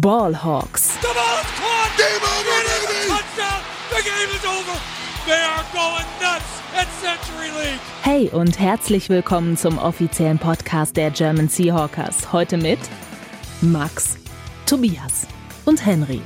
Ballhawks. Hey und herzlich willkommen zum offiziellen Podcast der German Seahawkers. Heute mit Max, Tobias und Henry.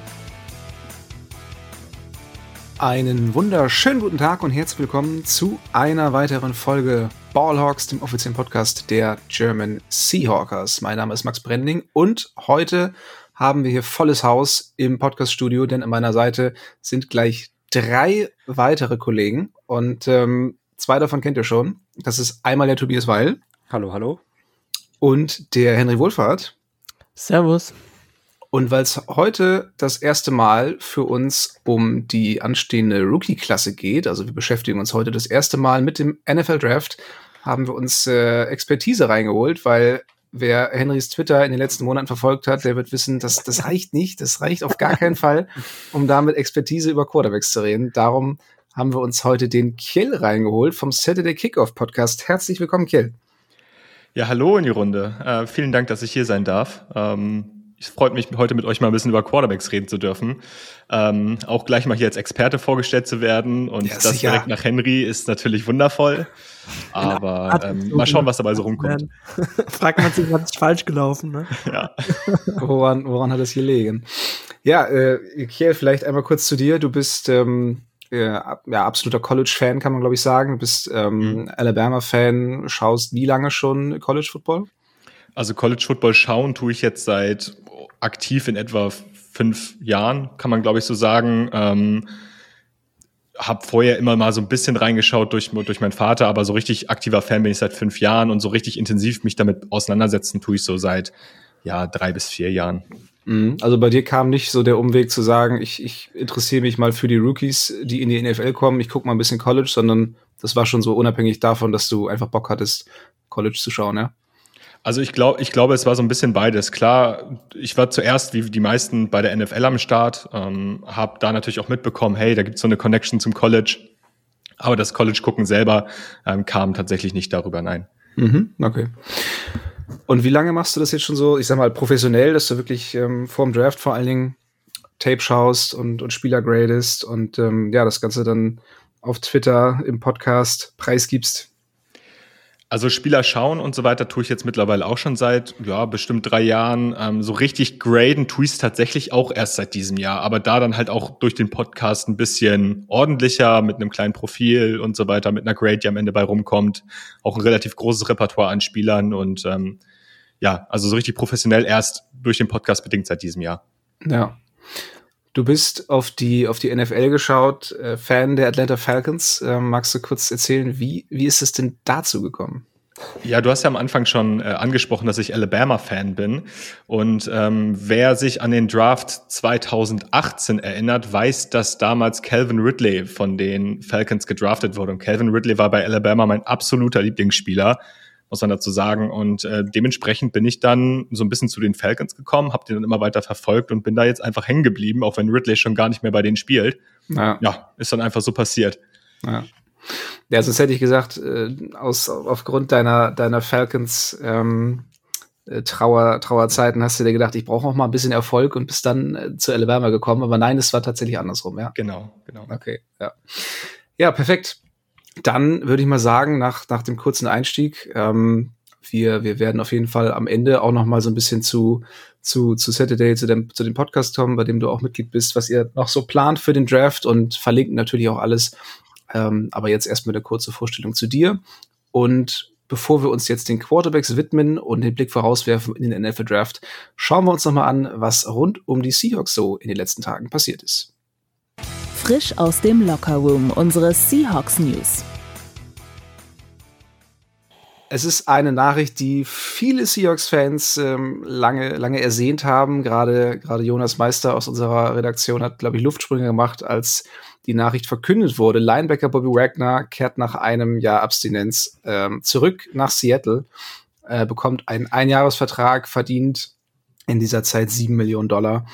Einen wunderschönen guten Tag und herzlich willkommen zu einer weiteren Folge Ballhawks, dem offiziellen Podcast der German Seahawkers. Mein Name ist Max Brending und heute haben wir hier volles Haus im Podcaststudio, denn an meiner Seite sind gleich drei weitere Kollegen und ähm, zwei davon kennt ihr schon. Das ist einmal der Tobias Weil. Hallo, hallo. Und der Henry Wohlfahrt. Servus. Und weil es heute das erste Mal für uns um die anstehende Rookie-Klasse geht, also wir beschäftigen uns heute das erste Mal mit dem NFL-Draft, haben wir uns äh, Expertise reingeholt, weil wer Henrys Twitter in den letzten Monaten verfolgt hat, der wird wissen, dass das reicht nicht. Das reicht auf gar keinen Fall, um damit Expertise über Quarterbacks zu reden. Darum haben wir uns heute den Kiel reingeholt vom Saturday Kickoff Podcast. Herzlich willkommen, Kiel. Ja, hallo in die Runde. Äh, vielen Dank, dass ich hier sein darf. Ähm es freut mich, heute mit euch mal ein bisschen über Quarterbacks reden zu dürfen. Ähm, auch gleich mal hier als Experte vorgestellt zu werden und ja, das sicher. direkt nach Henry ist natürlich wundervoll. Aber ähm, mal schauen, was dabei so rumkommt. Fragt man sich, was ist falsch gelaufen, ne? Ja. woran, woran hat es gelegen? Ja, äh, Kiel, vielleicht einmal kurz zu dir. Du bist ähm, ja, absoluter College-Fan, kann man glaube ich sagen. Du bist ähm, mhm. Alabama-Fan, schaust wie lange schon College-Football? Also College Football schauen tue ich jetzt seit aktiv in etwa fünf Jahren, kann man glaube ich so sagen. Ähm, habe vorher immer mal so ein bisschen reingeschaut durch, durch meinen Vater, aber so richtig aktiver Fan bin ich seit fünf Jahren und so richtig intensiv mich damit auseinandersetzen tue ich so seit ja drei bis vier Jahren. Mhm. Also bei dir kam nicht so der Umweg zu sagen, ich, ich interessiere mich mal für die Rookies, die in die NFL kommen, ich gucke mal ein bisschen College, sondern das war schon so unabhängig davon, dass du einfach Bock hattest, College zu schauen, ja? Also ich glaube, ich glaube, es war so ein bisschen beides. Klar, ich war zuerst wie die meisten bei der NFL am Start, ähm, habe da natürlich auch mitbekommen, hey, da gibt's so eine Connection zum College. Aber das College gucken selber ähm, kam tatsächlich nicht darüber, nein. Mhm, okay. Und wie lange machst du das jetzt schon so, ich sag mal, professionell, dass du wirklich ähm, vor dem Draft vor allen Dingen Tape schaust und, und Spieler gradest und ähm, ja, das Ganze dann auf Twitter im Podcast preisgibst? Also Spieler schauen und so weiter tue ich jetzt mittlerweile auch schon seit ja bestimmt drei Jahren. Ähm, so richtig graden tue ich es tatsächlich auch erst seit diesem Jahr, aber da dann halt auch durch den Podcast ein bisschen ordentlicher mit einem kleinen Profil und so weiter, mit einer Grade, die am Ende bei rumkommt, auch ein relativ großes Repertoire an Spielern und ähm, ja, also so richtig professionell erst durch den Podcast bedingt seit diesem Jahr. Ja. Du bist auf die, auf die NFL geschaut, äh, Fan der Atlanta Falcons. Äh, magst du kurz erzählen, wie, wie ist es denn dazu gekommen? Ja, du hast ja am Anfang schon äh, angesprochen, dass ich Alabama-Fan bin. Und ähm, wer sich an den Draft 2018 erinnert, weiß, dass damals Calvin Ridley von den Falcons gedraftet wurde. Und Calvin Ridley war bei Alabama mein absoluter Lieblingsspieler muss man dazu sagen. Und äh, dementsprechend bin ich dann so ein bisschen zu den Falcons gekommen, habe die dann immer weiter verfolgt und bin da jetzt einfach hängen geblieben, auch wenn Ridley schon gar nicht mehr bei denen spielt. Ja, ja ist dann einfach so passiert. Ja. Ja, sonst hätte ich gesagt, äh, aus, aufgrund deiner, deiner Falcons ähm, äh, Trauer, Trauerzeiten hast du dir gedacht, ich brauche auch mal ein bisschen Erfolg und bist dann äh, zu Alabama gekommen. Aber nein, es war tatsächlich andersrum, ja. Genau, genau. Okay, ja. Ja, perfekt dann würde ich mal sagen, nach, nach dem kurzen Einstieg, ähm, wir, wir werden auf jeden Fall am Ende auch noch mal so ein bisschen zu, zu, zu Saturday, zu dem, zu dem Podcast kommen, bei dem du auch Mitglied bist, was ihr noch so plant für den Draft und verlinken natürlich auch alles. Ähm, aber jetzt erstmal eine kurze Vorstellung zu dir. Und bevor wir uns jetzt den Quarterbacks widmen und den Blick vorauswerfen in den NFL Draft, schauen wir uns noch mal an, was rund um die Seahawks so in den letzten Tagen passiert ist. Frisch aus dem Lockerroom, unsere Seahawks News. Es ist eine Nachricht, die viele Seahawks-Fans ähm, lange, lange ersehnt haben. Gerade, gerade Jonas Meister aus unserer Redaktion hat, glaube ich, Luftsprünge gemacht, als die Nachricht verkündet wurde. Linebacker Bobby Wagner kehrt nach einem Jahr Abstinenz ähm, zurück nach Seattle, äh, bekommt einen Einjahresvertrag, verdient in dieser Zeit sieben Millionen Dollar.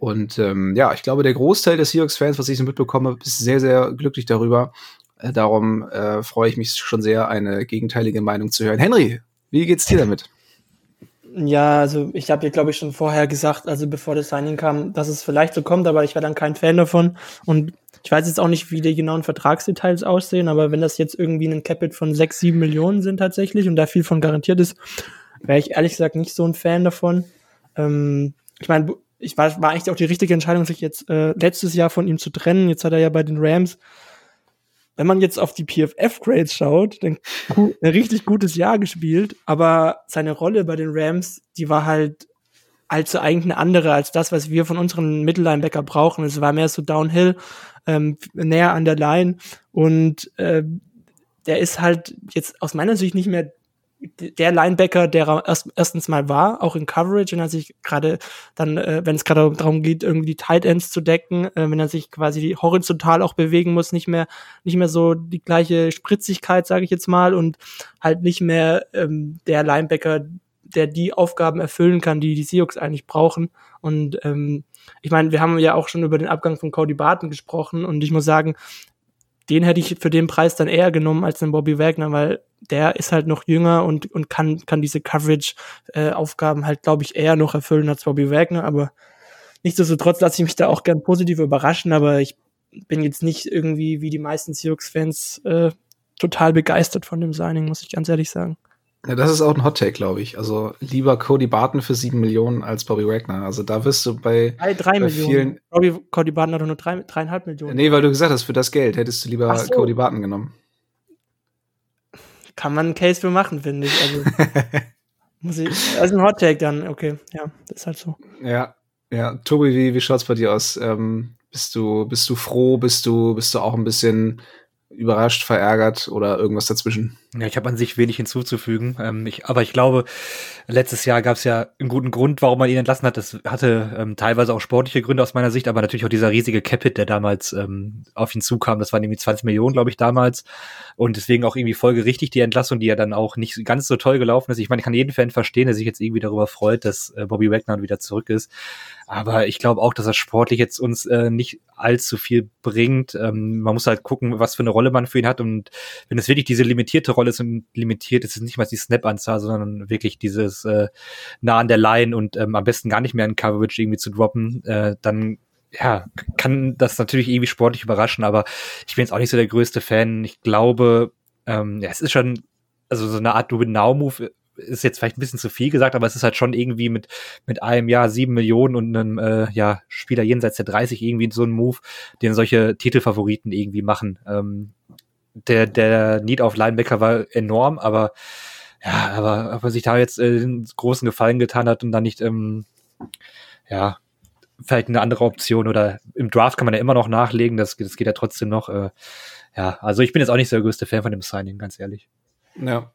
Und ähm, ja, ich glaube, der Großteil der Seahawks-Fans, was ich so mitbekomme, ist sehr, sehr glücklich darüber. Äh, darum äh, freue ich mich schon sehr, eine gegenteilige Meinung zu hören. Henry, wie geht's dir damit? Ja, also ich habe ja, glaube ich, schon vorher gesagt, also bevor das Signing kam, dass es vielleicht so kommt, aber ich war dann kein Fan davon. Und ich weiß jetzt auch nicht, wie die genauen Vertragsdetails aussehen, aber wenn das jetzt irgendwie ein Capit von sechs, sieben Millionen sind tatsächlich und da viel von garantiert ist, wäre ich ehrlich gesagt nicht so ein Fan davon. Ähm, ich meine, ich war, war eigentlich auch die richtige Entscheidung, sich jetzt äh, letztes Jahr von ihm zu trennen. Jetzt hat er ja bei den Rams wenn man jetzt auf die PFF-Grades schaut, dann ein richtig gutes Jahr gespielt, aber seine Rolle bei den Rams, die war halt allzu eigentlich eine andere als das, was wir von unseren Mittellinebacker brauchen. Es war mehr so Downhill, ähm, näher an der Line und äh, der ist halt jetzt aus meiner Sicht nicht mehr der Linebacker, der er erst, erstens mal war, auch in Coverage, wenn er sich gerade dann, äh, wenn es gerade darum geht, irgendwie die Tight Ends zu decken, äh, wenn er sich quasi horizontal auch bewegen muss, nicht mehr, nicht mehr so die gleiche Spritzigkeit, sage ich jetzt mal, und halt nicht mehr ähm, der Linebacker, der die Aufgaben erfüllen kann, die die Seahawks eigentlich brauchen. Und ähm, ich meine, wir haben ja auch schon über den Abgang von Cody Barton gesprochen und ich muss sagen, den hätte ich für den Preis dann eher genommen als den Bobby Wagner, weil der ist halt noch jünger und, und kann, kann diese Coverage-Aufgaben äh, halt, glaube ich, eher noch erfüllen als Bobby Wagner. Aber nichtsdestotrotz lasse ich mich da auch gern positiv überraschen, aber ich bin jetzt nicht irgendwie wie die meisten Seahawks-Fans äh, total begeistert von dem Signing, muss ich ganz ehrlich sagen. Ja, das ist auch ein Hot Take, glaube ich. Also lieber Cody Barton für sieben Millionen als Bobby Wagner. Also da wirst du bei, drei, drei bei Millionen. vielen. Bobby, Cody Barton hat doch nur drei, dreieinhalb Millionen. Nee, weil du gesagt hast, für das Geld hättest du lieber so. Cody Barton genommen. Kann man einen Case für machen, finde ich. Also, muss ich. Also ein Hot Take dann, okay. Ja, das ist halt so. Ja, ja. Tobi, wie, wie schaut's bei dir aus? Ähm, bist du, bist du froh? Bist du, bist du auch ein bisschen überrascht, verärgert oder irgendwas dazwischen? Ja, ich habe an sich wenig hinzuzufügen. Ähm, ich, aber ich glaube, letztes Jahr gab es ja einen guten Grund, warum man ihn entlassen hat. Das hatte ähm, teilweise auch sportliche Gründe aus meiner Sicht, aber natürlich auch dieser riesige Capit, der damals ähm, auf ihn zukam. Das waren irgendwie 20 Millionen, glaube ich, damals. Und deswegen auch irgendwie folgerichtig die Entlassung, die ja dann auch nicht ganz so toll gelaufen ist. Ich meine, ich kann jeden Fan verstehen, der sich jetzt irgendwie darüber freut, dass äh, Bobby Wagner wieder zurück ist. Aber ich glaube auch, dass er sportlich jetzt uns äh, nicht allzu viel bringt. Ähm, man muss halt gucken, was für eine Rolle man für ihn hat. Und wenn es wirklich diese limitierte Rolle ist und limitiert ist es nicht mal die Snap-Anzahl, sondern wirklich dieses äh, nah an der Line und ähm, am besten gar nicht mehr in Coverage irgendwie zu droppen, äh, dann ja, kann das natürlich irgendwie sportlich überraschen, aber ich bin jetzt auch nicht so der größte Fan. Ich glaube, ähm, ja, es ist schon, also so eine Art Do-It-Now-Move ist jetzt vielleicht ein bisschen zu viel gesagt, aber es ist halt schon irgendwie mit, mit einem Jahr sieben Millionen und einem äh, ja, Spieler jenseits der 30 irgendwie so ein Move, den solche Titelfavoriten irgendwie machen. Ähm, der, der Need auf Linebacker war enorm, aber ja, aber ob er sich da jetzt äh, einen großen Gefallen getan hat und dann nicht, ähm, ja, vielleicht eine andere Option oder im Draft kann man ja immer noch nachlegen, das, das geht ja trotzdem noch. Äh, ja, also ich bin jetzt auch nicht so der größte Fan von dem Signing, ganz ehrlich. Ja.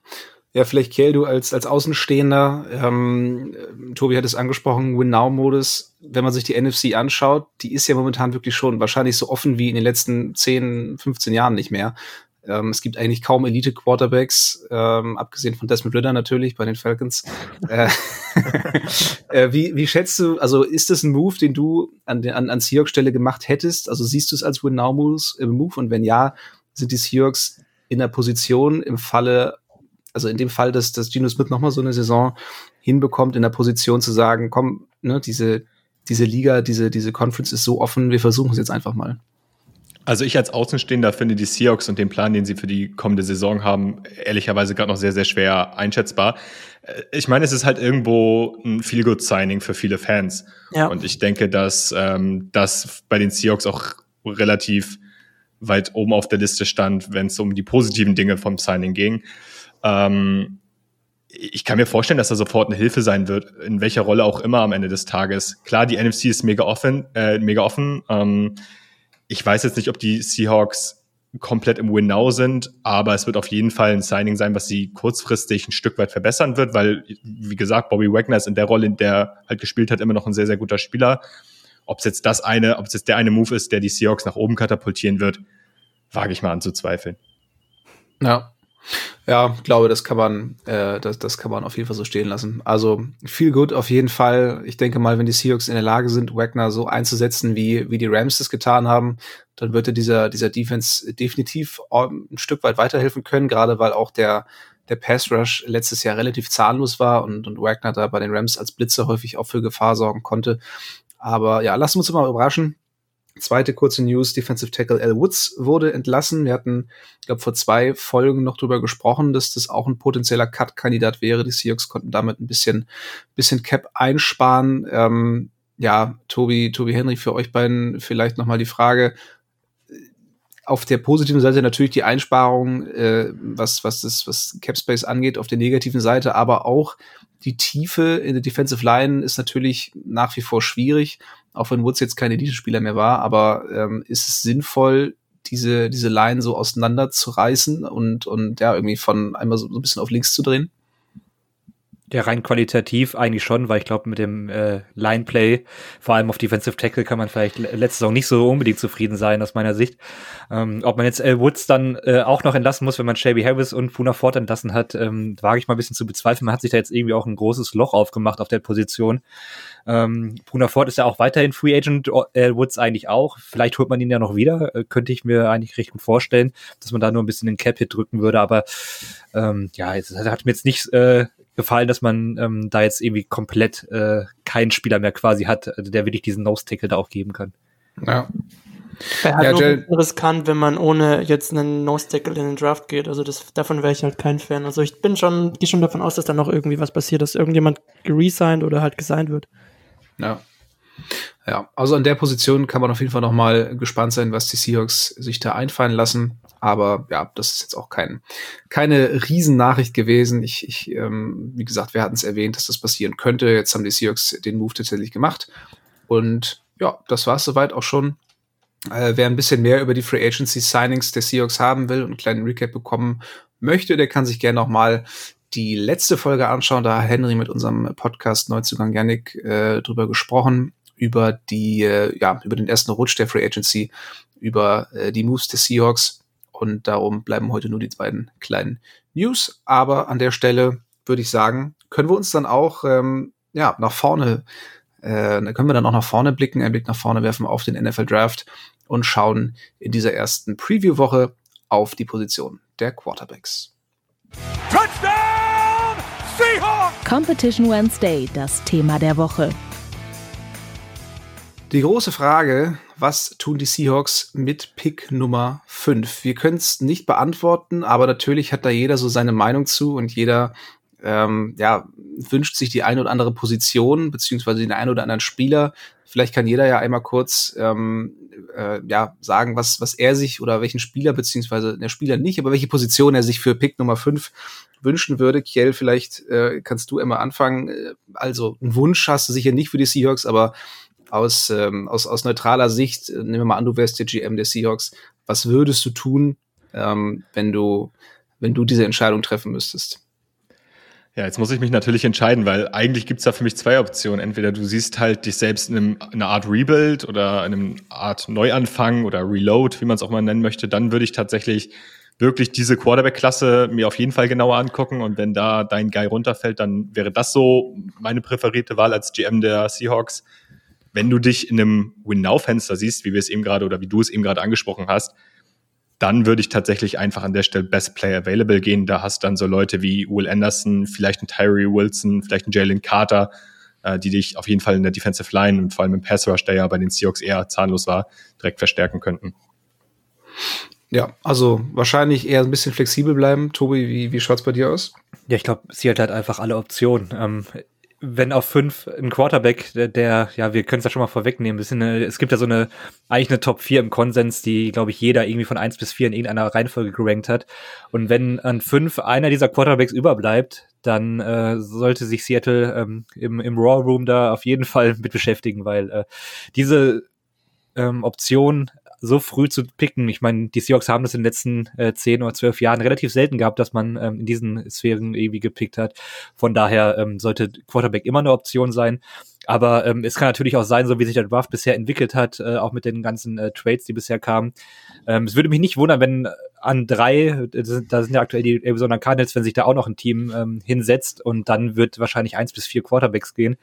Ja, vielleicht Kiel, du als, als Außenstehender, ähm, Tobi hat es angesprochen, Win-Now-Modus, wenn man sich die NFC anschaut, die ist ja momentan wirklich schon wahrscheinlich so offen wie in den letzten 10, 15 Jahren nicht mehr. Ähm, es gibt eigentlich kaum Elite-Quarterbacks, ähm, abgesehen von Desmond Ritter natürlich bei den Falcons. äh, äh, wie, wie schätzt du, also ist das ein Move, den du an, an, an Seahawks Stelle gemacht hättest? Also siehst du es als Win-Now-Move? Move? Und wenn ja, sind die Seahawks in der Position im Falle also in dem Fall, dass, dass Gino Smith nochmal so eine Saison hinbekommt, in der Position zu sagen, komm, ne, diese, diese Liga, diese, diese Conference ist so offen, wir versuchen es jetzt einfach mal. Also ich als Außenstehender finde die Seahawks und den Plan, den sie für die kommende Saison haben, ehrlicherweise gerade noch sehr, sehr schwer einschätzbar. Äh, ich meine, es ist halt irgendwo ein Feel-Good-Signing für viele Fans. Ja. Und ich denke, dass ähm, das bei den Seahawks auch relativ weit oben auf der Liste stand, wenn es um die positiven Dinge vom Signing ging. Ähm, ich kann mir vorstellen, dass er sofort eine Hilfe sein wird, in welcher Rolle auch immer am Ende des Tages. Klar, die NFC ist mega offen, äh, mega offen. Ähm, ich weiß jetzt nicht, ob die Seahawks komplett im Win Now sind, aber es wird auf jeden Fall ein Signing sein, was sie kurzfristig ein Stück weit verbessern wird, weil, wie gesagt, Bobby Wagner ist in der Rolle, in der er halt gespielt hat, immer noch ein sehr, sehr guter Spieler. Ob es jetzt das eine, ob es jetzt der eine Move ist, der die Seahawks nach oben katapultieren wird, wage ich mal anzuzweifeln. Ja, ja, glaube, das kann man, äh, das, das kann man auf jeden Fall so stehen lassen. Also viel gut auf jeden Fall. Ich denke mal, wenn die Seahawks in der Lage sind, Wagner so einzusetzen, wie, wie die Rams das getan haben, dann wird er dieser, dieser Defense definitiv ein Stück weit weiterhelfen können, gerade weil auch der, der Pass Rush letztes Jahr relativ zahnlos war und, und Wagner da bei den Rams als Blitzer häufig auch für Gefahr sorgen konnte. Aber ja, lassen wir uns mal überraschen. Zweite kurze News, Defensive Tackle Al Woods wurde entlassen. Wir hatten, ich glaube, vor zwei Folgen noch drüber gesprochen, dass das auch ein potenzieller Cut-Kandidat wäre. Die Seahawks konnten damit ein bisschen, bisschen Cap einsparen. Ähm, ja, Tobi, Tobi Henry, für euch beiden vielleicht nochmal die Frage. Auf der positiven Seite natürlich die Einsparung, äh, was, was das, was Capspace angeht, auf der negativen Seite, aber auch die Tiefe in der Defensive Line ist natürlich nach wie vor schwierig auch wenn Woods jetzt kein Elite-Spieler mehr war, aber ähm, ist es sinnvoll, diese, diese Line so auseinanderzureißen und, und ja, irgendwie von einmal so, so ein bisschen auf links zu drehen? Ja, rein qualitativ eigentlich schon, weil ich glaube, mit dem äh, Line-Play, vor allem auf Defensive Tackle, kann man vielleicht letzte Saison nicht so unbedingt zufrieden sein, aus meiner Sicht. Ähm, ob man jetzt L. Woods dann äh, auch noch entlassen muss, wenn man Shelby Harris und Puna Ford entlassen hat, ähm, wage ich mal ein bisschen zu bezweifeln. Man hat sich da jetzt irgendwie auch ein großes Loch aufgemacht auf der Position. Ähm, Puna Ford ist ja auch weiterhin Free Agent, L. Woods eigentlich auch. Vielleicht holt man ihn ja noch wieder, äh, könnte ich mir eigentlich recht gut vorstellen, dass man da nur ein bisschen den Cap-Hit drücken würde, aber ähm, ja, es hat mir jetzt nicht äh, gefallen, dass man ähm, da jetzt irgendwie komplett äh, keinen Spieler mehr quasi hat, also der wirklich diesen Nose-Tackle da auch geben kann. Ja. Wäre halt ja, nur riskant, wenn man ohne jetzt einen Nose-Tackle in den Draft geht. Also das, davon wäre ich halt kein Fan. Also ich bin schon, gehe schon davon aus, dass da noch irgendwie was passiert, dass irgendjemand geresigned oder halt gesigned wird. Ja. Ja, also an der Position kann man auf jeden Fall noch mal gespannt sein, was die Seahawks sich da einfallen lassen. Aber ja, das ist jetzt auch kein, keine Riesennachricht gewesen. Ich, ich ähm, wie gesagt, wir hatten es erwähnt, dass das passieren könnte. Jetzt haben die Seahawks den Move tatsächlich gemacht. Und ja, das war es soweit auch schon. Äh, wer ein bisschen mehr über die Free Agency Signings der Seahawks haben will und einen kleinen Recap bekommen möchte, der kann sich gerne noch mal die letzte Folge anschauen. Da hat Henry mit unserem Podcast Neuzugang Yannick äh, drüber gesprochen über die, äh, ja, über den ersten Rutsch der Free Agency, über äh, die Moves der Seahawks. Und darum bleiben heute nur die beiden kleinen News. Aber an der Stelle würde ich sagen, können wir uns dann auch ähm, ja, nach vorne, äh, können wir dann auch nach vorne blicken, einen Blick nach vorne werfen auf den NFL Draft und schauen in dieser ersten Preview-Woche auf die Position der Quarterbacks. Competition Wednesday, das Thema der Woche. Die große Frage, was tun die Seahawks mit Pick Nummer 5? Wir können es nicht beantworten, aber natürlich hat da jeder so seine Meinung zu und jeder ähm, ja, wünscht sich die eine oder andere Position, beziehungsweise den einen oder anderen Spieler. Vielleicht kann jeder ja einmal kurz ähm, äh, ja, sagen, was, was er sich oder welchen Spieler, beziehungsweise der Spieler nicht, aber welche Position er sich für Pick Nummer 5 wünschen würde. Kiel, vielleicht äh, kannst du immer anfangen. Also, einen Wunsch hast du sicher nicht für die Seahawks, aber aus, ähm, aus, aus neutraler Sicht, äh, nehmen wir mal an, du wärst der GM der Seahawks, was würdest du tun, ähm, wenn du, wenn du diese Entscheidung treffen müsstest? Ja, jetzt muss ich mich natürlich entscheiden, weil eigentlich gibt's da für mich zwei Optionen. Entweder du siehst halt dich selbst in, einem, in einer Art Rebuild oder in einer Art Neuanfang oder Reload, wie man es auch mal nennen möchte, dann würde ich tatsächlich wirklich diese Quarterback-Klasse mir auf jeden Fall genauer angucken. Und wenn da dein Guy runterfällt, dann wäre das so meine präferierte Wahl als GM der Seahawks wenn du dich in einem Win-Now-Fenster siehst, wie wir es eben gerade oder wie du es eben gerade angesprochen hast, dann würde ich tatsächlich einfach an der Stelle Best Player Available gehen. Da hast dann so Leute wie Will Anderson, vielleicht ein Tyree Wilson, vielleicht ein Jalen Carter, äh, die dich auf jeden Fall in der Defensive Line und vor allem im Pass Rush, der ja bei den Seahawks eher zahnlos war, direkt verstärken könnten. Ja, also wahrscheinlich eher ein bisschen flexibel bleiben. Tobi, wie, wie schaut's bei dir aus? Ja, ich glaube, sie hat halt einfach alle Optionen. Ähm, wenn auf fünf ein Quarterback, der, der ja, wir können es ja schon mal vorwegnehmen, bisschen es gibt ja so eine, eigentlich eine Top 4 im Konsens, die, glaube ich, jeder irgendwie von eins bis vier in irgendeiner Reihenfolge gerankt hat. Und wenn an fünf einer dieser Quarterbacks überbleibt, dann äh, sollte sich Seattle ähm, im, im Raw Room da auf jeden Fall mit beschäftigen, weil äh, diese ähm, Option so früh zu picken. Ich meine, die Seahawks haben das in den letzten äh, zehn oder zwölf Jahren relativ selten gehabt, dass man ähm, in diesen Sphären irgendwie gepickt hat. Von daher ähm, sollte Quarterback immer eine Option sein. Aber ähm, es kann natürlich auch sein, so wie sich der Draft bisher entwickelt hat, äh, auch mit den ganzen äh, Trades, die bisher kamen. Ähm, es würde mich nicht wundern, wenn an drei, da sind ja aktuell die Arizona Cardinals, wenn sich da auch noch ein Team ähm, hinsetzt und dann wird wahrscheinlich eins bis vier Quarterbacks gehen.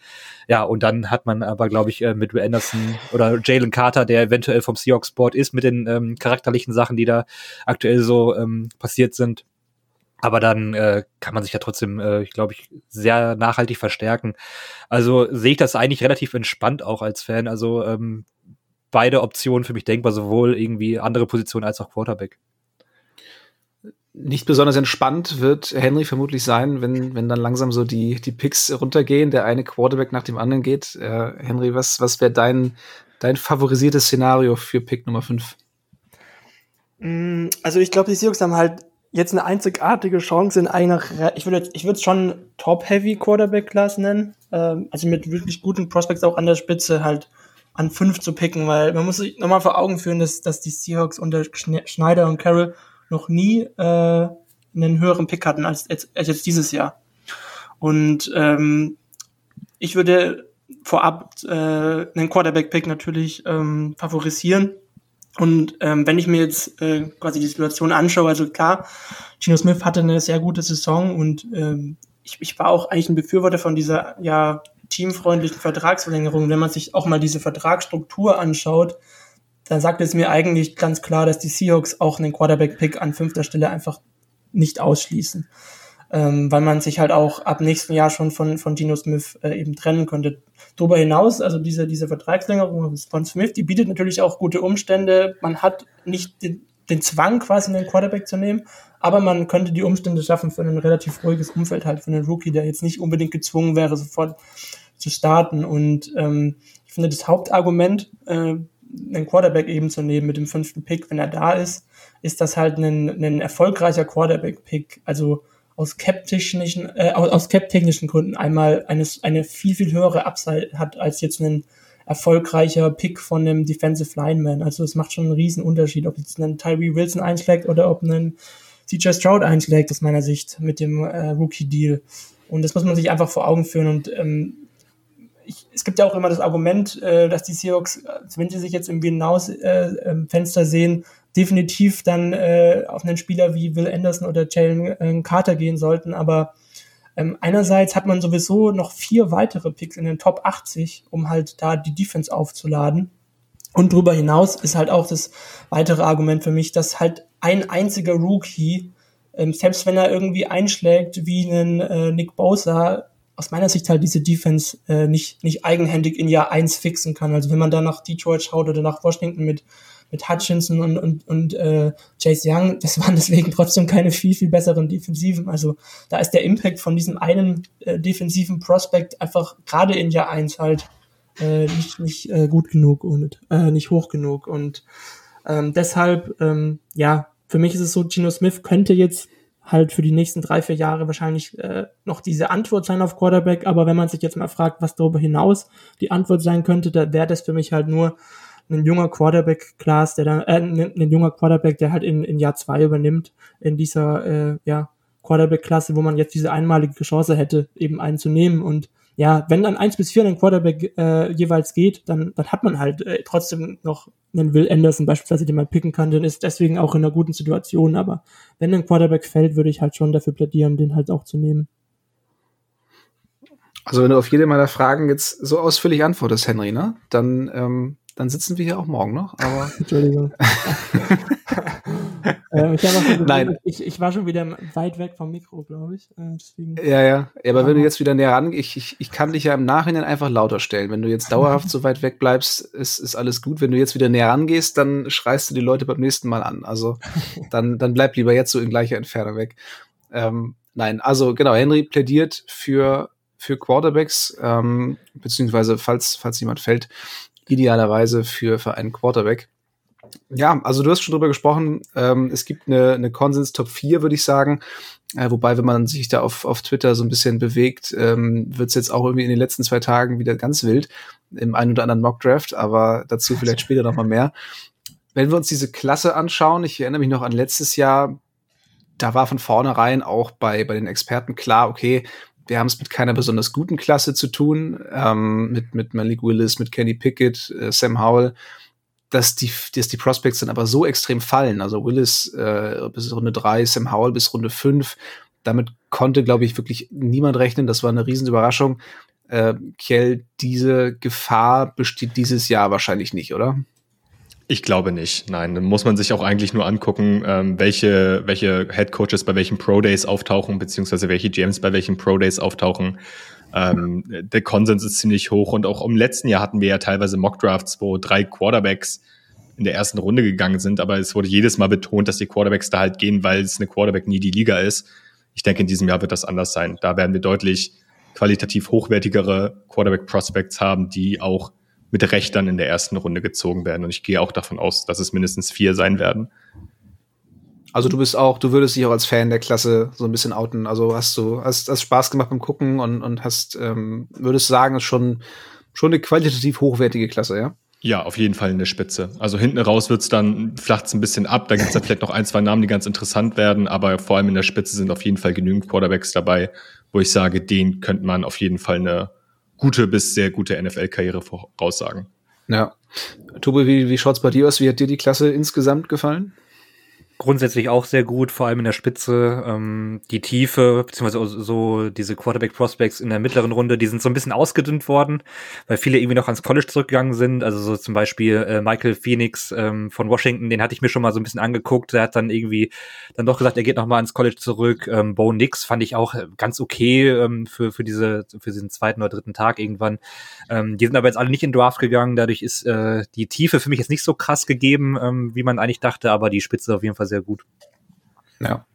Ja, und dann hat man aber, glaube ich, äh, mit Will Anderson oder Jalen Carter, der eventuell vom Seahawks Board ist, mit den ähm, charakterlichen Sachen, die da aktuell so ähm, passiert sind, Aber dann äh, kann man sich ja trotzdem, äh, ich glaube ich, sehr nachhaltig verstärken. Also sehe ich das eigentlich relativ entspannt auch als Fan. Also ähm, beide Optionen für mich denkbar, sowohl irgendwie andere Positionen als auch Quarterback. Nicht besonders entspannt wird Henry vermutlich sein, wenn, wenn dann langsam so die, die Picks runtergehen, der eine Quarterback nach dem anderen geht. Äh, Henry, was, was wäre dein, dein favorisiertes Szenario für Pick Nummer 5? Mm, also ich glaube, die Seahawks haben halt jetzt eine einzigartige Chance in einer, ich würde ich würde es schon Top-Heavy Quarterback-Class nennen, ähm, also mit wirklich guten Prospects auch an der Spitze halt an fünf zu picken, weil man muss sich nochmal vor Augen führen, dass, dass die Seahawks unter Schneider und Carroll noch nie äh, einen höheren Pick hatten als als jetzt dieses Jahr. Und ähm, ich würde vorab äh, einen Quarterback-Pick natürlich ähm, favorisieren. Und ähm, wenn ich mir jetzt äh, quasi die Situation anschaue, also klar, Gino Smith hatte eine sehr gute Saison und ähm, ich, ich war auch eigentlich ein Befürworter von dieser ja teamfreundlichen Vertragsverlängerung. Wenn man sich auch mal diese Vertragsstruktur anschaut, dann sagt es mir eigentlich ganz klar, dass die Seahawks auch einen Quarterback-Pick an fünfter Stelle einfach nicht ausschließen. Ähm, weil man sich halt auch ab nächsten Jahr schon von, von Gino Smith äh, eben trennen könnte. Darüber hinaus, also diese, diese Vertragsverlängerung von Smith, die bietet natürlich auch gute Umstände. Man hat nicht den, den Zwang, quasi einen Quarterback zu nehmen, aber man könnte die Umstände schaffen für ein relativ ruhiges Umfeld halt für einen Rookie, der jetzt nicht unbedingt gezwungen wäre, sofort zu starten. Und ähm, ich finde, das Hauptargument, äh, einen Quarterback eben zu nehmen mit dem fünften Pick, wenn er da ist, ist das halt ein, ein erfolgreicher Quarterback-Pick. Also aus cap-technischen äh, aus cap-technischen Gründen einmal eines, eine viel, viel höhere Upside hat als jetzt ein erfolgreicher Pick von einem Defensive Lineman. Also es macht schon einen riesen Unterschied, ob jetzt ein Tyree Wilson einschlägt oder ob ein CJ Stroud einschlägt, aus meiner Sicht, mit dem äh, Rookie-Deal. Und das muss man sich einfach vor Augen führen. Und ähm, ich, es gibt ja auch immer das Argument, äh, dass die Seahawks, wenn sie sich jetzt im Hinaus-Fenster äh, sehen, definitiv dann äh, auf einen Spieler wie Will Anderson oder Jalen äh, Carter gehen sollten. Aber ähm, einerseits hat man sowieso noch vier weitere Picks in den Top 80, um halt da die Defense aufzuladen. Und darüber hinaus ist halt auch das weitere Argument für mich, dass halt ein einziger Rookie, ähm, selbst wenn er irgendwie einschlägt wie einen äh, Nick Bosa, aus meiner Sicht halt diese Defense äh, nicht, nicht eigenhändig in Jahr eins fixen kann. Also wenn man da nach Detroit schaut oder nach Washington mit, mit Hutchinson und, und, und äh, Chase Young, das waren deswegen trotzdem keine viel, viel besseren Defensiven. Also da ist der Impact von diesem einen äh, defensiven Prospect einfach gerade in Jahr eins halt äh, nicht, nicht äh, gut genug und äh, nicht hoch genug. Und ähm, deshalb, ähm, ja, für mich ist es so, Gino Smith könnte jetzt halt für die nächsten drei, vier Jahre wahrscheinlich äh, noch diese Antwort sein auf Quarterback. Aber wenn man sich jetzt mal fragt, was darüber hinaus die Antwort sein könnte, da wäre das für mich halt nur ein junger Quarterback-Class, der dann, äh, ein, ein, junger Quarterback, der halt in, in Jahr zwei übernimmt, in dieser, äh, ja, Quarterback-Klasse, wo man jetzt diese einmalige Chance hätte, eben einzunehmen. Und ja, wenn dann eins bis vier ein Quarterback äh, jeweils geht, dann, dann hat man halt äh, trotzdem noch einen Will Anderson beispielsweise, den man picken kann, dann ist deswegen auch in einer guten Situation. Aber wenn ein Quarterback fällt, würde ich halt schon dafür plädieren, den halt auch zu nehmen. Also wenn du auf jede meiner Fragen jetzt so ausführlich antwortest, Henry, ne, dann ähm, dann sitzen wir hier auch morgen noch. Aber Entschuldigung. äh, ich, Nein. Ich, ich, war schon wieder weit weg vom Mikro, glaube ich. Äh, deswegen. Ja, ja. aber wenn du jetzt wieder näher ran, ich, ich, ich kann dich ja im Nachhinein einfach lauter stellen. Wenn du jetzt dauerhaft so weit weg bleibst, ist, ist alles gut. Wenn du jetzt wieder näher rangehst, dann schreist du die Leute beim nächsten Mal an. Also dann, dann bleib lieber jetzt so in gleicher Entfernung weg. Ähm, nein, also genau, Henry plädiert für für Quarterbacks, ähm, beziehungsweise falls, falls jemand fällt, idealerweise für, für einen Quarterback. Ja, also du hast schon drüber gesprochen, ähm, es gibt eine, eine Konsens Top 4, würde ich sagen. Äh, wobei, wenn man sich da auf, auf Twitter so ein bisschen bewegt, ähm, wird es jetzt auch irgendwie in den letzten zwei Tagen wieder ganz wild im einen oder anderen Mock-Draft, aber dazu vielleicht später noch mal mehr. Wenn wir uns diese Klasse anschauen, ich erinnere mich noch an letztes Jahr, da war von vornherein auch bei, bei den Experten klar, okay, wir haben es mit keiner besonders guten Klasse zu tun, ähm, mit, mit Malik Willis, mit Kenny Pickett, äh, Sam Howell, dass die, dass die Prospects dann aber so extrem fallen. Also Willis äh, bis Runde drei, Sam Howell bis Runde fünf. Damit konnte, glaube ich, wirklich niemand rechnen. Das war eine Riesenüberraschung. Äh, Kjell, diese Gefahr besteht dieses Jahr wahrscheinlich nicht, oder? Ich glaube nicht. Nein, dann muss man sich auch eigentlich nur angucken, ähm, welche, welche Head Coaches bei welchen Pro Days auftauchen, beziehungsweise welche GMs bei welchen Pro Days auftauchen. Ähm, der Konsens ist ziemlich hoch und auch im letzten Jahr hatten wir ja teilweise Mock Drafts, wo drei Quarterbacks in der ersten Runde gegangen sind, aber es wurde jedes Mal betont, dass die Quarterbacks da halt gehen, weil es eine Quarterback nie die Liga ist. Ich denke, in diesem Jahr wird das anders sein. Da werden wir deutlich qualitativ hochwertigere Quarterback Prospects haben, die auch mit Recht dann in der ersten Runde gezogen werden. Und ich gehe auch davon aus, dass es mindestens vier sein werden. Also du bist auch, du würdest dich auch als Fan der Klasse so ein bisschen outen. Also hast du, hast, hast Spaß gemacht beim Gucken und, und hast, ähm, würdest sagen, ist schon, schon eine qualitativ hochwertige Klasse, ja? Ja, auf jeden Fall in der Spitze. Also hinten raus wird's dann, flacht's ein bisschen ab. Da gibt's dann vielleicht noch ein, zwei Namen, die ganz interessant werden, aber vor allem in der Spitze sind auf jeden Fall genügend Quarterbacks dabei, wo ich sage, den könnte man auf jeden Fall eine gute bis sehr gute NFL-Karriere voraussagen. Ja. Tobi, wie, wie schaut's bei dir aus? Wie hat dir die Klasse insgesamt gefallen? Grundsätzlich auch sehr gut, vor allem in der Spitze. Ähm, die Tiefe, beziehungsweise so diese Quarterback-Prospects in der mittleren Runde, die sind so ein bisschen ausgedünnt worden, weil viele irgendwie noch ans College zurückgegangen sind. Also so zum Beispiel äh, Michael Phoenix ähm, von Washington, den hatte ich mir schon mal so ein bisschen angeguckt. Der hat dann irgendwie dann doch gesagt, er geht noch mal ans College zurück. Ähm, Bo Nix fand ich auch ganz okay ähm, für, für, diese, für diesen zweiten oder dritten Tag irgendwann. Ähm, die sind aber jetzt alle nicht in Draft gegangen. Dadurch ist äh, die Tiefe für mich jetzt nicht so krass gegeben, ähm, wie man eigentlich dachte, aber die Spitze auf jeden Fall sehr gut. Ja.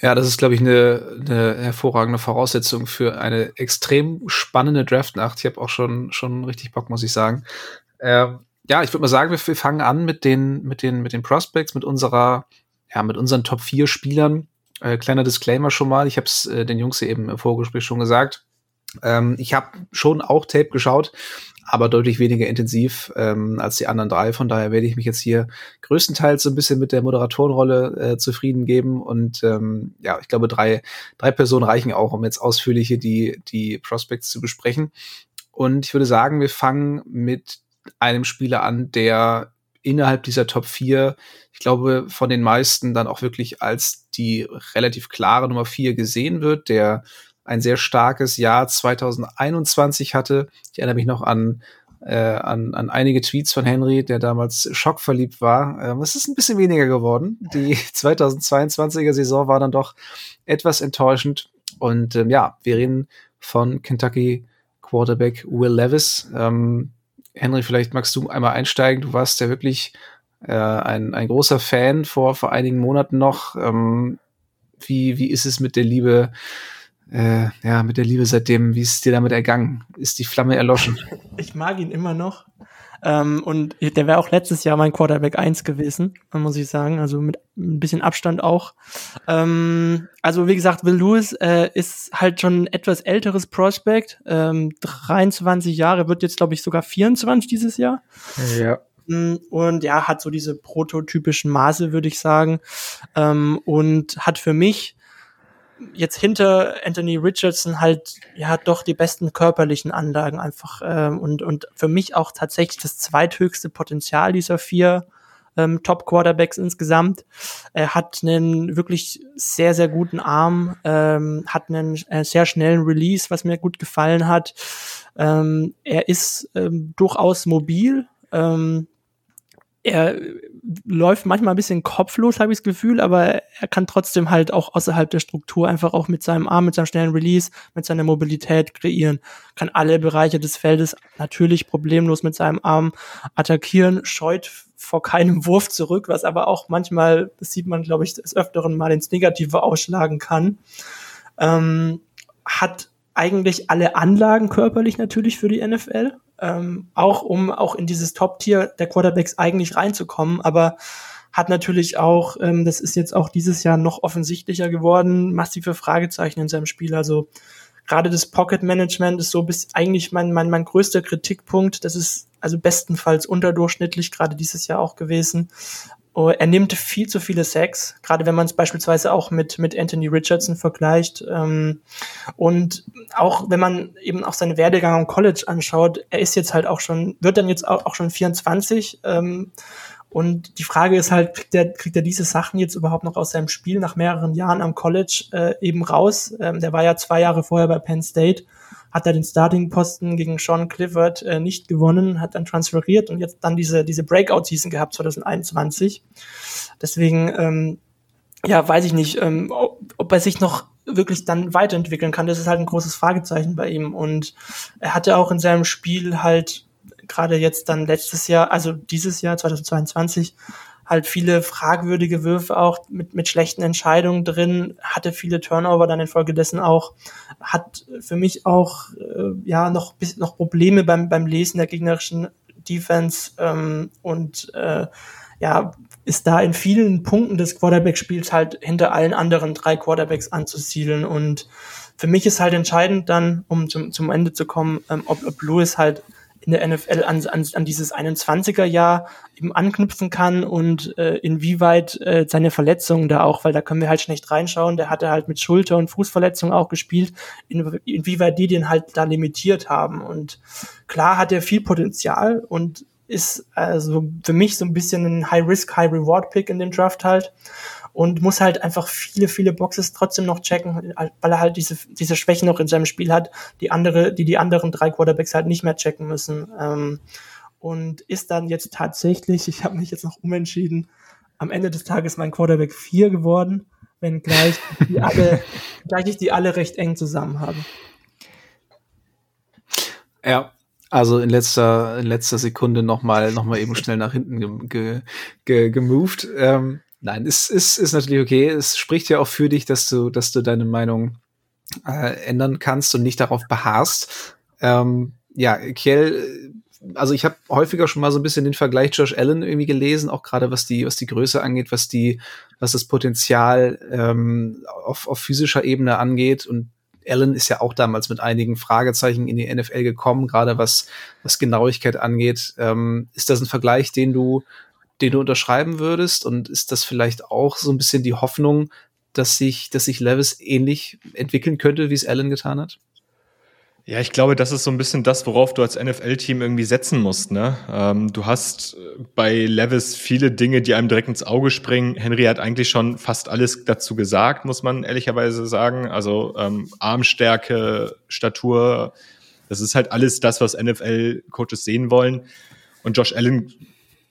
Ja, das ist, glaube ich, eine, eine hervorragende Voraussetzung für eine extrem spannende Draftnacht. Ich habe auch schon, schon richtig Bock, muss ich sagen. Äh, ja, ich würde mal sagen, wir, wir, fangen an mit den, mit den, mit den Prospects, mit unserer, ja, mit unseren Top 4 Spielern. Äh, kleiner Disclaimer schon mal. Ich habe es äh, den Jungs eben im Vorgespräch schon gesagt. Ähm, ich habe schon auch Tape geschaut, aber deutlich weniger intensiv ähm, als die anderen drei. Von daher werde ich mich jetzt hier größtenteils so ein bisschen mit der Moderatorenrolle äh, zufrieden geben. Und ähm, ja, ich glaube, drei, drei Personen reichen auch, um jetzt ausführlich hier die, die Prospects zu besprechen. Und ich würde sagen, wir fangen mit einem Spieler an, der innerhalb dieser Top 4, ich glaube, von den meisten dann auch wirklich als die relativ klare Nummer 4 gesehen wird, der ein sehr starkes Jahr 2021 hatte. Ich erinnere mich noch an äh, an, an einige Tweets von Henry, der damals schockverliebt war. Ähm, es ist ein bisschen weniger geworden. Die 2022er Saison war dann doch etwas enttäuschend. Und ähm, ja, wir reden von Kentucky Quarterback Will Levis. Ähm, Henry, vielleicht magst du einmal einsteigen. Du warst ja wirklich äh, ein, ein großer Fan vor, vor einigen Monaten noch. Ähm, wie, wie ist es mit der Liebe äh, ja, mit der Liebe seitdem, wie ist es dir damit ergangen? Ist die Flamme erloschen? Ich mag ihn immer noch. Ähm, und der wäre auch letztes Jahr mein Quarterback 1 gewesen, muss ich sagen. Also mit ein bisschen Abstand auch. Ähm, also wie gesagt, Will Lewis äh, ist halt schon ein etwas älteres Prospect. Ähm, 23 Jahre, wird jetzt glaube ich sogar 24 dieses Jahr. Ja. Mm, und ja, hat so diese prototypischen Maße, würde ich sagen. Ähm, und hat für mich jetzt hinter Anthony Richardson halt ja doch die besten körperlichen Anlagen einfach ähm, und und für mich auch tatsächlich das zweithöchste Potenzial dieser vier ähm, Top Quarterbacks insgesamt. Er hat einen wirklich sehr sehr guten Arm, ähm, hat einen äh, sehr schnellen Release, was mir gut gefallen hat. Ähm, er ist ähm, durchaus mobil. Ähm, er läuft manchmal ein bisschen kopflos, habe ich das Gefühl, aber er kann trotzdem halt auch außerhalb der Struktur einfach auch mit seinem Arm, mit seinem schnellen Release, mit seiner Mobilität kreieren, kann alle Bereiche des Feldes natürlich problemlos mit seinem Arm attackieren, scheut vor keinem Wurf zurück, was aber auch manchmal, das sieht man, glaube ich, des Öfteren mal ins Negative ausschlagen kann. Ähm, hat eigentlich alle Anlagen körperlich natürlich für die NFL, ähm, auch um auch in dieses Top-Tier der Quarterbacks eigentlich reinzukommen, aber hat natürlich auch, ähm, das ist jetzt auch dieses Jahr noch offensichtlicher geworden, massive Fragezeichen in seinem Spiel. Also gerade das Pocket Management ist so bis eigentlich mein, mein, mein größter Kritikpunkt. Das ist also bestenfalls unterdurchschnittlich gerade dieses Jahr auch gewesen. Oh, er nimmt viel zu viele Sacks, gerade wenn man es beispielsweise auch mit, mit Anthony Richardson vergleicht. Ähm, und auch wenn man eben auch seinen Werdegang am College anschaut, er ist jetzt halt auch schon, wird dann jetzt auch, auch schon 24. Ähm, und die Frage ist halt, kriegt er, kriegt er diese Sachen jetzt überhaupt noch aus seinem Spiel nach mehreren Jahren am College äh, eben raus? Ähm, der war ja zwei Jahre vorher bei Penn State hat er den Starting-Posten gegen Sean Clifford äh, nicht gewonnen, hat dann transferiert und jetzt dann diese, diese Breakout-Season gehabt 2021. Deswegen, ähm, ja, weiß ich nicht, ähm, ob, ob er sich noch wirklich dann weiterentwickeln kann. Das ist halt ein großes Fragezeichen bei ihm. Und er hatte auch in seinem Spiel halt gerade jetzt dann letztes Jahr, also dieses Jahr 2022, halt viele fragwürdige Würfe auch mit, mit schlechten Entscheidungen drin, hatte viele Turnover dann infolgedessen auch, hat für mich auch äh, ja noch noch Probleme beim beim Lesen der gegnerischen Defense ähm, und äh, ja ist da in vielen Punkten des Quarterback-Spiels halt hinter allen anderen drei Quarterbacks anzusiedeln. Und für mich ist halt entscheidend dann, um zum, zum Ende zu kommen, ähm, ob, ob Lewis halt in der NFL an, an, an dieses 21er Jahr eben anknüpfen kann und äh, inwieweit äh, seine Verletzungen da auch, weil da können wir halt schlecht reinschauen, der hatte halt mit Schulter- und Fußverletzungen auch gespielt, in, inwieweit die den halt da limitiert haben. Und klar hat er viel Potenzial und ist also für mich so ein bisschen ein High-Risk, High-Reward-Pick in dem Draft halt und muss halt einfach viele, viele Boxes trotzdem noch checken, weil er halt diese, diese Schwächen noch in seinem Spiel hat, die andere, die die anderen drei Quarterbacks halt nicht mehr checken müssen. Ähm, und ist dann jetzt tatsächlich, ich habe mich jetzt noch umentschieden, am Ende des Tages mein Quarterback 4 geworden, wenn gleich die alle, gleich ich die alle recht eng zusammen habe. Ja, also in letzter, in letzter Sekunde nochmal noch mal eben schnell nach hinten gemoved. Ge, ge, gemoved. Ähm, Nein, es ist, ist natürlich okay. Es spricht ja auch für dich, dass du, dass du deine Meinung äh, ändern kannst und nicht darauf beharrst. Ähm, ja, Kiel, also ich habe häufiger schon mal so ein bisschen den Vergleich Josh Allen irgendwie gelesen, auch gerade was die, was die Größe angeht, was die, was das Potenzial ähm, auf, auf physischer Ebene angeht. Und Allen ist ja auch damals mit einigen Fragezeichen in die NFL gekommen, gerade was, was Genauigkeit angeht. Ähm, ist das ein Vergleich, den du, den du unterschreiben würdest? Und ist das vielleicht auch so ein bisschen die Hoffnung, dass sich, dass sich Levis ähnlich entwickeln könnte, wie es Allen getan hat? Ja, ich glaube, das ist so ein bisschen das, worauf du als NFL-Team irgendwie setzen musst. Ne? Ähm, du hast äh, bei Levis viele Dinge, die einem direkt ins Auge springen. Henry hat eigentlich schon fast alles dazu gesagt, muss man ehrlicherweise sagen. Also ähm, Armstärke, Statur, das ist halt alles das, was NFL-Coaches sehen wollen. Und Josh Allen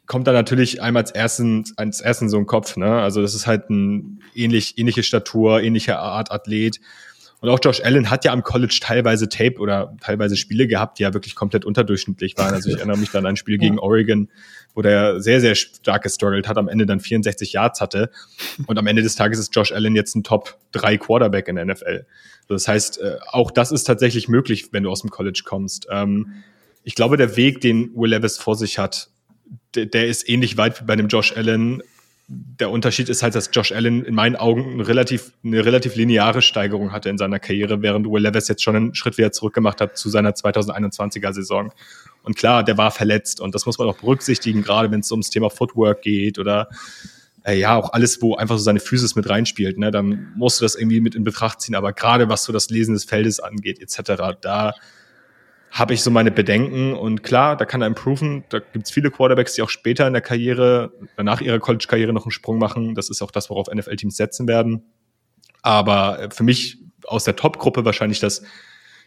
kommt da natürlich einmal als ersten, als ersten so ein Kopf, ne? Also das ist halt ein ähnlich, ähnliche Statur, ähnliche Art Athlet. Und auch Josh Allen hat ja am College teilweise Tape oder teilweise Spiele gehabt, die ja wirklich komplett unterdurchschnittlich waren. Also ich erinnere mich dann an ein Spiel gegen Oregon, wo der sehr, sehr stark gestruggelt hat, am Ende dann 64 Yards hatte. Und am Ende des Tages ist Josh Allen jetzt ein Top 3 Quarterback in der NFL. Das heißt, äh, auch das ist tatsächlich möglich, wenn du aus dem College kommst. Ähm, ich glaube, der Weg, den Will Levis vor sich hat, der, der ist ähnlich weit wie bei dem Josh Allen. Der Unterschied ist halt, dass Josh Allen in meinen Augen eine relativ, eine relativ lineare Steigerung hatte in seiner Karriere, während Will Levis jetzt schon einen Schritt wieder zurückgemacht hat zu seiner 2021er Saison. Und klar, der war verletzt und das muss man auch berücksichtigen, gerade wenn es ums Thema Footwork geht oder äh, ja, auch alles, wo einfach so seine Physis mit reinspielt, ne, dann musst du das irgendwie mit in Betracht ziehen. Aber gerade was so das Lesen des Feldes angeht, etc., da habe ich so meine Bedenken. Und klar, da kann er improven. Da gibt es viele Quarterbacks, die auch später in der Karriere, nach ihrer College-Karriere noch einen Sprung machen. Das ist auch das, worauf NFL-Teams setzen werden. Aber äh, für mich aus der Top-Gruppe wahrscheinlich das,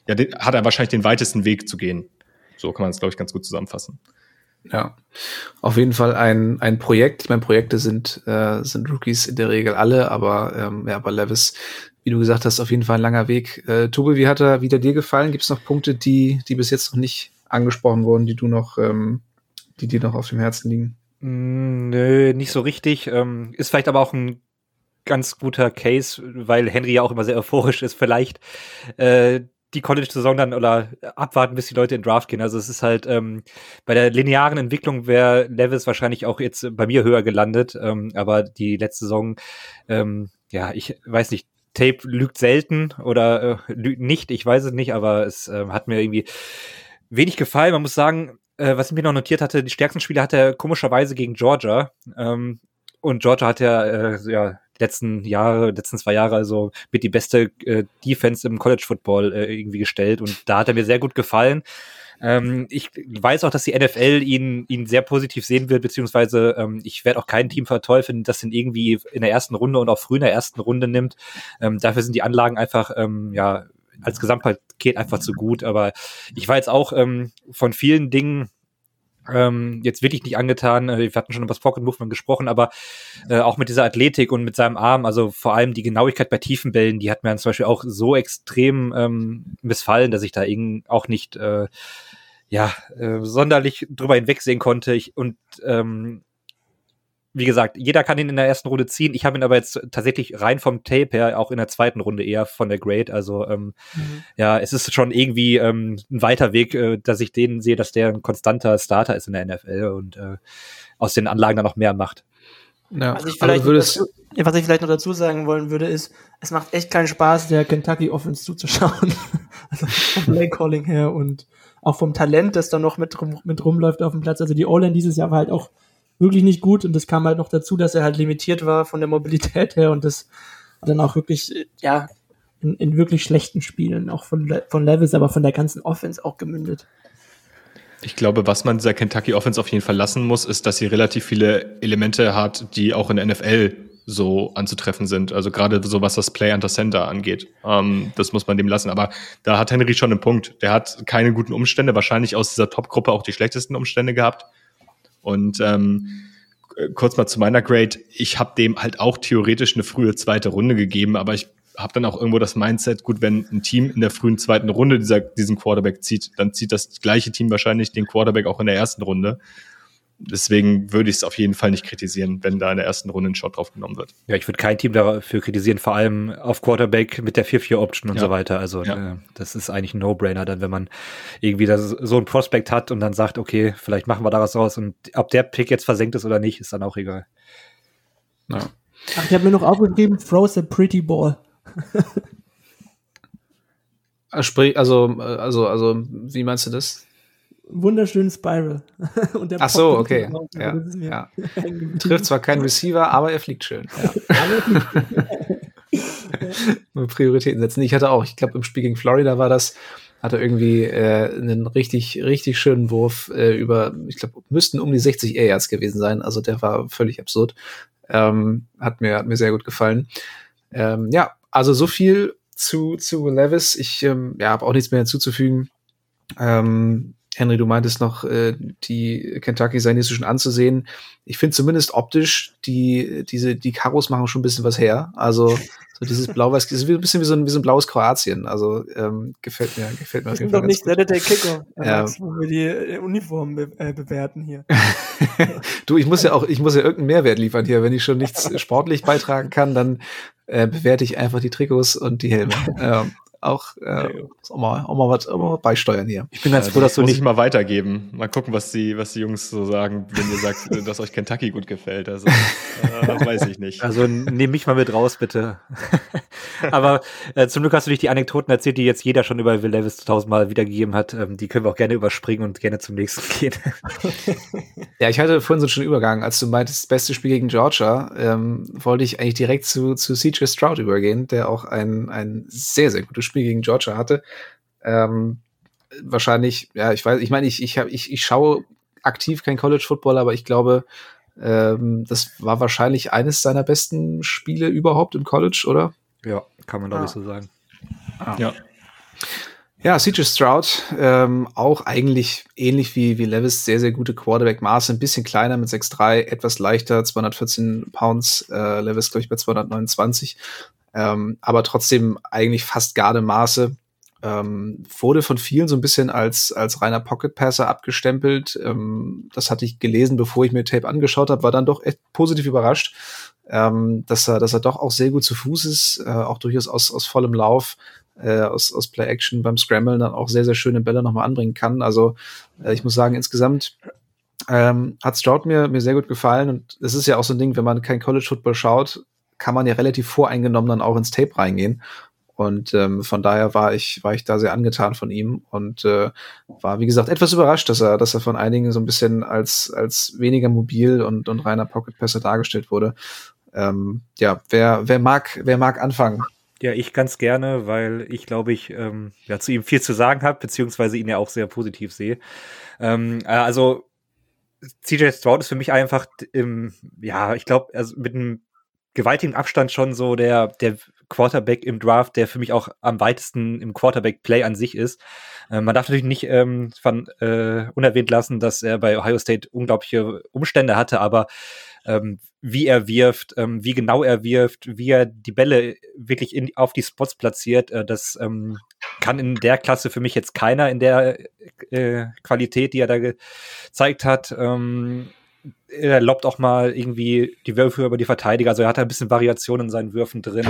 ja, hat er wahrscheinlich den weitesten Weg zu gehen. So kann man es, glaube ich, ganz gut zusammenfassen. Ja, auf jeden Fall ein, ein Projekt. Ich meine, Projekte sind, äh, sind Rookies in der Regel alle, aber ähm, ja, bei Levis wie du gesagt hast, auf jeden Fall ein langer Weg. Äh, Tobi, wie hat er wieder dir gefallen? Gibt es noch Punkte, die, die bis jetzt noch nicht angesprochen wurden, die du noch, ähm, die dir noch auf dem Herzen liegen? Mm, nö, nicht so richtig. Ähm, ist vielleicht aber auch ein ganz guter Case, weil Henry ja auch immer sehr euphorisch ist. Vielleicht äh, die College-Saison dann oder abwarten, bis die Leute in Draft gehen. Also es ist halt ähm, bei der linearen Entwicklung wäre Levis wahrscheinlich auch jetzt bei mir höher gelandet, ähm, aber die letzte Saison, ähm, ja, ich weiß nicht, Tape lügt selten oder äh, lügt nicht, ich weiß es nicht, aber es äh, hat mir irgendwie wenig gefallen. Man muss sagen, äh, was ich mir noch notiert hatte, die stärksten Spiele hat er komischerweise gegen Georgia. Ähm, und Georgia hat ja, äh, ja letzten Jahre, letzten zwei Jahre also mit die beste äh, Defense im College Football äh, irgendwie gestellt und da hat er mir sehr gut gefallen. Ähm, ich weiß auch, dass die NFL ihn, ihn sehr positiv sehen wird, beziehungsweise ähm, ich werde auch kein Team verteufeln, das ihn irgendwie in der ersten Runde und auch früh in der ersten Runde nimmt. Ähm, dafür sind die Anlagen einfach, ähm, ja, als Gesamtpaket einfach zu gut. Aber ich war jetzt auch ähm, von vielen Dingen ähm, jetzt wirklich nicht angetan. Äh, wir hatten schon über das Pocket Movement gesprochen, aber äh, auch mit dieser Athletik und mit seinem Arm, also vor allem die Genauigkeit bei tiefen Bällen, die hat mir dann zum Beispiel auch so extrem ähm, missfallen, dass ich da eben auch nicht äh, ja äh, sonderlich drüber hinwegsehen konnte. Ich, und ähm, wie gesagt, jeder kann ihn in der ersten Runde ziehen. Ich habe ihn aber jetzt tatsächlich rein vom Tape her auch in der zweiten Runde eher von der Grade. Also ähm, mhm. ja, es ist schon irgendwie ähm, ein weiter Weg, äh, dass ich den sehe, dass der ein konstanter Starter ist in der NFL und äh, aus den Anlagen dann noch mehr macht. Ja, was, ich vielleicht dazu, was ich vielleicht noch dazu sagen wollen würde, ist, es macht echt keinen Spaß, der Kentucky Offense zuzuschauen. also vom Play Calling her und auch vom Talent, das da noch mit, rum, mit rumläuft auf dem Platz. Also die O-Line dieses Jahr war halt auch wirklich nicht gut und das kam halt noch dazu, dass er halt limitiert war von der Mobilität her und das dann auch wirklich, ja, in, in wirklich schlechten Spielen, auch von, von Levels, aber von der ganzen Offense auch gemündet. Ich glaube, was man dieser Kentucky Offense auf jeden Fall lassen muss, ist, dass sie relativ viele Elemente hat, die auch in der NFL so anzutreffen sind. Also gerade so was das Play under Center angeht. Ähm, das muss man dem lassen. Aber da hat Henry schon einen Punkt. Der hat keine guten Umstände, wahrscheinlich aus dieser Top-Gruppe auch die schlechtesten Umstände gehabt. Und ähm, kurz mal zu meiner Grade. Ich habe dem halt auch theoretisch eine frühe zweite Runde gegeben, aber ich habe dann auch irgendwo das Mindset, gut, wenn ein Team in der frühen zweiten Runde dieser, diesen Quarterback zieht, dann zieht das gleiche Team wahrscheinlich den Quarterback auch in der ersten Runde deswegen würde ich es auf jeden Fall nicht kritisieren, wenn da in der ersten Runde ein Shot drauf genommen wird. Ja, ich würde kein Team dafür kritisieren, vor allem auf Quarterback mit der 4-4-Option und ja. so weiter. Also ja. äh, das ist eigentlich ein No-Brainer, dann wenn man irgendwie das, so ein Prospect hat und dann sagt, okay, vielleicht machen wir daraus raus und ob der Pick jetzt versenkt ist oder nicht, ist dann auch egal. Ja. Ach, ich habe mir noch aufgeschrieben, throws a pretty ball. also, also, also, wie meinst du das? Wunderschönen Spiral. Und der Ach so, okay. Ja, ja. Trifft zwar keinen Receiver, aber er fliegt schön. Ja. Prioritäten setzen. Ich hatte auch, ich glaube, im Spiel gegen Florida war das, hatte irgendwie äh, einen richtig, richtig schönen Wurf äh, über, ich glaube, müssten um die 60 Air Yards gewesen sein. Also der war völlig absurd. Ähm, hat mir, hat mir sehr gut gefallen. Ähm, ja, also so viel zu, zu Levis. Ich ähm, ja, habe auch nichts mehr hinzuzufügen. Ähm, Henry, du meintest noch, äh, die Kentucky seien schon anzusehen. Ich finde zumindest optisch, die, diese, die Karos machen schon ein bisschen was her. Also, so dieses Blau-Weiß, ist ein bisschen wie so ein, wie so ein blaues Kroatien. Also, ähm, gefällt mir, gefällt mir auf jeden Fall. doch nicht Saturday Kicker, ja. wo wir die äh, Uniformen be äh, bewerten hier. du, ich muss ja auch, ich muss ja irgendeinen Mehrwert liefern hier. Wenn ich schon nichts sportlich beitragen kann, dann äh, bewerte ich einfach die Trikots und die Helme. ähm, auch, äh, auch, mal, auch, mal was, auch mal beisteuern hier. Ich bin ganz froh, dass du nicht mal weitergeben. Mal gucken, was die, was die Jungs so sagen, wenn ihr sagt, dass euch Kentucky gut gefällt. Also, äh, das weiß ich nicht. Also nehm mich mal mit raus, bitte. Aber äh, zum Glück hast du nicht die Anekdoten erzählt, die jetzt jeder schon über Will Levis tausendmal wiedergegeben hat. Ähm, die können wir auch gerne überspringen und gerne zum nächsten gehen. ja, ich hatte vorhin so einen schönen Übergang. Als du meintest, das beste Spiel gegen Georgia, ähm, wollte ich eigentlich direkt zu, zu CJ Stroud übergehen, der auch ein, ein sehr, sehr gutes Spiel gegen Georgia hatte. Ähm, wahrscheinlich, ja, ich weiß, ich meine, ich, ich, hab, ich, ich schaue aktiv kein College Football, aber ich glaube, ähm, das war wahrscheinlich eines seiner besten Spiele überhaupt im College, oder? Ja, kann man glaube ich so sagen. Ah. Ja. Ja, CJ Stroud, ähm, auch eigentlich ähnlich wie, wie Levis, sehr, sehr gute Quarterback-Maße, ein bisschen kleiner mit 6'3, etwas leichter, 214 Pounds, äh, Levis, glaube ich, bei 229 ähm, aber trotzdem eigentlich fast Gardemaße. Ähm, wurde von vielen so ein bisschen als, als reiner Pocket-Passer abgestempelt. Ähm, das hatte ich gelesen, bevor ich mir Tape angeschaut habe, war dann doch echt positiv überrascht, ähm, dass, er, dass er doch auch sehr gut zu Fuß ist, äh, auch durchaus aus, aus vollem Lauf, äh, aus, aus Play-Action beim Scramblen dann auch sehr, sehr schöne Bälle nochmal anbringen kann. Also äh, ich muss sagen, insgesamt ähm, hat Stroud mir, mir sehr gut gefallen und es ist ja auch so ein Ding, wenn man kein College Football schaut, kann man ja relativ voreingenommen dann auch ins Tape reingehen. Und ähm, von daher war ich, war ich da sehr angetan von ihm und äh, war, wie gesagt, etwas überrascht, dass er, dass er von einigen so ein bisschen als, als weniger mobil und, und reiner Pocket-Passer dargestellt wurde. Ähm, ja, wer, wer mag, wer mag anfangen? Ja, ich ganz gerne, weil ich glaube ich ähm, ja zu ihm viel zu sagen habe, beziehungsweise ihn ja auch sehr positiv sehe. Ähm, äh, also CJ Stroud ist für mich einfach, im, ja, ich glaube, also mit einem gewaltigen Abstand schon so der, der Quarterback im Draft, der für mich auch am weitesten im Quarterback-Play an sich ist. Äh, man darf natürlich nicht ähm, von, äh, unerwähnt lassen, dass er bei Ohio State unglaubliche Umstände hatte, aber ähm, wie er wirft, ähm, wie genau er wirft, wie er die Bälle wirklich in, auf die Spots platziert, äh, das ähm, kann in der Klasse für mich jetzt keiner in der äh, Qualität, die er da gezeigt hat. Ähm, er lobt auch mal irgendwie die Würfe über die Verteidiger, also er hat ein bisschen Variation in seinen Würfen drin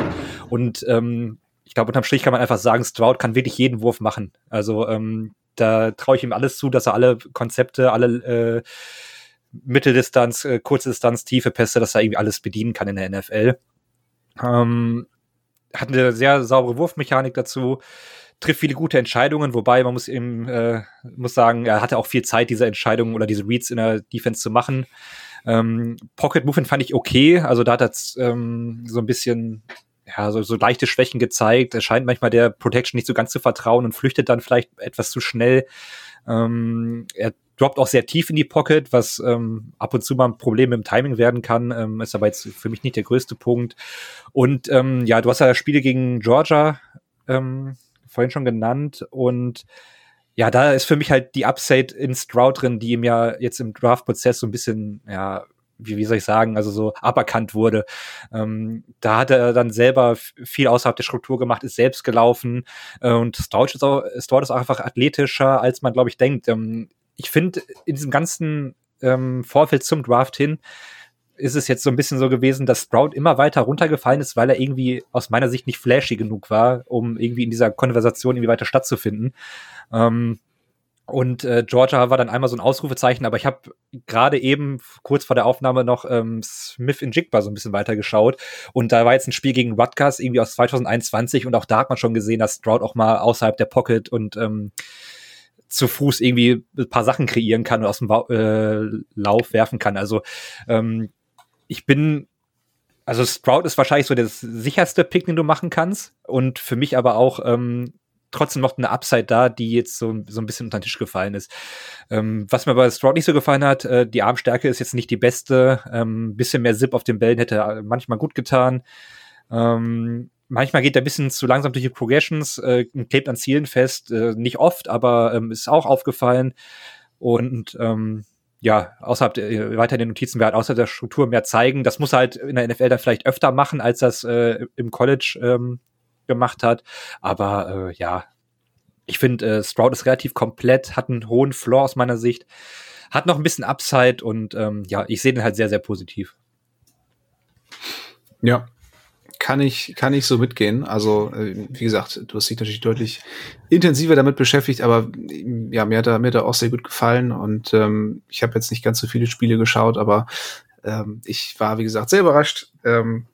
und ähm, ich glaube, unterm Strich kann man einfach sagen, Stroud kann wirklich jeden Wurf machen. Also ähm, da traue ich ihm alles zu, dass er alle Konzepte, alle äh, Mitteldistanz, äh, Kurzdistanz, tiefe Pässe, dass er irgendwie alles bedienen kann in der NFL. Ähm, hat eine sehr saubere Wurfmechanik dazu, trifft viele gute Entscheidungen, wobei man muss eben äh, muss sagen, er hatte auch viel Zeit, diese Entscheidungen oder diese Reads in der Defense zu machen. Ähm, Pocket Movement fand ich okay, also da hat er ähm, so ein bisschen ja, so, so leichte Schwächen gezeigt. Er scheint manchmal der Protection nicht so ganz zu vertrauen und flüchtet dann vielleicht etwas zu schnell. Ähm, er droppt auch sehr tief in die Pocket, was ähm, ab und zu mal ein Problem im Timing werden kann. Ähm, ist aber jetzt für mich nicht der größte Punkt. Und ähm, ja, du hast ja Spiele gegen Georgia ähm, vorhin schon genannt und ja, da ist für mich halt die Upside in Stroud drin, die ihm ja jetzt im Draft-Prozess so ein bisschen, ja, wie, wie soll ich sagen, also so aberkannt wurde. Ähm, da hat er dann selber viel außerhalb der Struktur gemacht, ist selbst gelaufen äh, und Stroud ist, auch, Stroud ist auch einfach athletischer, als man, glaube ich, denkt. Ähm, ich finde, in diesem ganzen ähm, Vorfeld zum Draft hin ist es jetzt so ein bisschen so gewesen, dass Sprout immer weiter runtergefallen ist, weil er irgendwie aus meiner Sicht nicht flashy genug war, um irgendwie in dieser Konversation irgendwie weiter stattzufinden. Ähm, und äh, Georgia war dann einmal so ein Ausrufezeichen, aber ich habe gerade eben kurz vor der Aufnahme noch ähm, Smith in Jigba so ein bisschen weitergeschaut. Und da war jetzt ein Spiel gegen Rutgers irgendwie aus 2021 und auch da hat man schon gesehen, dass Stroud auch mal außerhalb der Pocket und ähm, zu Fuß irgendwie ein paar Sachen kreieren kann und aus dem äh, Lauf werfen kann. Also ähm, ich bin, also Sprout ist wahrscheinlich so das sicherste Pick, den du machen kannst. Und für mich aber auch ähm, trotzdem noch eine Upside da, die jetzt so, so ein bisschen unter den Tisch gefallen ist. Ähm, was mir bei Stroud nicht so gefallen hat, äh, die Armstärke ist jetzt nicht die beste. Ähm, bisschen mehr Zip auf den Bällen hätte manchmal gut getan. Ähm, manchmal geht er ein bisschen zu langsam durch die Progressions, äh, klebt an Zielen fest, äh, nicht oft, aber ähm, ist auch aufgefallen. Und ähm, ja, außerhalb der, weiter in den Notizen halt außerhalb der Struktur mehr zeigen. Das muss halt in der NFL dann vielleicht öfter machen, als das äh, im College ähm, gemacht hat. Aber äh, ja, ich finde, äh, Stroud ist relativ komplett, hat einen hohen Floor aus meiner Sicht, hat noch ein bisschen Upside und ähm, ja, ich sehe den halt sehr, sehr positiv. Ja, kann ich, kann ich so mitgehen. Also, äh, wie gesagt, du hast dich natürlich deutlich intensiver damit beschäftigt, aber ja, mir hat er, mir hat er auch sehr gut gefallen und ähm, ich habe jetzt nicht ganz so viele Spiele geschaut, aber ähm, ich war, wie gesagt, sehr überrascht ähm,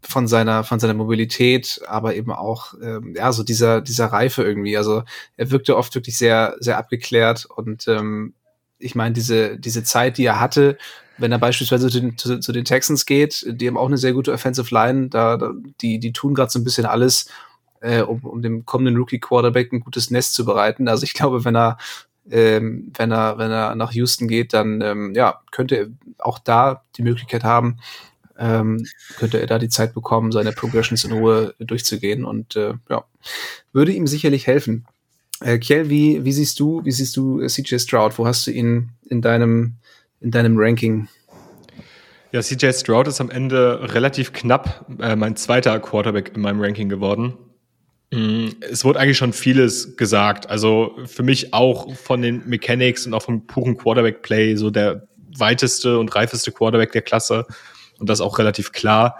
von seiner, von seiner Mobilität, aber eben auch, ähm, ja, so dieser, dieser Reife irgendwie. Also, er wirkte oft wirklich sehr, sehr abgeklärt und ähm, ich meine, diese, diese Zeit, die er hatte, wenn er beispielsweise zu den, zu, zu den Texans geht, die haben auch eine sehr gute Offensive Line, da, da die, die tun gerade so ein bisschen alles, äh, um, um dem kommenden Rookie Quarterback ein gutes Nest zu bereiten. Also ich glaube, wenn er ähm, wenn er wenn er nach Houston geht, dann ähm, ja könnte er auch da die Möglichkeit haben, ähm, könnte er da die Zeit bekommen, seine Progressions in Ruhe durchzugehen und äh, ja würde ihm sicherlich helfen. Äh, Kiel, wie, wie siehst du, wie siehst du äh, CJ Stroud? Wo hast du ihn in deinem in deinem Ranking? Ja, CJ Stroud ist am Ende relativ knapp äh, mein zweiter Quarterback in meinem Ranking geworden. Mm, es wurde eigentlich schon vieles gesagt. Also für mich auch von den Mechanics und auch vom puren Quarterback-Play so der weiteste und reifeste Quarterback der Klasse. Und das auch relativ klar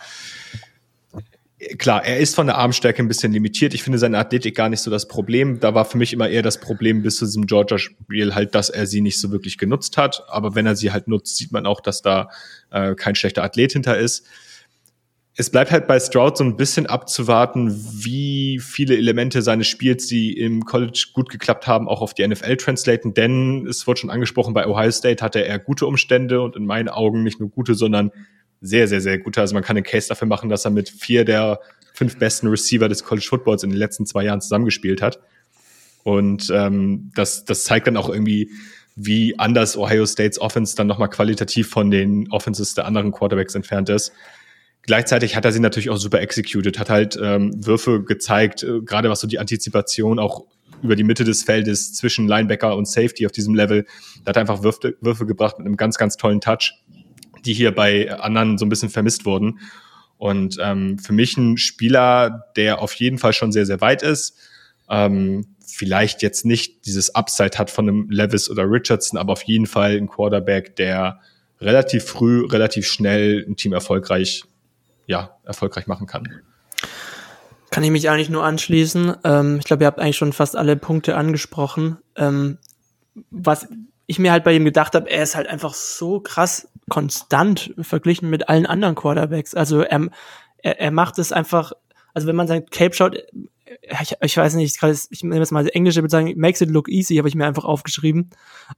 klar, er ist von der Armstärke ein bisschen limitiert. Ich finde seine Athletik gar nicht so das Problem. Da war für mich immer eher das Problem bis zu diesem Georgia-Spiel halt, dass er sie nicht so wirklich genutzt hat. Aber wenn er sie halt nutzt, sieht man auch, dass da äh, kein schlechter Athlet hinter ist. Es bleibt halt bei Stroud so ein bisschen abzuwarten, wie viele Elemente seines Spiels, die im College gut geklappt haben, auch auf die NFL translaten. Denn es wurde schon angesprochen, bei Ohio State hatte er gute Umstände und in meinen Augen nicht nur gute, sondern sehr, sehr, sehr guter. Also man kann einen Case dafür machen, dass er mit vier der fünf besten Receiver des College Footballs in den letzten zwei Jahren zusammengespielt hat. Und ähm, das, das zeigt dann auch irgendwie, wie anders Ohio States Offense dann nochmal qualitativ von den Offenses der anderen Quarterbacks entfernt ist. gleichzeitig hat er sie natürlich auch super executed, hat halt ähm, Würfe gezeigt, äh, gerade was so die Antizipation auch über die Mitte des Feldes zwischen Linebacker und Safety auf diesem Level. Da hat er einfach Würfe, Würfe gebracht mit einem ganz, ganz tollen Touch, die hier bei anderen so ein bisschen vermisst wurden. Und ähm, für mich ein Spieler, der auf jeden Fall schon sehr, sehr weit ist. Ähm, vielleicht jetzt nicht dieses Upside hat von einem Levis oder Richardson, aber auf jeden Fall ein Quarterback, der relativ früh, relativ schnell ein Team erfolgreich, ja, erfolgreich machen kann. Kann ich mich eigentlich nur anschließen. Ähm, ich glaube, ihr habt eigentlich schon fast alle Punkte angesprochen. Ähm, was ich mir halt bei ihm gedacht habe, er ist halt einfach so krass konstant verglichen mit allen anderen Quarterbacks. Also er, er, er macht es einfach, also wenn man sein Cape schaut, ich, ich weiß nicht, ich nehme jetzt mal die englische Bezeichnung, makes it look easy, habe ich mir einfach aufgeschrieben.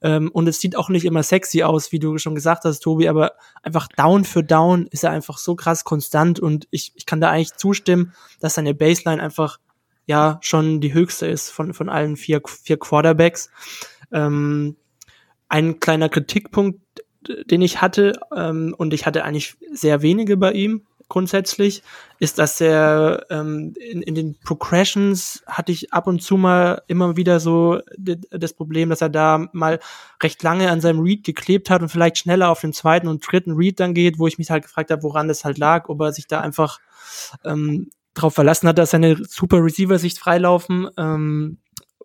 Ähm, und es sieht auch nicht immer sexy aus, wie du schon gesagt hast, Tobi, aber einfach down für down ist er einfach so krass konstant und ich, ich kann da eigentlich zustimmen, dass seine Baseline einfach ja schon die höchste ist von, von allen vier, vier Quarterbacks. Ähm, ein kleiner Kritikpunkt, den ich hatte, ähm, und ich hatte eigentlich sehr wenige bei ihm, grundsätzlich, ist, dass er ähm, in, in den Progressions hatte ich ab und zu mal immer wieder so das Problem, dass er da mal recht lange an seinem Read geklebt hat und vielleicht schneller auf den zweiten und dritten Read dann geht, wo ich mich halt gefragt habe, woran das halt lag, ob er sich da einfach ähm, darauf verlassen hat, dass seine super Receiver sich freilaufen. Ähm,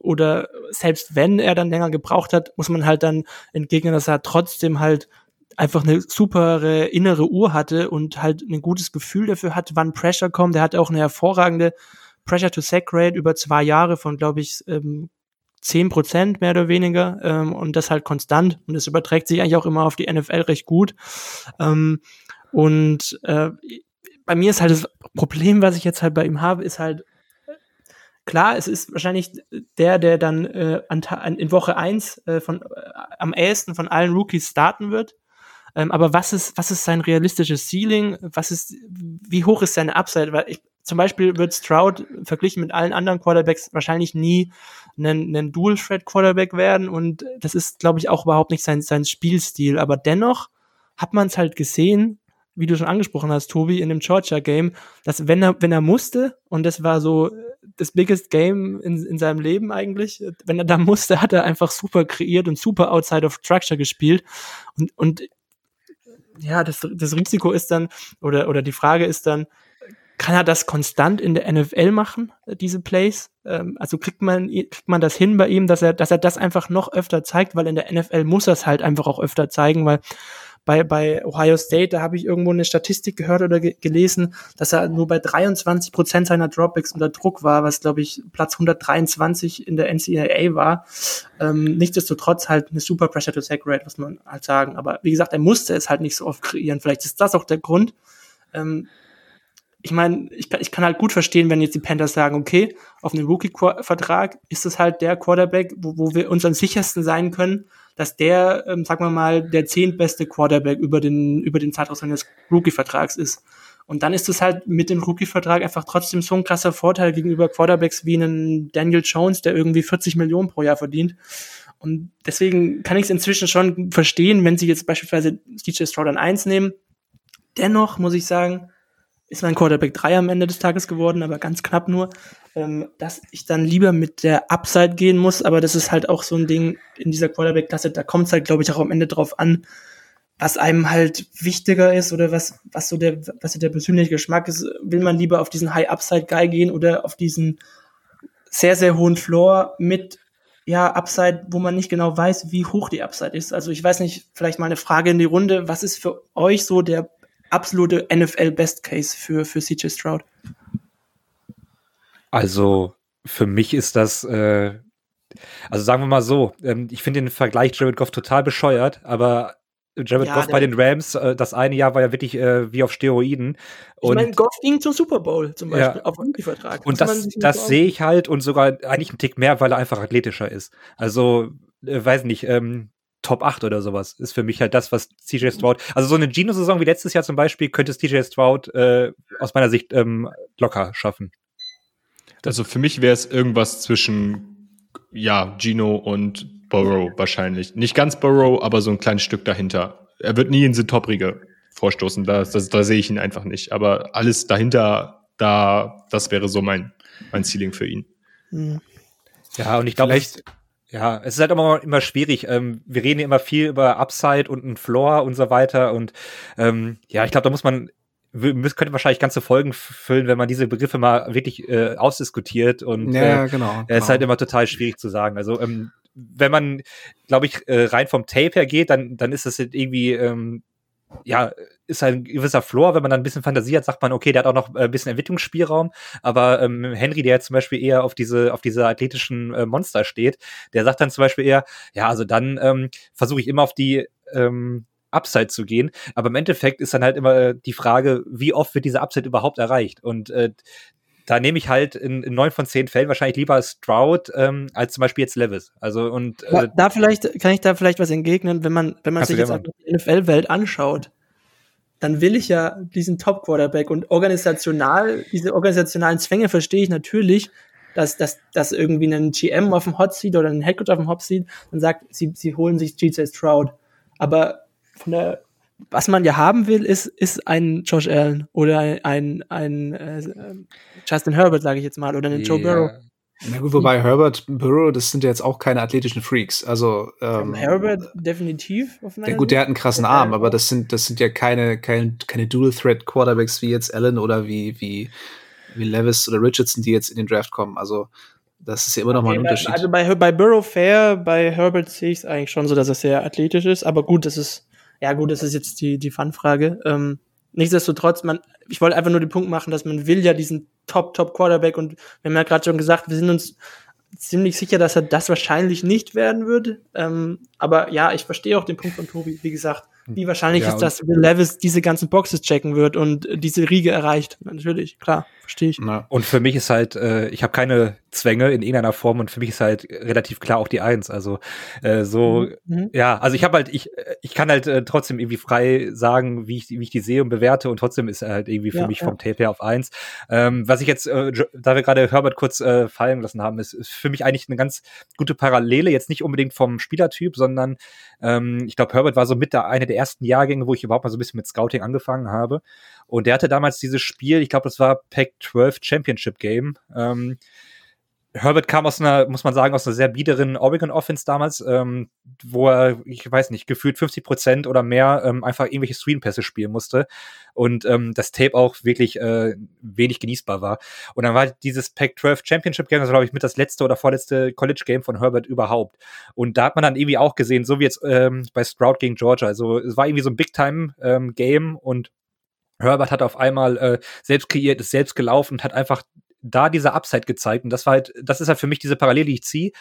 oder selbst wenn er dann länger gebraucht hat, muss man halt dann entgegnen, dass er trotzdem halt einfach eine super innere Uhr hatte und halt ein gutes Gefühl dafür hat, wann Pressure kommt. Er hat auch eine hervorragende Pressure to Sack Rate über zwei Jahre von, glaube ich, ähm, 10 Prozent mehr oder weniger ähm, und das halt konstant und das überträgt sich eigentlich auch immer auf die NFL recht gut. Ähm, und äh, bei mir ist halt das Problem, was ich jetzt halt bei ihm habe, ist halt klar, es ist wahrscheinlich der, der dann äh, an, in Woche eins äh, von äh, am ehesten von allen Rookies starten wird. Ähm, aber was ist, was ist sein realistisches Ceiling? Was ist, wie hoch ist seine Upside? Weil ich, zum Beispiel wird Stroud verglichen mit allen anderen Quarterbacks wahrscheinlich nie einen, einen Dual-Threat-Quarterback werden und das ist, glaube ich, auch überhaupt nicht sein, sein Spielstil. Aber dennoch hat man es halt gesehen, wie du schon angesprochen hast, Tobi, in dem Georgia-Game, dass wenn er, wenn er musste, und das war so das biggest Game in, in seinem Leben eigentlich, wenn er da musste, hat er einfach super kreiert und super outside of structure gespielt. Und, und ja, das, das Risiko ist dann, oder, oder die Frage ist dann, kann er das konstant in der NFL machen, diese Plays? Ähm, also kriegt man, kriegt man das hin bei ihm, dass er, dass er das einfach noch öfter zeigt, weil in der NFL muss er es halt einfach auch öfter zeigen, weil bei, bei Ohio State, da habe ich irgendwo eine Statistik gehört oder ge gelesen, dass er nur bei 23 Prozent seiner Dropbacks unter Druck war, was glaube ich Platz 123 in der NCAA war. Ähm, nichtsdestotrotz halt eine super Pressure to Sack Rate, was man halt sagen. Aber wie gesagt, er musste es halt nicht so oft kreieren. Vielleicht ist das auch der Grund. Ähm, ich meine, ich, ich kann halt gut verstehen, wenn jetzt die Panthers sagen, okay, auf einem Rookie-Vertrag ist es halt der Quarterback, wo, wo wir uns am sichersten sein können, dass der, ähm, sagen wir mal, der zehntbeste Quarterback über den, über den Zeitraum seines Rookie-Vertrags ist. Und dann ist es halt mit dem Rookie-Vertrag einfach trotzdem so ein krasser Vorteil gegenüber Quarterbacks wie einen Daniel Jones, der irgendwie 40 Millionen pro Jahr verdient. Und deswegen kann ich es inzwischen schon verstehen, wenn sie jetzt beispielsweise DJ Stroud an 1 nehmen. Dennoch muss ich sagen, ist mein Quarterback 3 am Ende des Tages geworden, aber ganz knapp nur, ähm, dass ich dann lieber mit der Upside gehen muss, aber das ist halt auch so ein Ding in dieser Quarterback-Klasse, da kommt es halt, glaube ich, auch am Ende drauf an, was einem halt wichtiger ist oder was, was so der, was so der persönliche Geschmack ist. Will man lieber auf diesen High-Upside-Guy gehen oder auf diesen sehr, sehr hohen Floor mit ja, Upside, wo man nicht genau weiß, wie hoch die Upside ist. Also ich weiß nicht, vielleicht mal eine Frage in die Runde. Was ist für euch so der absolute NFL Best Case für, für CJ Stroud? Also für mich ist das, äh, also sagen wir mal so, ähm, ich finde den Vergleich Jared Goff total bescheuert, aber Jared ja, Goff bei den Rams, äh, das eine Jahr war ja wirklich äh, wie auf Steroiden. Und ich meine, Goff ging zum Super Bowl zum Beispiel, ja. auf Rookie-Vertrag. Und das, das sehe ich halt und sogar eigentlich einen Tick mehr, weil er einfach athletischer ist. Also, äh, weiß nicht, ähm, Top 8 oder sowas. Ist für mich halt das, was CJ Stroud. Also so eine Gino-Saison wie letztes Jahr zum Beispiel könnte es TJ Stroud äh, aus meiner Sicht ähm, locker schaffen. Also für mich wäre es irgendwas zwischen ja, Gino und Burrow wahrscheinlich. Nicht ganz Burrow, aber so ein kleines Stück dahinter. Er wird nie in die Top-Riege vorstoßen. Da, das, da sehe ich ihn einfach nicht. Aber alles dahinter, da, das wäre so mein, mein Ceiling für ihn. Hm. Ja, und ich glaube, ja, es ist halt immer, immer schwierig. Ähm, wir reden immer viel über Upside und einen Floor und so weiter. Und ähm, ja, ich glaube, da muss man könnte wahrscheinlich ganze Folgen füllen, wenn man diese Begriffe mal wirklich äh, ausdiskutiert. Und ja, äh, genau, es genau. ist halt immer total schwierig zu sagen. Also ähm, wenn man, glaube ich, äh, rein vom Tape her geht, dann, dann ist es irgendwie ähm, ja, ist halt ein gewisser Floor. Wenn man dann ein bisschen Fantasie hat, sagt man, okay, der hat auch noch ein bisschen Entwicklungsspielraum. Aber ähm, Henry, der jetzt zum Beispiel eher auf diese, auf diese athletischen äh, Monster steht, der sagt dann zum Beispiel eher, ja, also dann ähm, versuche ich immer auf die ähm, Upside zu gehen. Aber im Endeffekt ist dann halt immer die Frage, wie oft wird diese Upside überhaupt erreicht? Und äh, da nehme ich halt in, neun von zehn Fällen wahrscheinlich lieber Stroud ähm, als zum Beispiel jetzt Levis. Also und äh, da vielleicht kann ich da vielleicht was entgegnen, wenn man wenn man sich jetzt die NFL-Welt anschaut, dann will ich ja diesen Top Quarterback und organisational diese organisationalen Zwänge verstehe ich natürlich, dass dass dass irgendwie ein GM auf dem Hot Seat oder ein Headcoach auf dem Hot Seat dann sagt, sie sie holen sich GJ Stroud, aber von der was man ja haben will, ist, ist ein Josh Allen oder ein, ein, ein äh, Justin Herbert, sage ich jetzt mal, oder einen yeah. Joe Burrow. Na gut, wobei Herbert, Burrow, das sind ja jetzt auch keine athletischen Freaks. Also ähm, Herbert definitiv. Auf der, gut, der hat einen krassen Arm, aber das sind das sind ja keine keine, keine Dual Threat Quarterbacks wie jetzt Allen oder wie wie wie Levis oder Richardson, die jetzt in den Draft kommen. Also das ist ja immer noch okay, mal ein Unterschied. Also bei, bei Burrow fair, bei Herbert sehe ich es eigentlich schon so, dass er sehr athletisch ist. Aber gut, das ist ja gut, das ist jetzt die, die Fun-Frage. Ähm, nichtsdestotrotz, man, ich wollte einfach nur den Punkt machen, dass man will ja diesen Top, Top Quarterback und wir haben ja gerade schon gesagt, wir sind uns ziemlich sicher, dass er das wahrscheinlich nicht werden wird. Ähm, aber ja, ich verstehe auch den Punkt von Tobi. Wie gesagt, wie wahrscheinlich ja, ist, dass Will Levis diese ganzen Boxes checken wird und diese Riege erreicht. Natürlich, klar, verstehe ich. Na. Und für mich ist halt, äh, ich habe keine Zwänge in irgendeiner Form und für mich ist halt relativ klar auch die Eins. Also äh, so, mhm. mhm. ja, also ich habe halt, ich, ich kann halt äh, trotzdem irgendwie frei sagen, wie ich, wie ich die sehe und bewerte und trotzdem ist er halt irgendwie für ja, mich ja. vom Tape her auf Eins. Ähm, was ich jetzt, äh, da wir gerade Herbert kurz äh, fallen lassen haben, ist, ist für mich eigentlich eine ganz gute Parallele, jetzt nicht unbedingt vom Spielertyp, sondern ähm, ich glaube, Herbert war so mit der eine der ersten Jahrgänge, wo ich überhaupt mal so ein bisschen mit Scouting angefangen habe. Und der hatte damals dieses Spiel, ich glaube, das war Pack 12 Championship Game. Ähm, Herbert kam aus einer, muss man sagen, aus einer sehr biederen Oregon Offense damals, ähm, wo er, ich weiß nicht, gefühlt 50 Prozent oder mehr ähm, einfach irgendwelche Screenpässe spielen musste und ähm, das Tape auch wirklich äh, wenig genießbar war. Und dann war dieses Pac-12 Championship Game, das war, glaube ich, mit das letzte oder vorletzte College Game von Herbert überhaupt. Und da hat man dann irgendwie auch gesehen, so wie jetzt ähm, bei Stroud gegen Georgia. Also es war irgendwie so ein Big-Time-Game ähm, und Herbert hat auf einmal äh, selbst kreiert, ist selbst gelaufen und hat einfach da diese Upside gezeigt. Und das war halt, das ist halt für mich diese Parallele, die ich ziehe,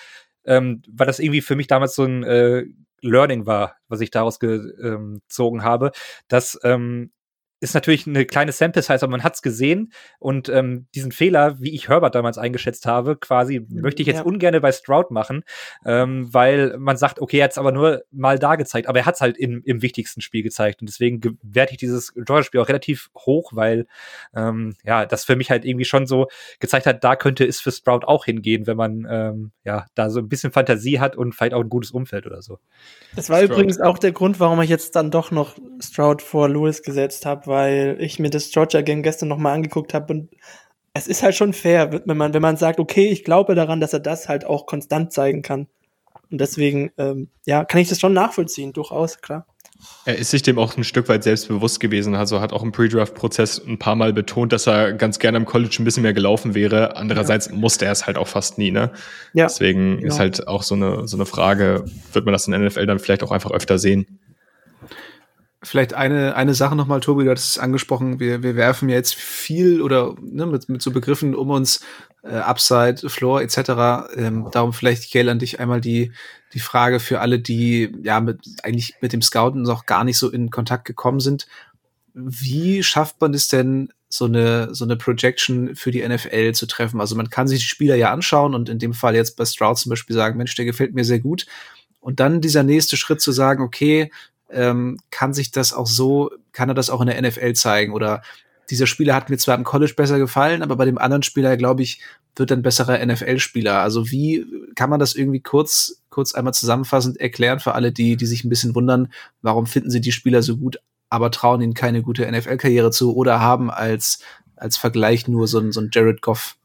ähm, weil das irgendwie für mich damals so ein äh, Learning war, was ich daraus gezogen habe, dass ähm, ist natürlich eine kleine Sample Size, aber man hat es gesehen und ähm, diesen Fehler, wie ich Herbert damals eingeschätzt habe, quasi mhm, möchte ich jetzt ja. ungern bei Stroud machen, ähm, weil man sagt, okay, er hat es aber nur mal da gezeigt, aber er hat es halt im, im wichtigsten Spiel gezeigt und deswegen werte ich dieses Georgia-Spiel auch relativ hoch, weil ähm, ja, das für mich halt irgendwie schon so gezeigt hat, da könnte es für Stroud auch hingehen, wenn man ähm, ja da so ein bisschen Fantasie hat und vielleicht auch ein gutes Umfeld oder so. Das war Stroud. übrigens auch der Grund, warum ich jetzt dann doch noch Stroud vor Lewis gesetzt habe, weil ich mir das Georgia Game gestern nochmal angeguckt habe und es ist halt schon fair, wenn man, wenn man sagt, okay, ich glaube daran, dass er das halt auch konstant zeigen kann. Und deswegen, ähm, ja, kann ich das schon nachvollziehen, durchaus, klar. Er ist sich dem auch ein Stück weit selbstbewusst gewesen. Also hat auch im Pre-Draft-Prozess ein paar Mal betont, dass er ganz gerne im College ein bisschen mehr gelaufen wäre. Andererseits ja. musste er es halt auch fast nie, ne? Ja. Deswegen genau. ist halt auch so eine, so eine Frage, wird man das in der NFL dann vielleicht auch einfach öfter sehen? Vielleicht eine, eine Sache nochmal, Tobi, du hattest es angesprochen, wir, wir werfen jetzt viel oder ne, mit, mit so Begriffen um uns, äh, Upside, Floor etc. Ähm, darum vielleicht, Gail, an dich einmal die, die Frage für alle, die ja mit, eigentlich mit dem Scouten noch gar nicht so in Kontakt gekommen sind. Wie schafft man es denn, so eine, so eine Projection für die NFL zu treffen? Also man kann sich die Spieler ja anschauen und in dem Fall jetzt bei Stroud zum Beispiel sagen, Mensch, der gefällt mir sehr gut. Und dann dieser nächste Schritt zu sagen, okay, ähm, kann sich das auch so, kann er das auch in der NFL zeigen? Oder dieser Spieler hat mir zwar im College besser gefallen, aber bei dem anderen Spieler, glaube ich, wird ein besserer NFL-Spieler. Also wie kann man das irgendwie kurz, kurz einmal zusammenfassend erklären für alle, die, die sich ein bisschen wundern, warum finden sie die Spieler so gut, aber trauen ihnen keine gute NFL-Karriere zu oder haben als, als Vergleich nur so ein, so ein Jared Goff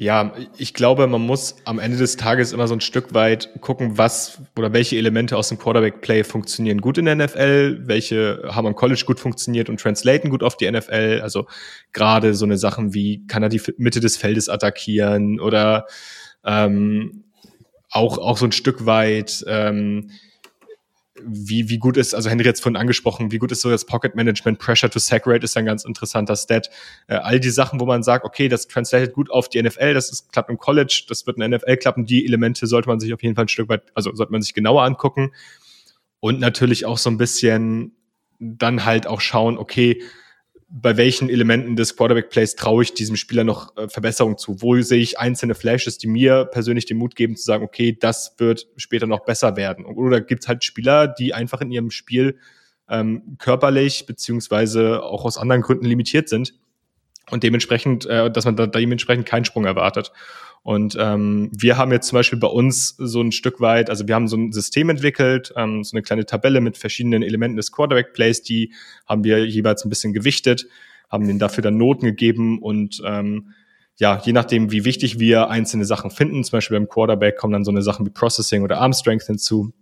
ja, ich glaube, man muss am Ende des Tages immer so ein Stück weit gucken, was oder welche Elemente aus dem Quarterback-Play funktionieren gut in der NFL, welche haben am College gut funktioniert und translaten gut auf die NFL. Also gerade so eine Sachen wie, kann er die Mitte des Feldes attackieren oder ähm, auch, auch so ein Stück weit ähm, wie, wie gut ist, also Henry jetzt vorhin angesprochen, wie gut ist so das Pocket Management, Pressure to Sack Rate ist ein ganz interessanter Stat. Äh, all die Sachen, wo man sagt, okay, das translated gut auf die NFL, das ist, klappt im College, das wird in der NFL klappen, die Elemente sollte man sich auf jeden Fall ein Stück weit, also sollte man sich genauer angucken. Und natürlich auch so ein bisschen dann halt auch schauen, okay, bei welchen Elementen des Quarterback-Plays traue ich diesem Spieler noch äh, Verbesserung zu? Wo sehe ich einzelne Flashes, die mir persönlich den Mut geben, zu sagen, okay, das wird später noch besser werden? Oder gibt es halt Spieler, die einfach in ihrem Spiel ähm, körperlich beziehungsweise auch aus anderen Gründen limitiert sind und dementsprechend, äh, dass man da, da dementsprechend keinen Sprung erwartet. Und ähm, wir haben jetzt zum Beispiel bei uns so ein Stück weit, also wir haben so ein System entwickelt, ähm, so eine kleine Tabelle mit verschiedenen Elementen des Quarterback-Plays, die haben wir jeweils ein bisschen gewichtet, haben denen dafür dann Noten gegeben und ähm, ja, je nachdem, wie wichtig wir einzelne Sachen finden, zum Beispiel beim Quarterback kommen dann so eine Sachen wie Processing oder Arm Strength hinzu.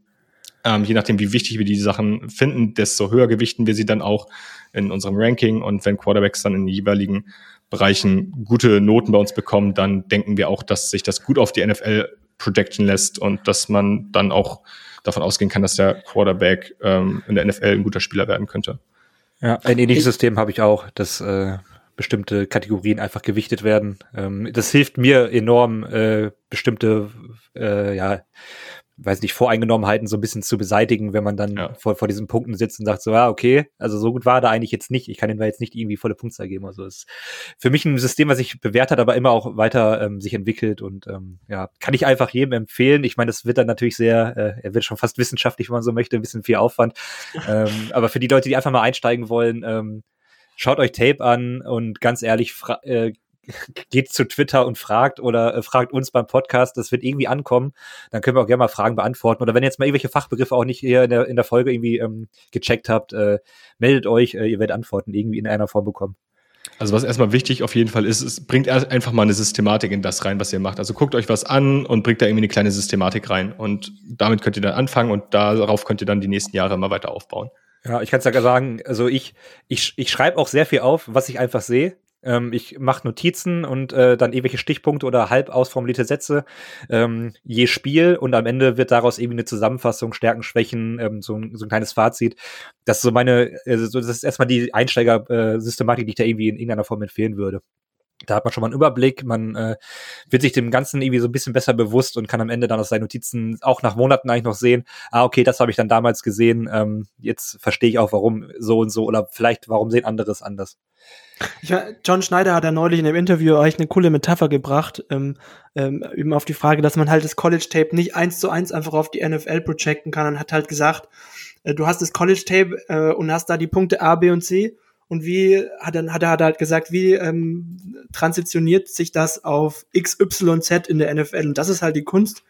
Ähm, je nachdem, wie wichtig wir die Sachen finden, desto höher gewichten wir sie dann auch in unserem Ranking. Und wenn Quarterbacks dann in den jeweiligen Bereichen gute Noten bei uns bekommen, dann denken wir auch, dass sich das gut auf die NFL projecten lässt und dass man dann auch davon ausgehen kann, dass der Quarterback ähm, in der NFL ein guter Spieler werden könnte. Ja, ein ähnliches System habe ich auch, dass äh, bestimmte Kategorien einfach gewichtet werden. Ähm, das hilft mir enorm, äh, bestimmte äh, ja, weiß nicht, Voreingenommenheiten so ein bisschen zu beseitigen, wenn man dann ja. vor, vor diesen Punkten sitzt und sagt so, ja, okay, also so gut war da eigentlich jetzt nicht. Ich kann ihm da jetzt nicht irgendwie volle Punktzahl geben. Also ist für mich ein System, was sich bewährt hat, aber immer auch weiter ähm, sich entwickelt und ähm, ja, kann ich einfach jedem empfehlen. Ich meine, das wird dann natürlich sehr, äh, er wird schon fast wissenschaftlich, wenn man so möchte, ein bisschen viel Aufwand. ähm, aber für die Leute, die einfach mal einsteigen wollen, ähm, schaut euch Tape an und ganz ehrlich, äh, geht zu Twitter und fragt oder äh, fragt uns beim Podcast, das wird irgendwie ankommen, dann können wir auch gerne mal Fragen beantworten. Oder wenn ihr jetzt mal irgendwelche Fachbegriffe auch nicht hier in der, in der Folge irgendwie ähm, gecheckt habt, äh, meldet euch, äh, ihr werdet Antworten irgendwie in einer Form bekommen. Also was erstmal wichtig auf jeden Fall ist, es bringt einfach mal eine Systematik in das rein, was ihr macht. Also guckt euch was an und bringt da irgendwie eine kleine Systematik rein. Und damit könnt ihr dann anfangen und darauf könnt ihr dann die nächsten Jahre immer weiter aufbauen. Ja, ich kann es ja sagen, also ich, ich, ich schreibe auch sehr viel auf, was ich einfach sehe. Ähm, ich mache Notizen und äh, dann irgendwelche Stichpunkte oder halb ausformulierte Sätze ähm, je Spiel und am Ende wird daraus irgendwie eine Zusammenfassung, Stärken, Schwächen, ähm, so, ein, so ein kleines Fazit. Das ist so meine, äh, so, das ist erstmal die Einsteiger-Systematik, äh, die ich da irgendwie in irgendeiner Form empfehlen würde. Da hat man schon mal einen Überblick, man äh, wird sich dem Ganzen irgendwie so ein bisschen besser bewusst und kann am Ende dann aus seinen Notizen auch nach Monaten eigentlich noch sehen, ah, okay, das habe ich dann damals gesehen, ähm, jetzt verstehe ich auch, warum so und so oder vielleicht, warum sehen andere es anders. Ich, John Schneider hat ja neulich in dem Interview eigentlich eine coole Metapher gebracht, ähm, ähm, eben auf die Frage, dass man halt das College-Tape nicht eins zu eins einfach auf die NFL projecten kann und hat halt gesagt, äh, du hast das College-Tape äh, und hast da die Punkte A, B und C und wie hat er, hat er halt gesagt, wie ähm, transitioniert sich das auf X, Y, Z in der NFL? Und das ist halt die Kunst,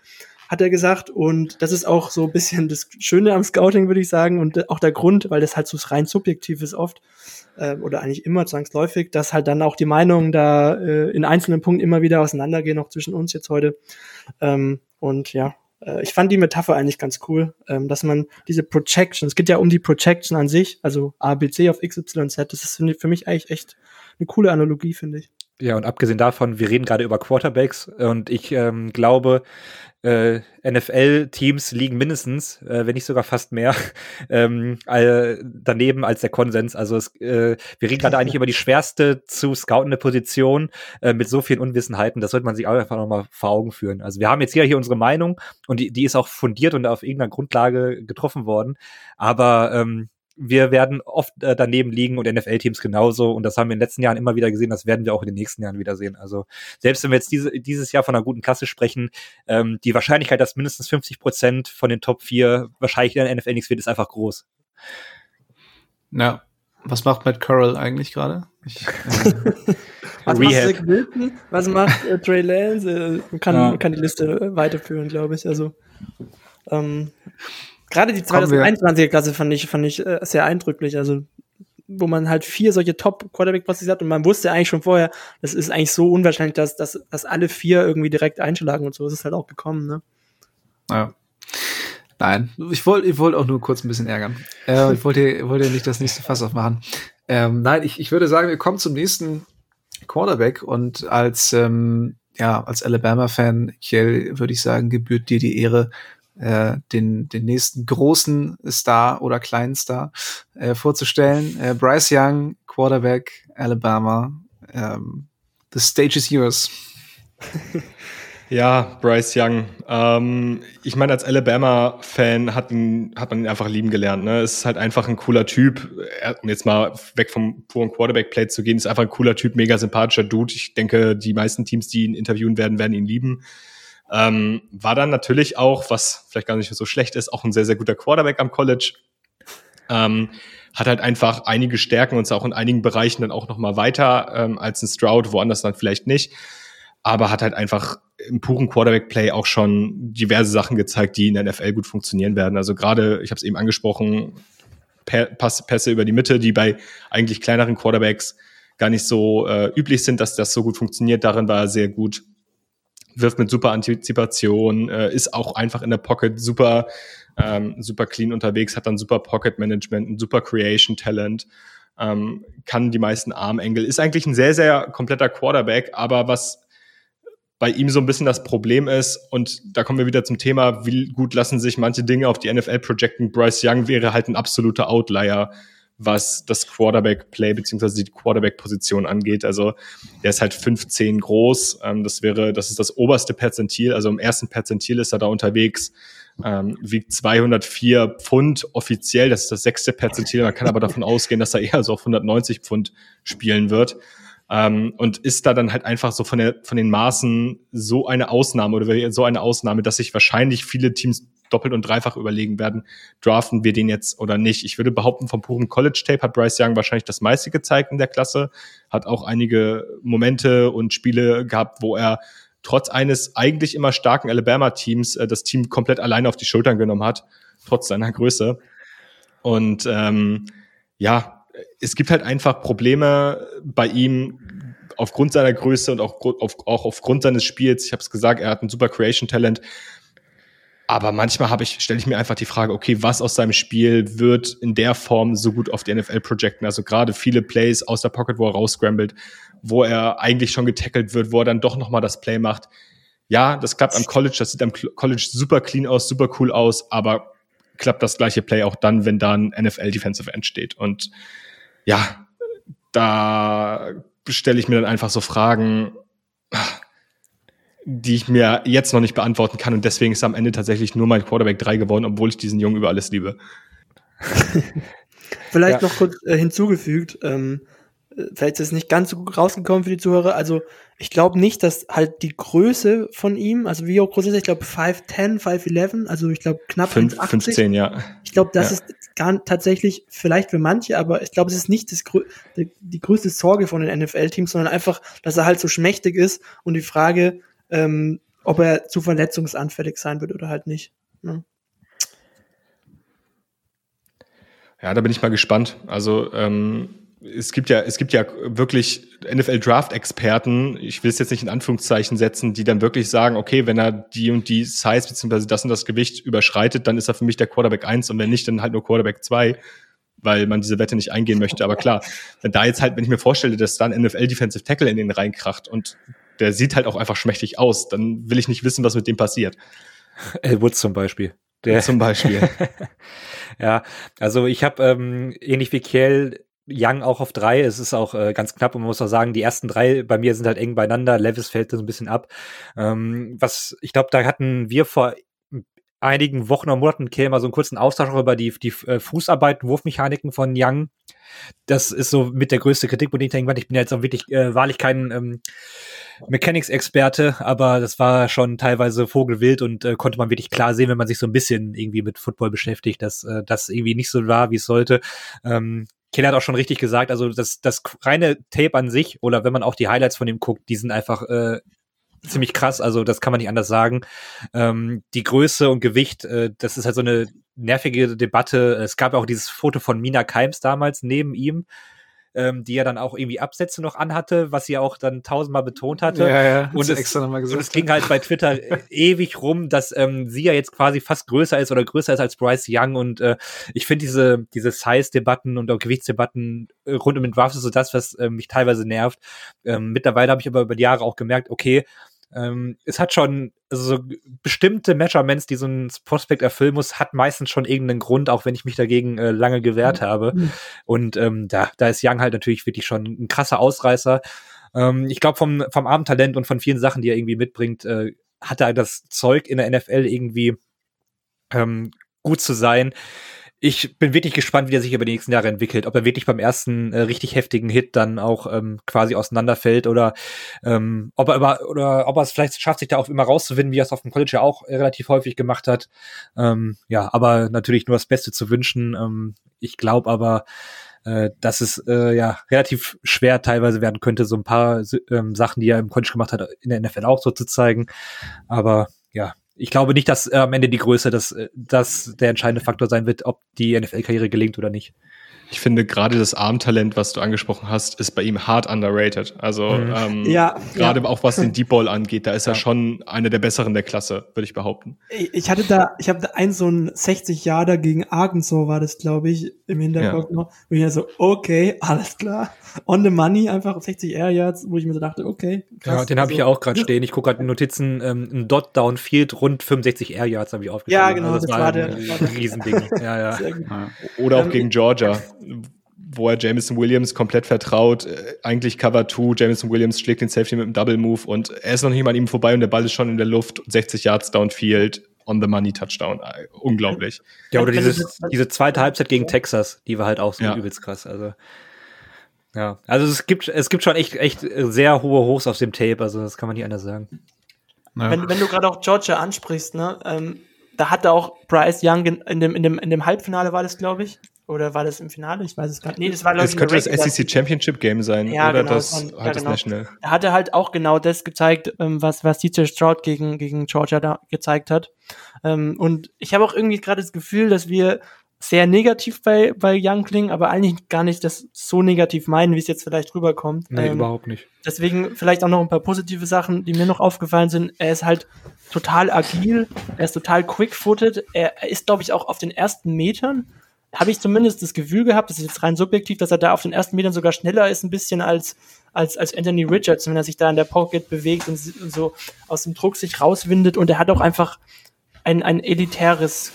hat er gesagt. Und das ist auch so ein bisschen das Schöne am Scouting, würde ich sagen. Und auch der Grund, weil das halt so rein subjektiv ist oft, äh, oder eigentlich immer zwangsläufig, dass halt dann auch die Meinungen da äh, in einzelnen Punkten immer wieder auseinandergehen, auch zwischen uns jetzt heute. Ähm, und ja, äh, ich fand die Metapher eigentlich ganz cool, ähm, dass man diese Projection, es geht ja um die Projection an sich, also ABC auf XYZ, das ist für mich eigentlich echt eine coole Analogie, finde ich. Ja, und abgesehen davon, wir reden gerade über Quarterbacks und ich ähm, glaube, äh, NFL-Teams liegen mindestens, äh, wenn nicht sogar fast mehr, ähm, äh, daneben als der Konsens. Also es, äh, wir reden gerade eigentlich über die schwerste zu scoutende Position äh, mit so vielen Unwissenheiten. Das sollte man sich auch einfach nochmal vor Augen führen. Also wir haben jetzt hier, hier unsere Meinung und die, die ist auch fundiert und auf irgendeiner Grundlage getroffen worden. Aber ähm, wir werden oft äh, daneben liegen und NFL-Teams genauso. Und das haben wir in den letzten Jahren immer wieder gesehen. Das werden wir auch in den nächsten Jahren wieder sehen. Also selbst wenn wir jetzt diese, dieses Jahr von einer guten Klasse sprechen, ähm, die Wahrscheinlichkeit, dass mindestens 50 Prozent von den Top 4 wahrscheinlich in der NFL nichts wird, ist einfach groß. Ja. Was macht Matt Curl eigentlich gerade? Äh, was Rehab. macht Was macht äh, Trey Lance? Äh, kann, ja. kann die Liste weiterführen, glaube ich. Also ähm, Gerade die 2021er Klasse fand ich, fand ich äh, sehr eindrücklich. Also, wo man halt vier solche Top-Quarterback-Passes hat und man wusste eigentlich schon vorher, das ist eigentlich so unwahrscheinlich, dass, dass, dass alle vier irgendwie direkt einschlagen und so ist es halt auch gekommen, ne? Ja. Nein, ich wollte ich wollte auch nur kurz ein bisschen ärgern. Äh, ich wollte wollte nicht das nächste Fass aufmachen. Ähm, nein, ich, ich würde sagen, wir kommen zum nächsten Quarterback und als ähm, ja als Alabama-Fan, Kiel, würde ich sagen, gebührt dir die Ehre, äh, den, den nächsten großen Star oder kleinen Star äh, vorzustellen. Äh, Bryce Young, Quarterback, Alabama. Ähm, the stage is yours. Ja, Bryce Young. Ähm, ich meine, als Alabama-Fan hat, hat man ihn einfach lieben gelernt. Ne? Ist halt einfach ein cooler Typ. Um jetzt mal weg vom puren Quarterback-Play zu gehen, ist einfach ein cooler Typ, mega sympathischer Dude. Ich denke, die meisten Teams, die ihn interviewen werden, werden ihn lieben. Ähm, war dann natürlich auch, was vielleicht gar nicht so schlecht ist, auch ein sehr, sehr guter Quarterback am College. Ähm, hat halt einfach einige Stärken und ist auch in einigen Bereichen dann auch noch mal weiter ähm, als ein Stroud, woanders dann vielleicht nicht. Aber hat halt einfach im puren Quarterback-Play auch schon diverse Sachen gezeigt, die in der NFL gut funktionieren werden. Also gerade, ich habe es eben angesprochen, Pässe über die Mitte, die bei eigentlich kleineren Quarterbacks gar nicht so äh, üblich sind, dass das so gut funktioniert. Darin war er sehr gut wirft mit super Antizipation, äh, ist auch einfach in der Pocket super, ähm, super clean unterwegs, hat dann super Pocket Management, ein super Creation Talent, ähm, kann die meisten Armengel, ist eigentlich ein sehr, sehr kompletter Quarterback, aber was bei ihm so ein bisschen das Problem ist, und da kommen wir wieder zum Thema, wie gut lassen sich manche Dinge auf die NFL projecten. Bryce Young wäre halt ein absoluter Outlier was das Quarterback-Play beziehungsweise die Quarterback-Position angeht. Also der ist halt 15 groß. Ähm, das wäre, das ist das oberste Perzentil. Also im ersten Perzentil ist er da unterwegs. Ähm, wiegt 204 Pfund offiziell. Das ist das sechste Perzentil. Man kann aber davon ausgehen, dass er eher so auf 190 Pfund spielen wird. Ähm, und ist da dann halt einfach so von, der, von den Maßen so eine Ausnahme oder so eine Ausnahme, dass sich wahrscheinlich viele Teams doppelt und dreifach überlegen werden, draften wir den jetzt oder nicht. Ich würde behaupten, vom puren College-Tape hat Bryce Young wahrscheinlich das meiste gezeigt in der Klasse, hat auch einige Momente und Spiele gehabt, wo er trotz eines eigentlich immer starken Alabama-Teams äh, das Team komplett alleine auf die Schultern genommen hat, trotz seiner Größe. Und ähm, ja, es gibt halt einfach Probleme bei ihm aufgrund seiner Größe und auch, auf, auch aufgrund seines Spiels. Ich habe es gesagt, er hat ein super Creation-Talent. Aber manchmal habe ich, stelle ich mir einfach die Frage, okay, was aus seinem Spiel wird in der Form so gut auf die NFL projecten? Also gerade viele Plays aus der Pocket, wo er rausscrambled, wo er eigentlich schon getackelt wird, wo er dann doch nochmal das Play macht. Ja, das klappt am College, das sieht am College super clean aus, super cool aus, aber klappt das gleiche Play auch dann, wenn da ein NFL Defensive End steht. Und ja, da stelle ich mir dann einfach so Fragen, die ich mir jetzt noch nicht beantworten kann. Und deswegen ist am Ende tatsächlich nur mein Quarterback 3 geworden, obwohl ich diesen Jungen über alles liebe. Vielleicht ja. noch kurz äh, hinzugefügt, ähm, vielleicht ist es nicht ganz so gut rausgekommen für die Zuhörer. Also ich glaube nicht, dass halt die Größe von ihm, also wie hoch groß ist er? Ich glaube 5'10, 5'11, also ich glaube knapp 5, 15, ja. Ich glaube, das ja. ist gar tatsächlich vielleicht für manche, aber ich glaube, es ist nicht das, die, die größte Sorge von den NFL-Teams, sondern einfach, dass er halt so schmächtig ist und die Frage, ähm, ob er zu verletzungsanfällig sein wird oder halt nicht. Ne? Ja, da bin ich mal gespannt. Also ähm, es gibt ja, es gibt ja wirklich NFL-Draft-Experten, ich will es jetzt nicht in Anführungszeichen setzen, die dann wirklich sagen, okay, wenn er die und die Size beziehungsweise das und das Gewicht überschreitet, dann ist er für mich der Quarterback 1 und wenn nicht, dann halt nur Quarterback 2, weil man diese Wette nicht eingehen möchte. Aber klar, wenn da jetzt halt, wenn ich mir vorstelle, dass da ein NFL-Defensive Tackle in den reinkracht und der sieht halt auch einfach schmächtig aus. Dann will ich nicht wissen, was mit dem passiert. El Woods zum Beispiel. Der zum Beispiel. ja, also ich habe ähm, ähnlich wie Kiel Young auch auf drei. Es ist auch äh, ganz knapp und man muss auch sagen, die ersten drei bei mir sind halt eng beieinander. Levis fällt so ein bisschen ab. Ähm, was ich glaube, da hatten wir vor einigen Wochen oder Monaten Kiel mal so einen kurzen Austausch über die, die äh, Fußarbeiten, Wurfmechaniken von Young. Das ist so mit der größte Kritik, wo ich denke, ich bin jetzt auch wirklich äh, wahrlich kein ähm, Mechanics-Experte, aber das war schon teilweise vogelwild und äh, konnte man wirklich klar sehen, wenn man sich so ein bisschen irgendwie mit Football beschäftigt, dass äh, das irgendwie nicht so war, wie es sollte. Ähm, Keller hat auch schon richtig gesagt, also das, das reine Tape an sich oder wenn man auch die Highlights von ihm guckt, die sind einfach äh, ziemlich krass, also das kann man nicht anders sagen. Ähm, die Größe und Gewicht, äh, das ist halt so eine nervige Debatte. Es gab auch dieses Foto von Mina Keims damals neben ihm, ähm, die ja dann auch irgendwie Absätze noch anhatte, was sie auch dann tausendmal betont hatte. Ja, ja, und, es, extra nochmal gesagt. und es ging halt bei Twitter ewig rum, dass ähm, sie ja jetzt quasi fast größer ist oder größer ist als Bryce Young. Und äh, ich finde diese, diese Size-Debatten und auch Gewichtsdebatten äh, rund um den Draft ist so das, was äh, mich teilweise nervt. Ähm, mittlerweile habe ich aber über die Jahre auch gemerkt, okay, ähm, es hat schon also so bestimmte Measurements, die so ein Prospect erfüllen muss, hat meistens schon irgendeinen Grund, auch wenn ich mich dagegen äh, lange gewehrt mhm. habe. Und ähm, da, da ist Young halt natürlich wirklich schon ein krasser Ausreißer. Ähm, ich glaube, vom, vom Abendtalent und von vielen Sachen, die er irgendwie mitbringt, äh, hat er das Zeug in der NFL irgendwie ähm, gut zu sein ich bin wirklich gespannt, wie er sich über die nächsten Jahre entwickelt. Ob er wirklich beim ersten äh, richtig heftigen Hit dann auch ähm, quasi auseinanderfällt oder ähm, ob er über, oder ob er es vielleicht schafft, sich da auch immer rauszuwinden, wie er es auf dem College ja auch relativ häufig gemacht hat. Ähm, ja, aber natürlich nur das Beste zu wünschen. Ähm, ich glaube aber, äh, dass es äh, ja relativ schwer teilweise werden könnte, so ein paar ähm, Sachen, die er im College gemacht hat, in der NFL auch so zu zeigen. Aber ja, ich glaube nicht, dass äh, am Ende die Größe das, äh, das der entscheidende Faktor sein wird, ob die NFL-Karriere gelingt oder nicht. Ich finde gerade das Armtalent, was du angesprochen hast, ist bei ihm hart underrated. Also mhm. ähm, ja, gerade ja. auch was den Deep Ball angeht, da ist ja. er schon einer der besseren der Klasse, würde ich behaupten. Ich hatte da, ich habe da ein so ein 60 Jahre gegen Arkansas war das, glaube ich, im Hinterkopf noch, wo ich ja so, okay, alles klar, on the money, einfach 60 Air Yards, wo ich mir so dachte, okay. Krass, ja, den habe ich ja also auch gerade stehen. Ich gucke gerade in Notizen, ähm, ein Dot Downfield rund 65 Air Yards habe ich aufgeschrieben. Ja, genau, also das, das, war, der, ein Riesending. ja, ja. Oder auch ähm, gegen Georgia wo er Jameson Williams komplett vertraut. Äh, eigentlich Cover 2, Jameson Williams schlägt den Safety mit einem Double Move und er ist noch nicht mal an ihm vorbei und der Ball ist schon in der Luft. 60 Yards downfield, on the money Touchdown. Äh, unglaublich. Ja, oder dieses, diese zweite Halbzeit gegen Texas, die war halt auch so ja. übelst krass. Also, ja. Also es gibt, es gibt schon echt, echt sehr hohe Hochs auf dem Tape, also das kann man nicht anders sagen. Ja. Wenn, wenn du gerade auch Georgia ansprichst, ne, ähm, da hatte auch Bryce Young in dem, in dem, in dem Halbfinale war das, glaube ich, oder war das im Finale? Ich weiß es gar nicht. Nee, das war Das könnte das SEC Championship Game sein ja, oder genau, das, das, war, ja, das genau. National. Er hatte halt auch genau das gezeigt, ähm, was, was DJ Stroud gegen, gegen Georgia da gezeigt hat. Ähm, und ich habe auch irgendwie gerade das Gefühl, dass wir sehr negativ bei, bei Young klingen, aber eigentlich gar nicht das so negativ meinen, wie es jetzt vielleicht rüberkommt. Nee, ähm, überhaupt nicht. Deswegen vielleicht auch noch ein paar positive Sachen, die mir noch aufgefallen sind. Er ist halt total agil, er ist total quick-footed, er ist, glaube ich, auch auf den ersten Metern habe ich zumindest das Gefühl gehabt, das ist jetzt rein subjektiv, dass er da auf den ersten Metern sogar schneller ist, ein bisschen als, als, als Anthony Richards, wenn er sich da in der Pocket bewegt und, so aus dem Druck sich rauswindet. Und er hat auch einfach ein, ein elitäres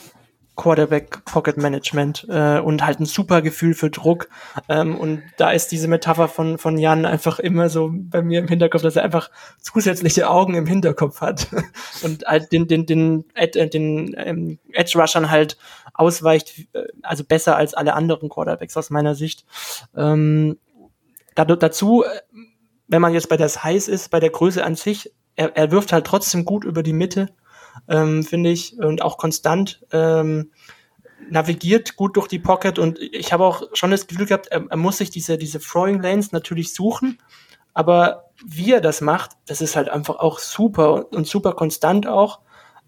Quarterback Pocket Management äh, und halt ein super Gefühl für Druck. Ähm, und da ist diese Metapher von, von Jan einfach immer so bei mir im Hinterkopf, dass er einfach zusätzliche Augen im Hinterkopf hat und halt den, den, den, den, den ähm, Edge Rushern halt ausweicht, äh, also besser als alle anderen Quarterbacks aus meiner Sicht. Ähm, dazu, äh, wenn man jetzt bei das heiß ist, bei der Größe an sich, er, er wirft halt trotzdem gut über die Mitte ähm, finde ich, und auch konstant. Ähm, navigiert gut durch die Pocket und ich habe auch schon das Gefühl gehabt, er, er, muss sich diese, diese Throwing Lanes natürlich suchen, aber wie er das macht, das ist halt einfach auch super und super konstant auch.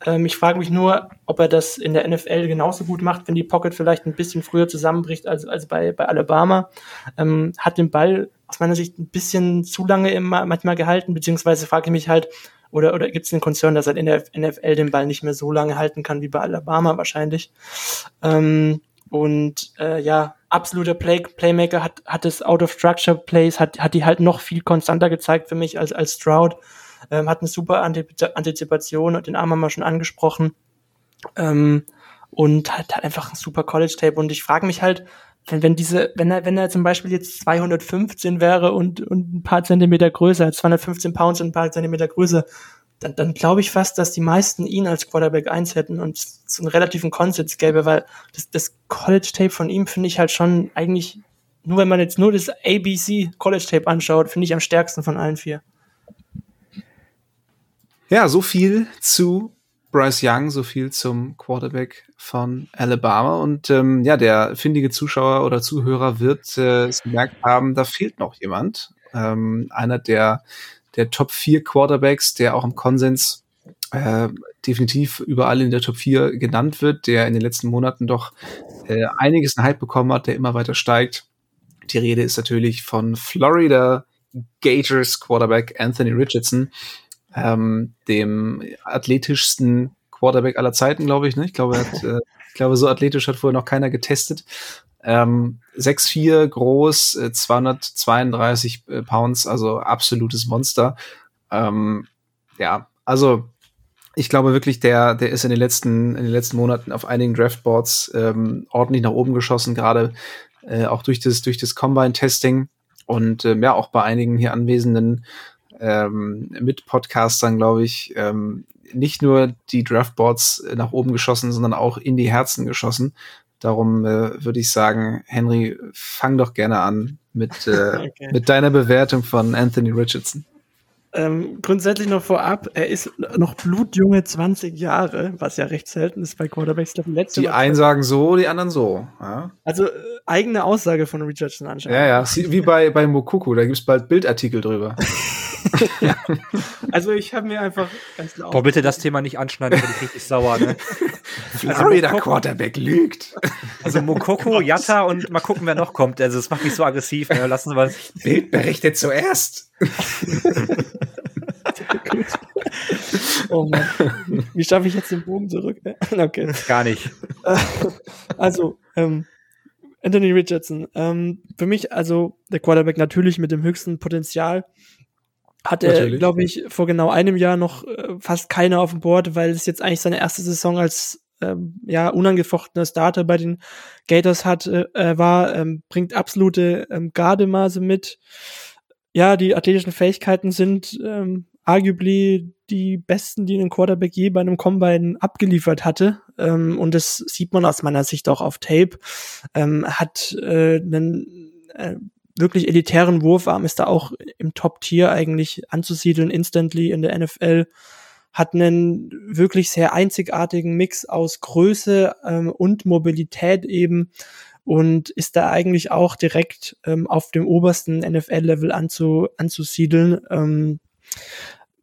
Ähm, ich frage mich nur, ob er das in der NFL genauso gut macht, wenn die Pocket vielleicht ein bisschen früher zusammenbricht als, als bei, bei Alabama. Ähm, hat den Ball aus meiner Sicht ein bisschen zu lange immer manchmal gehalten, beziehungsweise frage ich mich halt, oder, oder gibt es den Konzern, dass er in der NFL den Ball nicht mehr so lange halten kann wie bei Alabama wahrscheinlich? Ähm, und äh, ja, absoluter Play Playmaker hat, hat es Out of Structure Plays, hat, hat die halt noch viel konstanter gezeigt für mich als, als Stroud. Ähm, hat eine super Antizipation und den Arm haben wir schon angesprochen. Ähm, und hat, hat einfach ein super College-Tape. Und ich frage mich halt, wenn, wenn diese, wenn er, wenn er zum Beispiel jetzt 215 wäre und, und ein paar Zentimeter größer, 215 Pounds und ein paar Zentimeter größer, dann, dann glaube ich fast, dass die meisten ihn als Quarterback 1 hätten und so einen relativen Konsens gäbe, weil das, das College-Tape von ihm finde ich halt schon eigentlich, nur wenn man jetzt nur das ABC College-Tape anschaut, finde ich am stärksten von allen vier. Ja, so viel zu Bryce Young, so viel zum Quarterback von Alabama. Und ähm, ja, der findige Zuschauer oder Zuhörer wird äh, es gemerkt haben, da fehlt noch jemand. Ähm, einer der, der Top 4 Quarterbacks, der auch im Konsens äh, definitiv überall in der Top 4 genannt wird, der in den letzten Monaten doch äh, einiges an Hype bekommen hat, der immer weiter steigt. Die Rede ist natürlich von Florida Gators Quarterback Anthony Richardson, ähm, dem athletischsten Quarterback aller Zeiten, glaube ich. Ne? Ich glaube, hat, äh, ich glaube, so athletisch hat vorher noch keiner getestet. Ähm, 6'4 groß, äh, 232 äh, Pounds, also absolutes Monster. Ähm, ja, also ich glaube wirklich, der, der ist in den letzten, in den letzten Monaten auf einigen Draftboards ähm, ordentlich nach oben geschossen, gerade äh, auch durch das, durch das Combine-Testing und ähm, ja, auch bei einigen hier anwesenden ähm, Mit-Podcastern, glaube ich, ähm, nicht nur die Draftboards nach oben geschossen, sondern auch in die Herzen geschossen. Darum äh, würde ich sagen, Henry, fang doch gerne an mit, äh, okay. mit deiner Bewertung von Anthony Richardson. Ähm, grundsätzlich noch vorab, er ist noch blutjunge 20 Jahre, was ja recht selten ist bei Quarterbacks. Letzte die einen sagen so, die anderen so. Ja. Also äh, eigene Aussage von Richardson anscheinend. Ja, ja, wie bei, bei Mokuku, da gibt's bald Bildartikel drüber. also ich habe mir einfach ganz laut. Boah, bitte das Thema nicht anschneiden, bin ich richtig sauer, ne? Florida also Quarterback lügt. Also Mokoko, Yatta und mal gucken, wer noch kommt. Also es macht mich so aggressiv. Ne? Lassen Sie mal. Bild berichtet zuerst. oh Mann. Wie schaffe ich jetzt den Bogen zurück? Okay. Gar nicht. Also, ähm, Anthony Richardson. Ähm, für mich also der Quarterback natürlich mit dem höchsten Potenzial. Hatte, glaube ich, vor genau einem Jahr noch äh, fast keiner auf dem Board, weil es jetzt eigentlich seine erste Saison als ähm, ja unangefochtener Starter bei den Gators hat, äh, war, ähm, bringt absolute ähm, Gardemaße mit. Ja, die athletischen Fähigkeiten sind ähm, arguably die besten, die ein Quarterback je bei einem Combine abgeliefert hatte. Ähm, und das sieht man aus meiner Sicht auch auf Tape. Ähm, hat äh, einen äh, wirklich elitären Wurfarm, ist da auch im Top-Tier eigentlich anzusiedeln, instantly in der NFL. Hat einen wirklich sehr einzigartigen Mix aus Größe ähm, und Mobilität eben und ist da eigentlich auch direkt ähm, auf dem obersten NFL-Level anzu, anzusiedeln. Ähm,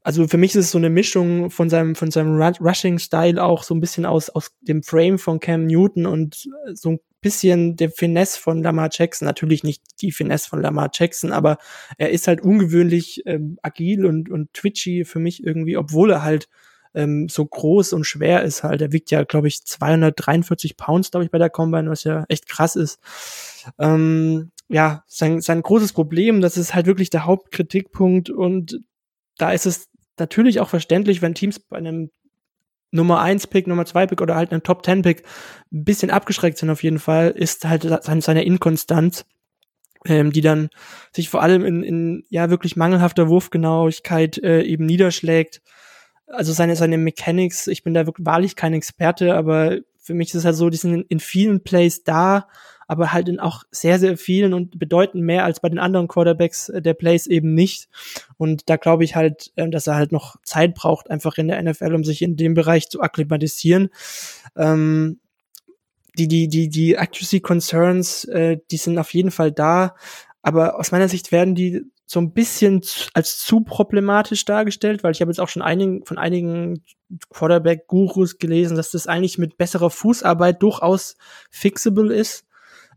also für mich ist es so eine Mischung von seinem, von seinem Rushing-Style auch so ein bisschen aus, aus dem Frame von Cam Newton und so ein bisschen der Finesse von Lamar Jackson. Natürlich nicht die Finesse von Lamar Jackson, aber er ist halt ungewöhnlich ähm, agil und, und twitchy für mich irgendwie, obwohl er halt ähm, so groß und schwer ist halt. Er wiegt ja, glaube ich, 243 Pounds, glaube ich, bei der Combine, was ja echt krass ist. Ähm, ja, sein, sein großes Problem, das ist halt wirklich der Hauptkritikpunkt und da ist es natürlich auch verständlich, wenn Teams bei einem Nummer 1 Pick, Nummer 2 Pick oder halt einem Top 10 Pick ein bisschen abgeschreckt sind auf jeden Fall, ist halt seine Inkonstanz, ähm, die dann sich vor allem in, in ja wirklich mangelhafter Wurfgenauigkeit äh, eben niederschlägt. Also seine, seine Mechanics, ich bin da wirklich wahrlich kein Experte, aber für mich ist es halt so, die sind in vielen Plays da, aber halt in auch sehr, sehr vielen und bedeuten mehr als bei den anderen Quarterbacks äh, der Plays eben nicht. Und da glaube ich halt, äh, dass er halt noch Zeit braucht, einfach in der NFL, um sich in dem Bereich zu akklimatisieren. Ähm, die, die, die, die Accuracy Concerns, äh, die sind auf jeden Fall da, aber aus meiner Sicht werden die so ein bisschen als zu problematisch dargestellt, weil ich habe jetzt auch schon einigen, von einigen Quarterback-Gurus gelesen, dass das eigentlich mit besserer Fußarbeit durchaus fixable ist.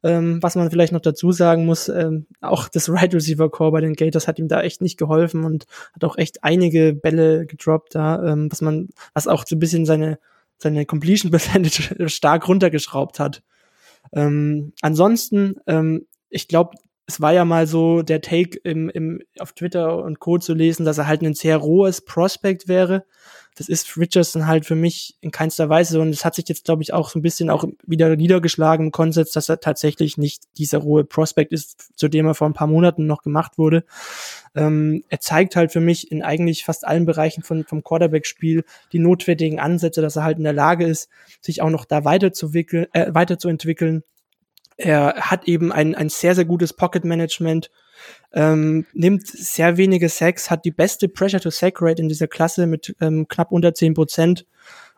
Ähm, was man vielleicht noch dazu sagen muss, ähm, auch das Right Receiver Core bei den Gators hat ihm da echt nicht geholfen und hat auch echt einige Bälle gedroppt da, ähm, was man, was auch so ein bisschen seine, seine Completion Percentage stark runtergeschraubt hat. Ähm, ansonsten, ähm, ich glaube, es war ja mal so der Take im, im, auf Twitter und Co. zu lesen, dass er halt ein sehr rohes Prospect wäre. Das ist Richardson halt für mich in keinster Weise und es hat sich jetzt, glaube ich, auch so ein bisschen auch wieder niedergeschlagen im Konsens, dass er tatsächlich nicht dieser rohe Prospect ist, zu dem er vor ein paar Monaten noch gemacht wurde. Ähm, er zeigt halt für mich in eigentlich fast allen Bereichen von, vom Quarterback-Spiel die notwendigen Ansätze, dass er halt in der Lage ist, sich auch noch da weiterzuwickeln, äh, weiterzuentwickeln er hat eben ein, ein sehr, sehr gutes Pocket-Management, ähm, nimmt sehr wenige Sacks, hat die beste Pressure-to-Sack-Rate in dieser Klasse mit ähm, knapp unter zehn Prozent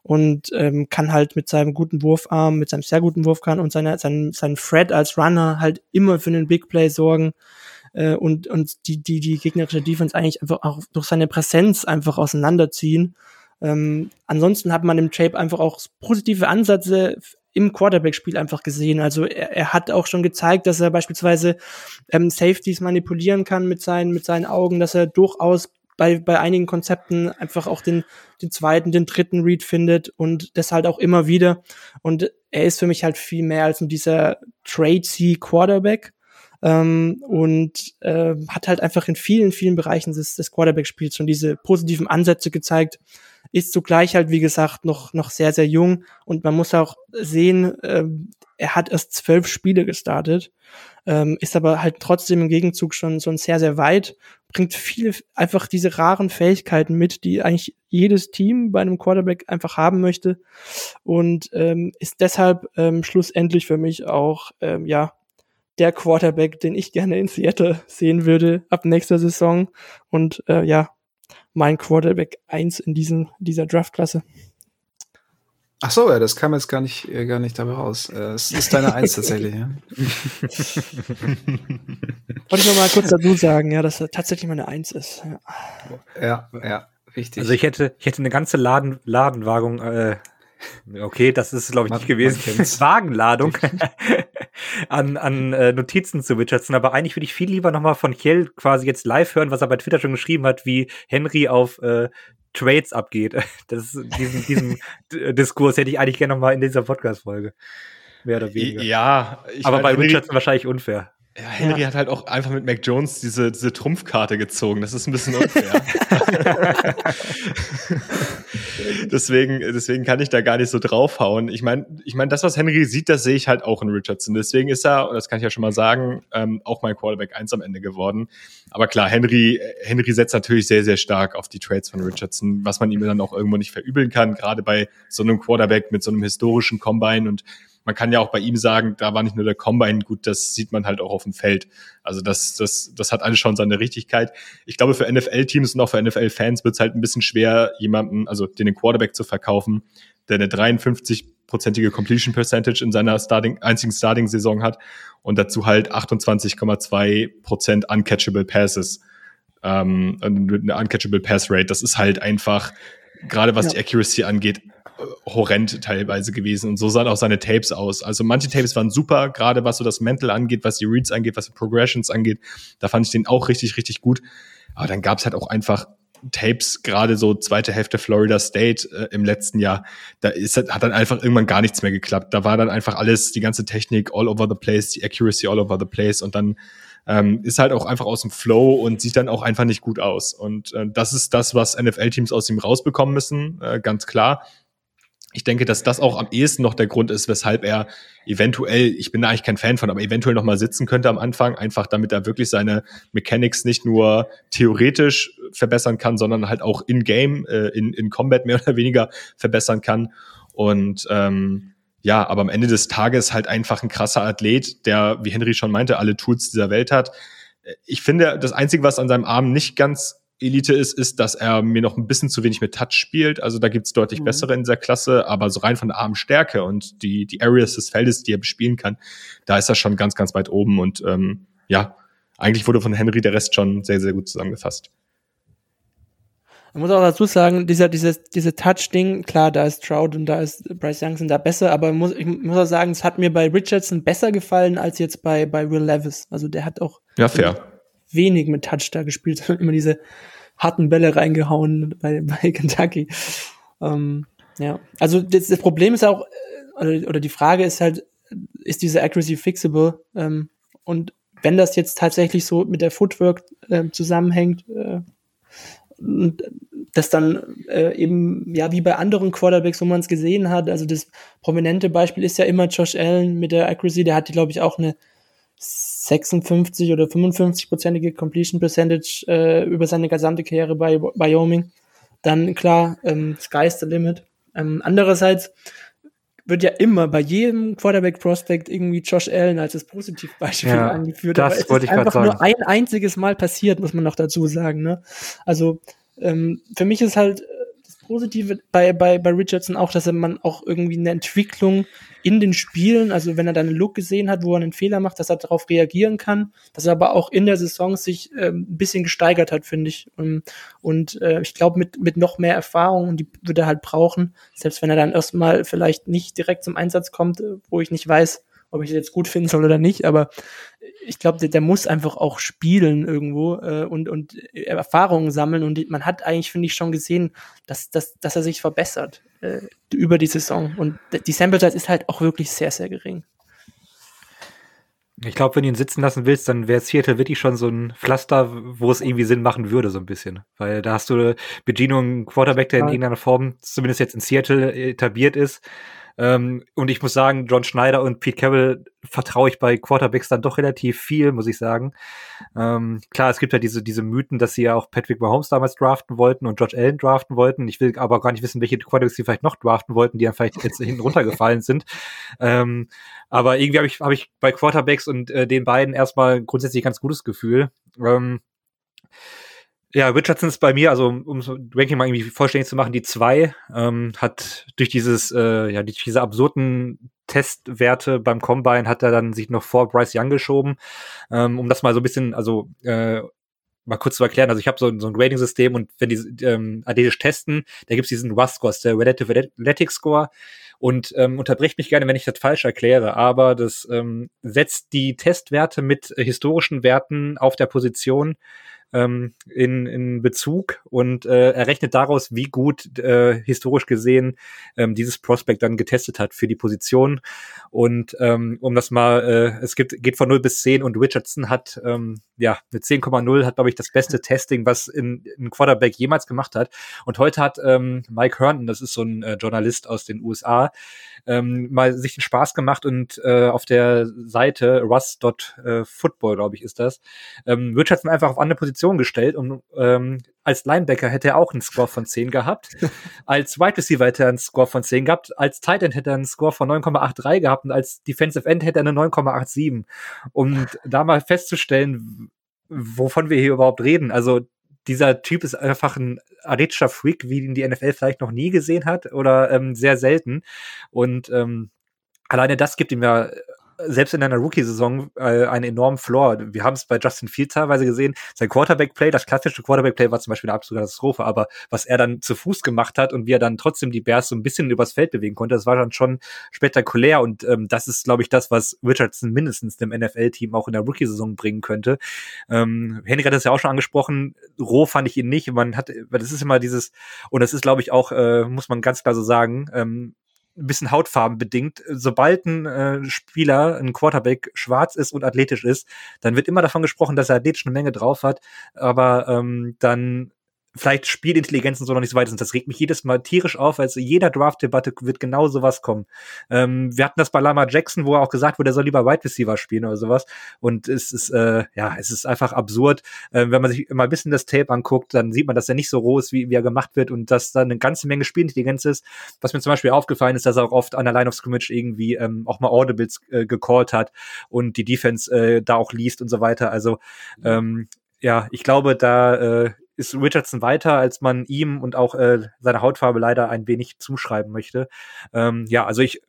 und ähm, kann halt mit seinem guten Wurfarm, mit seinem sehr guten Wurfkern und seiner, seinem, seinem Fred als Runner halt immer für einen Big Play sorgen äh, und, und die, die, die gegnerische Defense eigentlich einfach auch durch seine Präsenz einfach auseinanderziehen. Ähm, ansonsten hat man im Tape einfach auch positive Ansätze im Quarterback-Spiel einfach gesehen. Also er, er hat auch schon gezeigt, dass er beispielsweise ähm, Safeties manipulieren kann mit seinen, mit seinen Augen, dass er durchaus bei, bei einigen Konzepten einfach auch den, den zweiten, den dritten Read findet und das halt auch immer wieder. Und er ist für mich halt viel mehr als nur dieser Trade-C Quarterback. Ähm, und äh, hat halt einfach in vielen, vielen Bereichen des, des Quarterback-Spiels schon diese positiven Ansätze gezeigt, ist zugleich halt, wie gesagt, noch, noch sehr, sehr jung. Und man muss auch sehen, äh, er hat erst zwölf Spiele gestartet, ähm, ist aber halt trotzdem im Gegenzug schon, schon sehr, sehr weit, bringt viele einfach diese raren Fähigkeiten mit, die eigentlich jedes Team bei einem Quarterback einfach haben möchte. Und ähm, ist deshalb ähm, schlussendlich für mich auch, ähm, ja, der Quarterback, den ich gerne in Seattle sehen würde ab nächster Saison. Und äh, ja, mein Quarterback 1 in diesem, dieser Draftklasse. Ach so, ja, das kam jetzt gar nicht, äh, gar nicht dabei raus. Äh, es ist deine Eins tatsächlich, ja. Wollte ich noch mal kurz dazu sagen, ja, dass er tatsächlich meine Eins ist. Ja, ja, ja richtig. Also ich hätte, ich hätte eine ganze Laden, Ladenwagung, äh, okay, das ist glaube ich man, nicht gewesen, Wagenladung an, an äh, Notizen zu Richardson, aber eigentlich würde ich viel lieber nochmal von Kiel quasi jetzt live hören, was er bei Twitter schon geschrieben hat, wie Henry auf äh, Trades abgeht. Das, diesen, diesen Diskurs hätte ich eigentlich gerne nochmal in dieser Podcast-Folge. Mehr oder weniger. Ja, aber bei Richardson wahrscheinlich unfair. Ja, Henry ja. hat halt auch einfach mit Mac Jones diese, diese Trumpfkarte gezogen. Das ist ein bisschen unfair. deswegen, deswegen kann ich da gar nicht so draufhauen. Ich meine, ich meine, das, was Henry sieht, das sehe ich halt auch in Richardson. Deswegen ist er, und das kann ich ja schon mal sagen, ähm, auch mein Quarterback 1 am Ende geworden. Aber klar, Henry, Henry setzt natürlich sehr, sehr stark auf die Trades von Richardson, was man ihm dann auch irgendwo nicht verübeln kann, gerade bei so einem Quarterback mit so einem historischen Combine und man kann ja auch bei ihm sagen, da war nicht nur der Combine gut, das sieht man halt auch auf dem Feld. Also das, das, das hat alles schon seine Richtigkeit. Ich glaube, für NFL-Teams und auch für NFL-Fans wird es halt ein bisschen schwer, jemanden, also den Quarterback zu verkaufen, der eine 53-prozentige Completion Percentage in seiner Starting, einzigen Starting-Saison hat und dazu halt 28,2 Prozent uncatchable Passes. Ähm, eine uncatchable Pass Rate. Das ist halt einfach, gerade was ja. die Accuracy angeht, horrend teilweise gewesen. Und so sahen auch seine Tapes aus. Also manche Tapes waren super, gerade was so das Mental angeht, was die Reads angeht, was die Progressions angeht. Da fand ich den auch richtig, richtig gut. Aber dann gab es halt auch einfach Tapes, gerade so zweite Hälfte Florida State äh, im letzten Jahr, da ist, hat dann einfach irgendwann gar nichts mehr geklappt. Da war dann einfach alles, die ganze Technik all over the place, die Accuracy all over the place und dann ähm, ist halt auch einfach aus dem Flow und sieht dann auch einfach nicht gut aus. Und äh, das ist das, was NFL-Teams aus ihm rausbekommen müssen, äh, ganz klar ich denke, dass das auch am ehesten noch der Grund ist, weshalb er eventuell, ich bin da eigentlich kein Fan von, aber eventuell noch mal sitzen könnte am Anfang, einfach damit er wirklich seine Mechanics nicht nur theoretisch verbessern kann, sondern halt auch in Game, äh, in, in Combat mehr oder weniger verbessern kann. Und ähm, ja, aber am Ende des Tages halt einfach ein krasser Athlet, der, wie Henry schon meinte, alle Tools dieser Welt hat. Ich finde, das Einzige, was an seinem Arm nicht ganz Elite ist, ist, dass er mir noch ein bisschen zu wenig mit Touch spielt. Also da gibt's deutlich mhm. bessere in dieser Klasse, aber so rein von der Armstärke und die, die Areas des Feldes, die er bespielen kann, da ist er schon ganz, ganz weit oben. Und ähm, ja, eigentlich wurde von Henry der Rest schon sehr, sehr gut zusammengefasst. Man muss auch dazu sagen, dieser, dieses, diese Touch-Ding, klar, da ist Trout und da ist Bryce Young sind da besser, aber muss, ich muss auch sagen, es hat mir bei Richardson besser gefallen als jetzt bei, bei Will Levis. Also der hat auch ja, fair wenig mit Touch da gespielt, sondern immer diese harten Bälle reingehauen bei, bei Kentucky. Ähm, ja, also das, das, Problem ist auch, äh, oder, oder, die Frage ist halt, ist diese Accuracy fixable? Ähm, und wenn das jetzt tatsächlich so mit der Footwork äh, zusammenhängt, äh, und das dann äh, eben, ja, wie bei anderen Quarterbacks, wo man es gesehen hat, also das prominente Beispiel ist ja immer Josh Allen mit der Accuracy, der hat, glaube ich, auch eine 56 oder 55-prozentige Completion Percentage äh, über seine gesamte Karriere bei Wyoming. Dann klar, ähm, sky's the limit. Ähm, andererseits wird ja immer bei jedem Quarterback Prospect irgendwie Josh Allen als das Positivbeispiel ja, angeführt. Das aber wollte ich gerade sagen. nur ein einziges Mal passiert, muss man noch dazu sagen. Ne? Also ähm, für mich ist halt Positive bei, bei, bei Richardson auch, dass er man auch irgendwie eine Entwicklung in den Spielen, also wenn er dann einen Look gesehen hat, wo er einen Fehler macht, dass er darauf reagieren kann, dass er aber auch in der Saison sich äh, ein bisschen gesteigert hat, finde ich. Und, und äh, ich glaube, mit, mit noch mehr Erfahrung, die würde er halt brauchen, selbst wenn er dann erstmal vielleicht nicht direkt zum Einsatz kommt, äh, wo ich nicht weiß, ob ich das jetzt gut finden soll oder nicht, aber ich glaube, der, der, muss einfach auch spielen irgendwo äh, und, und Erfahrungen sammeln und man hat eigentlich, finde ich, schon gesehen, dass, dass, dass er sich verbessert äh, über die Saison und die Sample Size ist halt auch wirklich sehr, sehr gering. Ich glaube, wenn du ihn sitzen lassen willst, dann wäre Seattle wirklich schon so ein Pflaster, wo es irgendwie Sinn machen würde, so ein bisschen. Weil da hast du Begino, einen Quarterback, der in irgendeiner Form, zumindest jetzt in Seattle, etabliert ist. Ähm, und ich muss sagen, John Schneider und Pete Carroll vertraue ich bei Quarterbacks dann doch relativ viel, muss ich sagen. Ähm, klar, es gibt ja diese, diese Mythen, dass sie ja auch Patrick Mahomes damals draften wollten und George Allen draften wollten. Ich will aber gar nicht wissen, welche Quarterbacks sie vielleicht noch draften wollten, die dann vielleicht jetzt hinten runtergefallen sind. Ähm, aber irgendwie habe ich, hab ich bei Quarterbacks und äh, den beiden erstmal grundsätzlich ganz gutes Gefühl. Ähm, ja, Richardson ist bei mir, also um so Ranking mal irgendwie vollständig zu machen, die zwei ähm, hat durch dieses, äh, ja, durch diese absurden Testwerte beim Combine hat er dann sich noch vor Bryce Young geschoben, ähm, um das mal so ein bisschen, also äh, mal kurz zu erklären, also ich habe so, so ein Grading-System und wenn die ähm, athletisch testen, da gibt's diesen RUS-Score, der Relative Athletic Score und ähm, unterbricht mich gerne, wenn ich das falsch erkläre, aber das ähm, setzt die Testwerte mit äh, historischen Werten auf der Position ähm, in, in Bezug und äh, errechnet daraus, wie gut äh, historisch gesehen ähm, dieses Prospect dann getestet hat für die Position. Und ähm, um das mal, äh, es gibt, geht von 0 bis 10 und Richardson hat ähm, ja mit 10,0 hat, glaube ich, das beste Testing, was in, ein Quarterback jemals gemacht hat. Und heute hat ähm, Mike Herndon, das ist so ein äh, Journalist aus den USA, ähm, mal sich den Spaß gemacht und äh, auf der Seite rust.football, glaube ich, ist das, ähm, Richardson einfach auf andere Positionen gestellt und ähm, als Linebacker hätte er auch einen Score von 10 gehabt. als Wide Receiver hätte er einen Score von 10 gehabt. Als Tight End hätte er einen Score von 9,83 gehabt und als Defensive End hätte er eine 9,87. Und da mal festzustellen, wovon wir hier überhaupt reden. Also dieser Typ ist einfach ein athletischer Freak, wie ihn die NFL vielleicht noch nie gesehen hat oder ähm, sehr selten. Und ähm, alleine das gibt ihm ja selbst in einer Rookie-Saison äh, einen enormen Floor. Wir haben es bei Justin Fields teilweise gesehen. Sein Quarterback-Play, das klassische Quarterback-Play war zum Beispiel eine absolute Katastrophe, aber was er dann zu Fuß gemacht hat und wie er dann trotzdem die Bears so ein bisschen übers Feld bewegen konnte, das war dann schon spektakulär und ähm, das ist, glaube ich, das, was Richardson mindestens dem NFL-Team auch in der Rookie-Saison bringen könnte. Ähm, Henry hat das ja auch schon angesprochen. Roh fand ich ihn nicht. Man hat, das ist immer dieses, und das ist, glaube ich, auch, äh, muss man ganz klar so sagen, ähm, ein bisschen Hautfarben bedingt. Sobald ein äh, Spieler, ein Quarterback schwarz ist und athletisch ist, dann wird immer davon gesprochen, dass er athletisch eine Menge drauf hat, aber ähm, dann vielleicht Spielintelligenz und so noch nicht so weit sind. Das regt mich jedes Mal tierisch auf, weil jeder Draft-Debatte wird genau sowas kommen. Ähm, wir hatten das bei Lama Jackson, wo er auch gesagt wurde, er soll lieber Wide Receiver spielen oder sowas. Und es ist, äh, ja, es ist einfach absurd. Äh, wenn man sich immer ein bisschen das Tape anguckt, dann sieht man, dass er nicht so roh ist, wie, wie er gemacht wird und dass da eine ganze Menge Spielintelligenz ist. Was mir zum Beispiel aufgefallen ist, dass er auch oft an der Line of Scrimmage irgendwie ähm, auch mal Audibles äh, gecallt hat und die Defense äh, da auch liest und so weiter. Also ähm, ja, ich glaube, da äh, ist Richardson weiter, als man ihm und auch äh, seiner Hautfarbe leider ein wenig zuschreiben möchte. Ähm, ja, also ich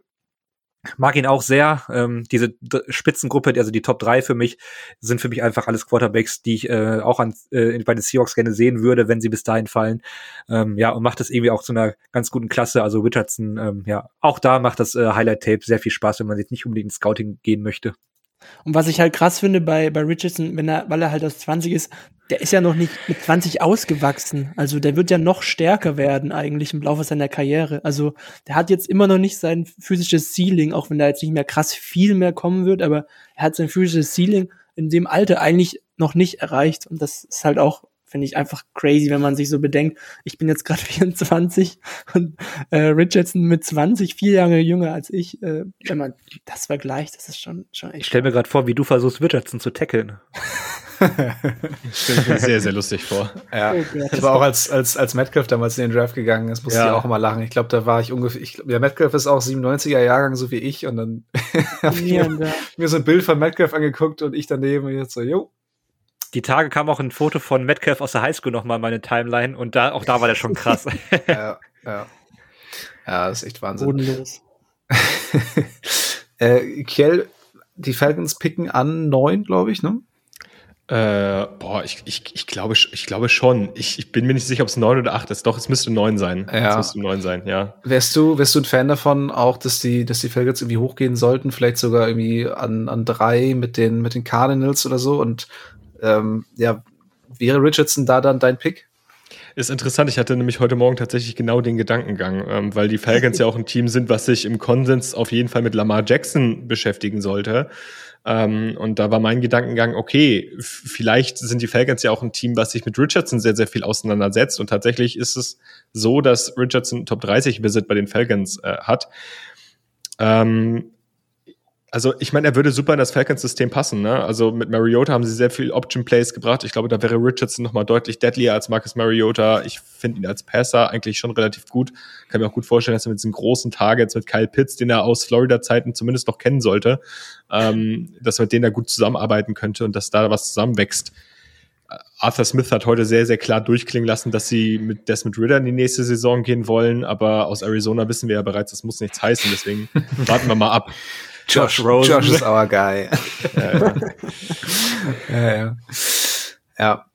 mag ihn auch sehr. Ähm, diese Spitzengruppe, also die Top 3 für mich, sind für mich einfach alles Quarterbacks, die ich äh, auch an, äh, bei den Seahawks gerne sehen würde, wenn sie bis dahin fallen. Ähm, ja, und macht das irgendwie auch zu einer ganz guten Klasse. Also Richardson, ähm, ja, auch da macht das äh, Highlight-Tape sehr viel Spaß, wenn man jetzt nicht unbedingt ins Scouting gehen möchte. Und was ich halt krass finde bei, bei Richardson, wenn er, weil er halt aus 20 ist, der ist ja noch nicht mit 20 ausgewachsen. Also der wird ja noch stärker werden eigentlich im Laufe seiner Karriere. Also der hat jetzt immer noch nicht sein physisches Ceiling, auch wenn da jetzt nicht mehr krass viel mehr kommen wird, aber er hat sein physisches Ceiling in dem Alter eigentlich noch nicht erreicht. Und das ist halt auch finde ich einfach crazy, wenn man sich so bedenkt, ich bin jetzt gerade 24 und äh, Richardson mit 20, vier Jahre jünger als ich, äh, wenn man das vergleicht, das ist schon, schon echt. Ich stelle mir gerade vor, wie du versuchst, Richardson zu tackeln. Stelle ich mir sehr, sehr lustig vor. Ja. Oh das war auch als, als, als Metcalf damals in den Draft gegangen ist, musste ja. ich auch immer lachen. Ich glaube, da war ich ungefähr, ich glaube, der Metcalf ist auch 97er Jahrgang, so wie ich, und dann habe ich mir, mir, so ein Bild von Metcalf angeguckt und ich daneben und jetzt so, jo, die Tage kam auch ein Foto von Metcalf aus der Highschool nochmal in meine Timeline und da, auch da war der schon krass. ja, ja. Ja, das ist echt Wahnsinn. Bodenlos. äh, Kiel, die Falcons picken an neun, glaube ich, ne? Äh, boah, ich, ich, ich, glaube, ich glaube schon. Ich, ich bin mir nicht sicher, ob es neun oder acht ist. Doch, es müsste neun sein. Ja. Es müsste neun sein, ja. Wärst du, wärst du ein Fan davon, auch, dass die, dass die Falcons irgendwie hochgehen sollten, vielleicht sogar irgendwie an, an drei mit den, mit den Cardinals oder so? Und ähm, ja, wäre Richardson da dann dein Pick? Ist interessant, ich hatte nämlich heute Morgen tatsächlich genau den Gedankengang, ähm, weil die Falcons ja auch ein Team sind, was sich im Konsens auf jeden Fall mit Lamar Jackson beschäftigen sollte. Ähm, und da war mein Gedankengang, okay, vielleicht sind die Falcons ja auch ein Team, was sich mit Richardson sehr, sehr viel auseinandersetzt. Und tatsächlich ist es so, dass Richardson Top 30 Visit bei den Falcons äh, hat. Ähm, also ich meine, er würde super in das Falcons-System passen. Ne? Also mit Mariota haben sie sehr viel Option-Plays gebracht. Ich glaube, da wäre Richardson noch mal deutlich deadlier als Marcus Mariota. Ich finde ihn als Passer eigentlich schon relativ gut. Kann mir auch gut vorstellen, dass er mit diesen großen Targets mit Kyle Pitts, den er aus Florida-Zeiten zumindest noch kennen sollte, ähm, dass er mit denen er gut zusammenarbeiten könnte und dass da was zusammenwächst. Arthur Smith hat heute sehr, sehr klar durchklingen lassen, dass sie mit Desmond Ritter in die nächste Saison gehen wollen, aber aus Arizona wissen wir ja bereits, das muss nichts heißen, deswegen warten wir mal ab. Josh, Rosen. Josh is our guy. ja, ja. ja, ja.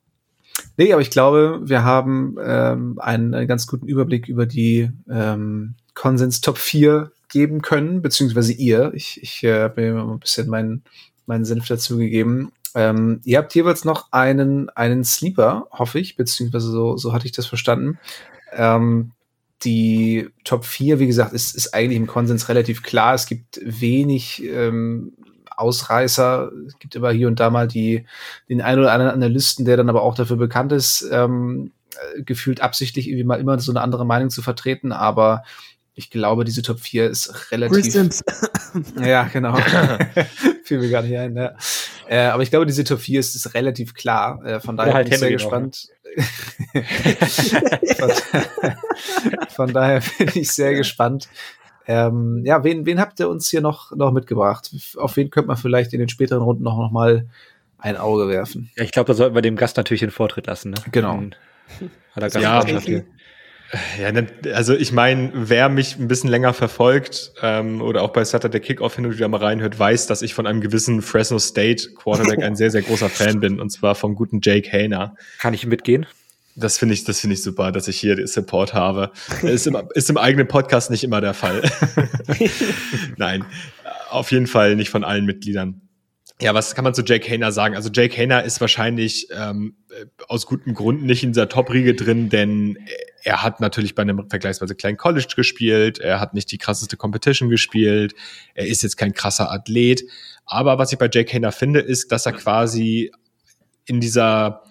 Nee, aber ich glaube, wir haben ähm, einen, einen ganz guten Überblick über die ähm, Konsens Top 4 geben können, beziehungsweise ihr. Ich, ich äh, habe mir ein bisschen meinen, meinen Senf dazu gegeben. Ähm, ihr habt jeweils noch einen, einen Sleeper, hoffe ich, beziehungsweise so, so hatte ich das verstanden. Ähm, die Top 4, wie gesagt, ist, ist eigentlich im Konsens relativ klar. Es gibt wenig ähm, Ausreißer. Es gibt immer hier und da mal die, den einen oder anderen Analysten, der dann aber auch dafür bekannt ist, ähm, äh, gefühlt absichtlich irgendwie mal immer so eine andere Meinung zu vertreten. Aber ich glaube, diese Top 4 ist relativ. ja, genau. Fiel mir gar nicht ein. Ja. Äh, aber ich glaube, diese Top 4 ist, ist relativ klar. Äh, von daher ja, halt bin ich sehr gespannt. Von, von, daher bin ich sehr gespannt. Ähm, ja, wen, wen habt ihr uns hier noch, noch mitgebracht? Auf wen könnte man vielleicht in den späteren Runden noch, noch mal ein Auge werfen? Ja, ich glaube, da sollten wir dem Gast natürlich den Vortritt lassen. Ne? Genau. Hat er ja, ja, ne, also ich meine, wer mich ein bisschen länger verfolgt ähm, oder auch bei Saturday Kickoff hin und wieder mal reinhört, weiß, dass ich von einem gewissen Fresno State Quarterback ein sehr, sehr großer Fan bin und zwar vom guten Jake Hayner. Kann ich mitgehen? Das finde ich, das finde ich super, dass ich hier Support habe. ist, im, ist im eigenen Podcast nicht immer der Fall. Nein, auf jeden Fall nicht von allen Mitgliedern. Ja, was kann man zu Jake Hayner sagen? Also Jake Hayner ist wahrscheinlich ähm, aus gutem Grund nicht in dieser Top-Riege drin, denn er hat natürlich bei einem vergleichsweise kleinen College gespielt, er hat nicht die krasseste Competition gespielt, er ist jetzt kein krasser Athlet. Aber was ich bei Jake Hayner finde, ist, dass er quasi in dieser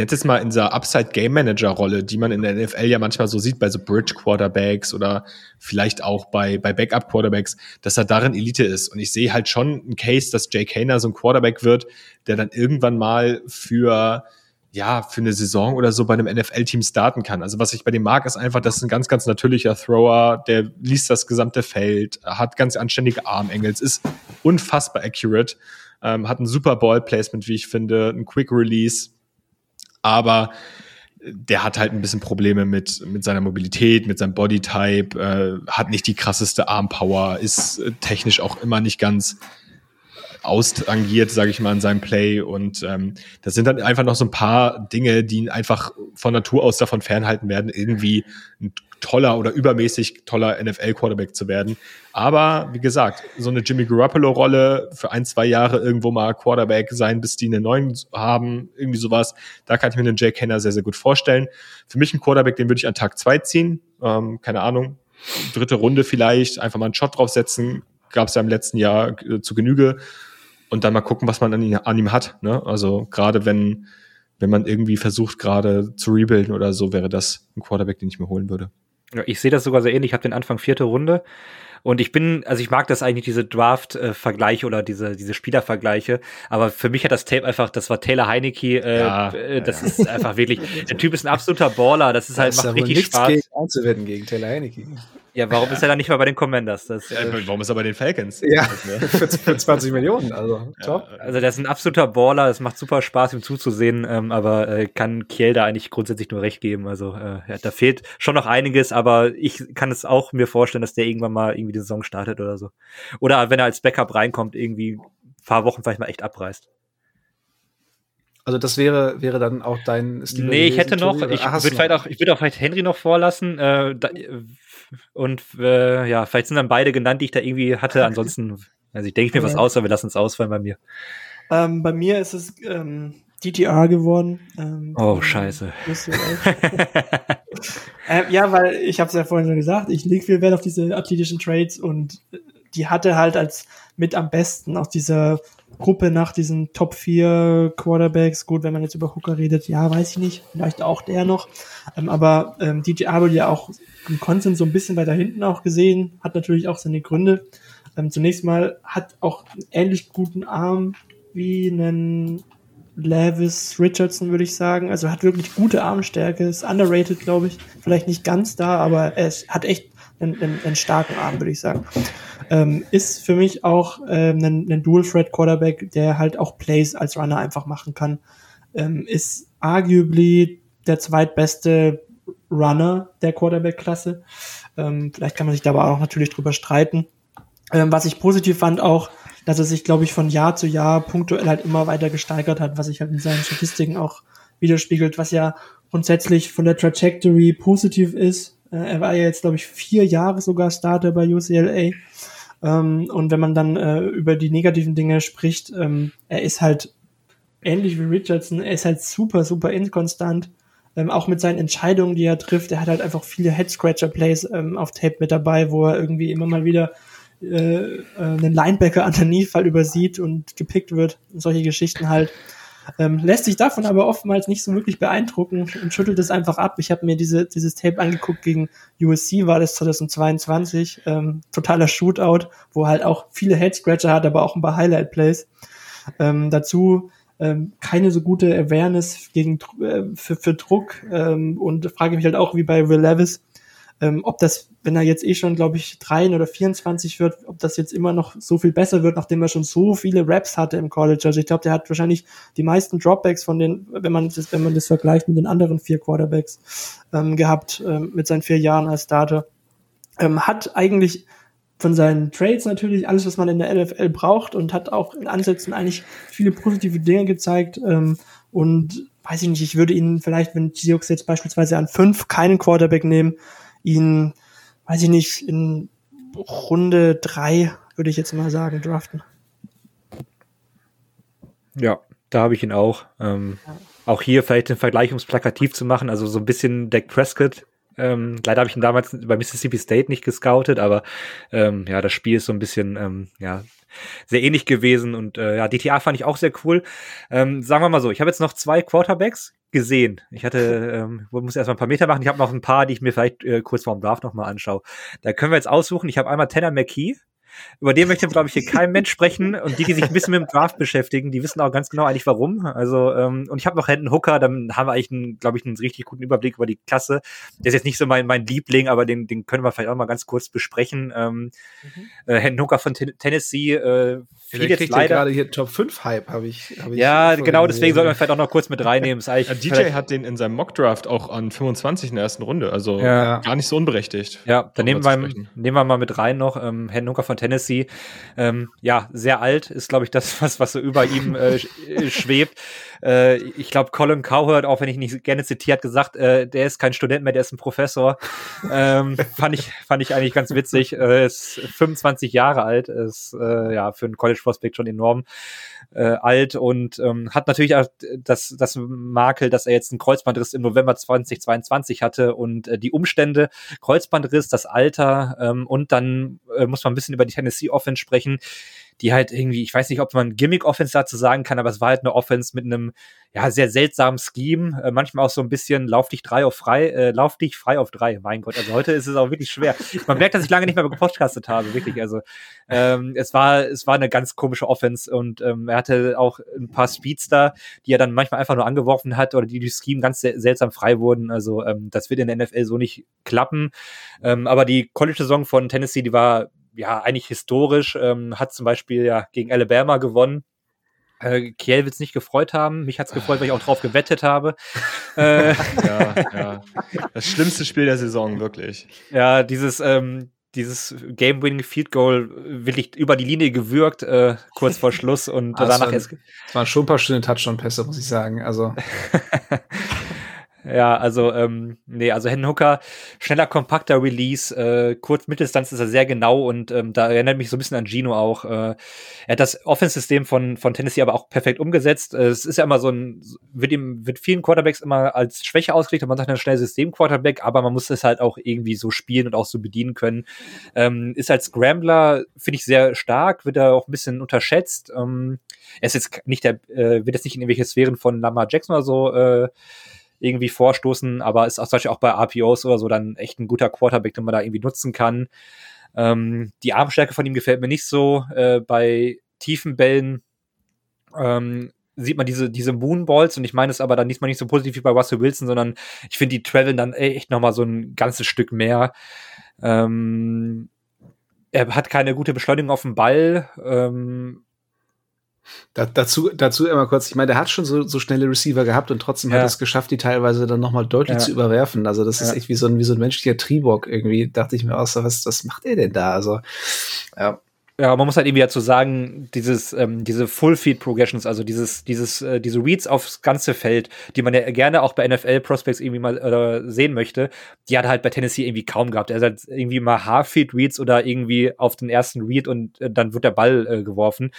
jetzt mal in dieser Upside Game Manager Rolle, die man in der NFL ja manchmal so sieht bei so Bridge Quarterbacks oder vielleicht auch bei, bei Backup Quarterbacks, dass er darin Elite ist. Und ich sehe halt schon einen Case, dass Jake Hayner so ein Quarterback wird, der dann irgendwann mal für ja, für eine Saison oder so bei einem NFL-Team starten kann. Also was ich bei dem mag, ist einfach, das ist ein ganz, ganz natürlicher Thrower, der liest das gesamte Feld, hat ganz anständige Armengels, ist unfassbar accurate, ähm, hat ein super Ball-Placement, wie ich finde, ein Quick Release, aber der hat halt ein bisschen Probleme mit, mit seiner Mobilität, mit seinem Bodytype, äh, hat nicht die krasseste Armpower, ist äh, technisch auch immer nicht ganz austangiert, sage ich mal, in seinem Play. Und ähm, das sind dann einfach noch so ein paar Dinge, die ihn einfach von Natur aus davon fernhalten werden, irgendwie ein toller oder übermäßig toller NFL-Quarterback zu werden. Aber wie gesagt, so eine Jimmy Garoppolo-Rolle für ein, zwei Jahre irgendwo mal Quarterback sein, bis die einen neuen haben, irgendwie sowas, da kann ich mir einen Jake Kenner sehr, sehr gut vorstellen. Für mich ein Quarterback, den würde ich an Tag zwei ziehen. Ähm, keine Ahnung, dritte Runde vielleicht, einfach mal einen Shot draufsetzen. Gab es ja im letzten Jahr äh, zu Genüge. Und dann mal gucken, was man an, ihn, an ihm hat. Ne? Also gerade wenn, wenn man irgendwie versucht, gerade zu rebuilden oder so, wäre das ein Quarterback, den ich mir holen würde. Ja, ich sehe das sogar sehr ähnlich. Ich habe den Anfang vierte Runde. Und ich bin, also ich mag das eigentlich, diese Draft-Vergleiche oder diese, diese Spielervergleiche. Aber für mich hat das Tape einfach, das war Taylor Heineke, äh, ja, äh, das ja. ist einfach wirklich, der Typ ist ein absoluter Baller, das ist halt, das macht ist richtig Spaß. Gegen, einzuwenden gegen Taylor Heineke. Ja, warum ist er dann nicht mal bei den Commanders? Das, ja, äh, warum ist er bei den Falcons? Ja, für, für 20 Millionen, also top. Also der ist ein absoluter Baller, es macht super Spaß, ihm zuzusehen, ähm, aber äh, kann Kiel da eigentlich grundsätzlich nur recht geben. Also äh, ja, da fehlt schon noch einiges, aber ich kann es auch mir vorstellen, dass der irgendwann mal irgendwie die Saison startet oder so. Oder wenn er als Backup reinkommt, irgendwie ein paar Wochen vielleicht mal echt abreißt. Also das wäre, wäre dann auch dein Stil. Nee, ich hätte noch, ich würde vielleicht auch, ich würde auch vielleicht Henry noch vorlassen. Äh, da, und äh, ja, vielleicht sind dann beide genannt, die ich da irgendwie hatte. Ansonsten, also ich denke mir was aus, aber wir lassen es ausfallen bei mir. Ähm, bei mir ist es ähm, DTR geworden. Ähm, oh, scheiße. äh, ja, weil ich habe es ja vorhin schon gesagt, ich lege viel Wert auf diese athletischen Trades und die hatte halt als mit am besten aus dieser Gruppe nach diesen Top 4 Quarterbacks. Gut, wenn man jetzt über Hooker redet, ja, weiß ich nicht, vielleicht auch der noch. Ähm, aber ähm, DJ wurde ja auch im Konsens so ein bisschen weiter hinten auch gesehen, hat natürlich auch seine Gründe. Ähm, zunächst mal hat auch einen ähnlich guten Arm wie einen Levis Richardson, würde ich sagen. Also hat wirklich gute Armstärke, ist underrated, glaube ich. Vielleicht nicht ganz da, aber er ist, hat echt einen, einen, einen starken Arm, würde ich sagen. Ähm, ist für mich auch ähm, ein, ein Dual-Threat-Quarterback, der halt auch Plays als Runner einfach machen kann. Ähm, ist arguably der zweitbeste Runner der Quarterback-Klasse. Ähm, vielleicht kann man sich da aber auch natürlich drüber streiten. Ähm, was ich positiv fand auch, dass er sich, glaube ich, von Jahr zu Jahr punktuell halt immer weiter gesteigert hat, was sich halt in seinen Statistiken auch widerspiegelt, was ja grundsätzlich von der Trajectory positiv ist. Äh, er war ja jetzt, glaube ich, vier Jahre sogar Starter bei UCLA. Ähm, und wenn man dann äh, über die negativen Dinge spricht, ähm, er ist halt ähnlich wie Richardson, er ist halt super, super inkonstant. Ähm, auch mit seinen Entscheidungen, die er trifft. Er hat halt einfach viele Head-Scratcher-Plays ähm, auf Tape mit dabei, wo er irgendwie immer mal wieder äh, äh, einen Linebacker an der Niefall übersieht und gepickt wird. Und solche Geschichten halt. Ähm, lässt sich davon aber oftmals nicht so wirklich beeindrucken und schüttelt es einfach ab. Ich habe mir diese, dieses Tape angeguckt gegen USC, war das 2022, ähm, totaler Shootout, wo halt auch viele Head-Scratcher hat, aber auch ein paar Highlight-Plays. Ähm, dazu ähm, keine so gute Awareness gegen, äh, für, für Druck ähm, und frage mich halt auch, wie bei Will Levis, ähm, ob das, wenn er jetzt eh schon, glaube ich, 3 oder 24 wird, ob das jetzt immer noch so viel besser wird, nachdem er schon so viele Raps hatte im College. Also ich glaube, der hat wahrscheinlich die meisten Dropbacks von den, wenn man das, wenn man das vergleicht mit den anderen vier Quarterbacks ähm, gehabt, ähm, mit seinen vier Jahren als Starter. Ähm, hat eigentlich von seinen Trades natürlich alles, was man in der NFL braucht und hat auch in Ansätzen eigentlich viele positive Dinge gezeigt. Ähm, und weiß ich nicht, ich würde ihn vielleicht, wenn Seahawks jetzt beispielsweise an fünf keinen Quarterback nehmen, ihn, weiß ich nicht, in Runde drei, würde ich jetzt mal sagen, draften. Ja, da habe ich ihn auch. Ähm, ja. Auch hier vielleicht den Vergleich, um es plakativ zu machen, also so ein bisschen Dak Prescott. Ähm, leider habe ich ihn damals bei Mississippi State nicht gescoutet, aber ähm, ja, das Spiel ist so ein bisschen ähm, ja, sehr ähnlich gewesen und äh, ja, DTA fand ich auch sehr cool. Ähm, sagen wir mal so, ich habe jetzt noch zwei Quarterbacks gesehen. Ich hatte, ähm, muss erstmal ein paar Meter machen. Ich habe noch ein paar, die ich mir vielleicht äh, kurz vorm Draft nochmal anschaue. Da können wir jetzt aussuchen. Ich habe einmal Tanner McKee, über den möchte, glaube ich, hier kein Mensch sprechen. Und die, die sich ein bisschen mit dem Draft beschäftigen, die wissen auch ganz genau eigentlich warum. Also, ähm, und ich habe noch Hendon Hooker, dann haben wir eigentlich, glaube ich, einen richtig guten Überblick über die Klasse. Der ist jetzt nicht so mein, mein Liebling, aber den, den können wir vielleicht auch mal ganz kurz besprechen. Ähm, mhm. äh, Hendon Hooker von Ten Tennessee, äh, viel jetzt leider. gerade hier Top 5 Hype, habe ich, hab ich. Ja, genau, deswegen sollten wir vielleicht auch noch kurz mit reinnehmen. ja, DJ hat den in seinem Mockdraft auch an 25 in der ersten Runde, also ja. gar nicht so unberechtigt. Ja, dann nehmen wir, nehmen wir mal mit rein noch ähm, Hendon Hooker von Tennessee. Ähm, ja, sehr alt ist, glaube ich, das, was, was so über ihm äh, äh, schwebt. Äh, ich glaube, Colin Cowherd, auch wenn ich nicht gerne zitiert, gesagt, äh, der ist kein Student mehr, der ist ein Professor. ähm, fand, ich, fand ich eigentlich ganz witzig. Äh, ist 25 Jahre alt, ist äh, ja für einen College Prospect schon enorm äh, alt und ähm, hat natürlich auch das, das Makel, dass er jetzt einen Kreuzbandriss im November 2022 hatte und äh, die Umstände, Kreuzbandriss, das Alter ähm, und dann äh, muss man ein bisschen über die Tennessee Offense sprechen die halt irgendwie, ich weiß nicht, ob man Gimmick-Offense dazu sagen kann, aber es war halt eine Offense mit einem ja, sehr seltsamen Scheme, äh, manchmal auch so ein bisschen lauf dich drei auf frei, äh, lauf dich frei auf drei. Mein Gott, also heute ist es auch wirklich schwer. Man merkt, dass ich lange nicht mehr gepodcastet habe, wirklich. Also ähm, es war, es war eine ganz komische Offense und ähm, er hatte auch ein paar Speedster, die er dann manchmal einfach nur angeworfen hat oder die durch Scheme ganz sel seltsam frei wurden. Also ähm, das wird in der NFL so nicht klappen. Ähm, aber die College-Saison von Tennessee, die war ja eigentlich historisch, ähm, hat zum Beispiel ja gegen Alabama gewonnen äh, Kiel wird es nicht gefreut haben. Mich hat es gefreut, weil ich auch drauf gewettet habe. äh, ja, ja. Das schlimmste Spiel der Saison, wirklich. Ja, dieses, ähm, dieses Game-Winning Field Goal wirklich über die Linie gewürgt, äh, kurz vor Schluss und ah, danach es waren schon ein paar schöne Touchdown-Pässe, muss ich sagen. Also Ja, also, ähm, nee, also Hen Hooker, schneller, kompakter Release, äh, kurz Mitteldistanz ist er sehr genau und ähm, da erinnert mich so ein bisschen an Gino auch. Äh, er hat das Offense-System von, von Tennessee aber auch perfekt umgesetzt. Äh, es ist ja immer so ein, wird ihm, wird vielen Quarterbacks immer als Schwäche ausgelegt, man sagt dann schnell System-Quarterback, aber man muss es halt auch irgendwie so spielen und auch so bedienen können. Ähm, ist als Scrambler, finde ich, sehr stark, wird er auch ein bisschen unterschätzt. Ähm, er ist jetzt nicht der, äh, wird jetzt nicht in irgendwelche Sphären von Lamar Jackson oder so, äh, irgendwie vorstoßen, aber ist auch zum Beispiel auch bei RPOs oder so dann echt ein guter Quarterback, den man da irgendwie nutzen kann. Ähm, die Armstärke von ihm gefällt mir nicht so. Äh, bei tiefen Bällen ähm, sieht man diese, diese Moonballs und ich meine es aber dann diesmal nicht so positiv wie bei Russell Wilson, sondern ich finde, die traveln dann echt nochmal so ein ganzes Stück mehr. Ähm, er hat keine gute Beschleunigung auf dem Ball. Ähm, da, dazu, dazu immer kurz, ich meine, der hat schon so, so schnelle Receiver gehabt und trotzdem ja. hat es geschafft, die teilweise dann nochmal deutlich ja. zu überwerfen. Also das ja. ist echt wie so ein, wie so ein menschlicher Triebock irgendwie, dachte ich mir auch so, was, was macht er denn da? Also, ja. Ja, man muss halt irgendwie dazu sagen, dieses, ähm, diese Full-Feed-Progressions, also dieses, dieses, äh, diese Reads aufs ganze Feld, die man ja gerne auch bei NFL-Prospects irgendwie mal äh, sehen möchte, die hat er halt bei Tennessee irgendwie kaum gehabt. Er hat irgendwie mal Half-Feed-Reads oder irgendwie auf den ersten Read und äh, dann wird der Ball äh, geworfen.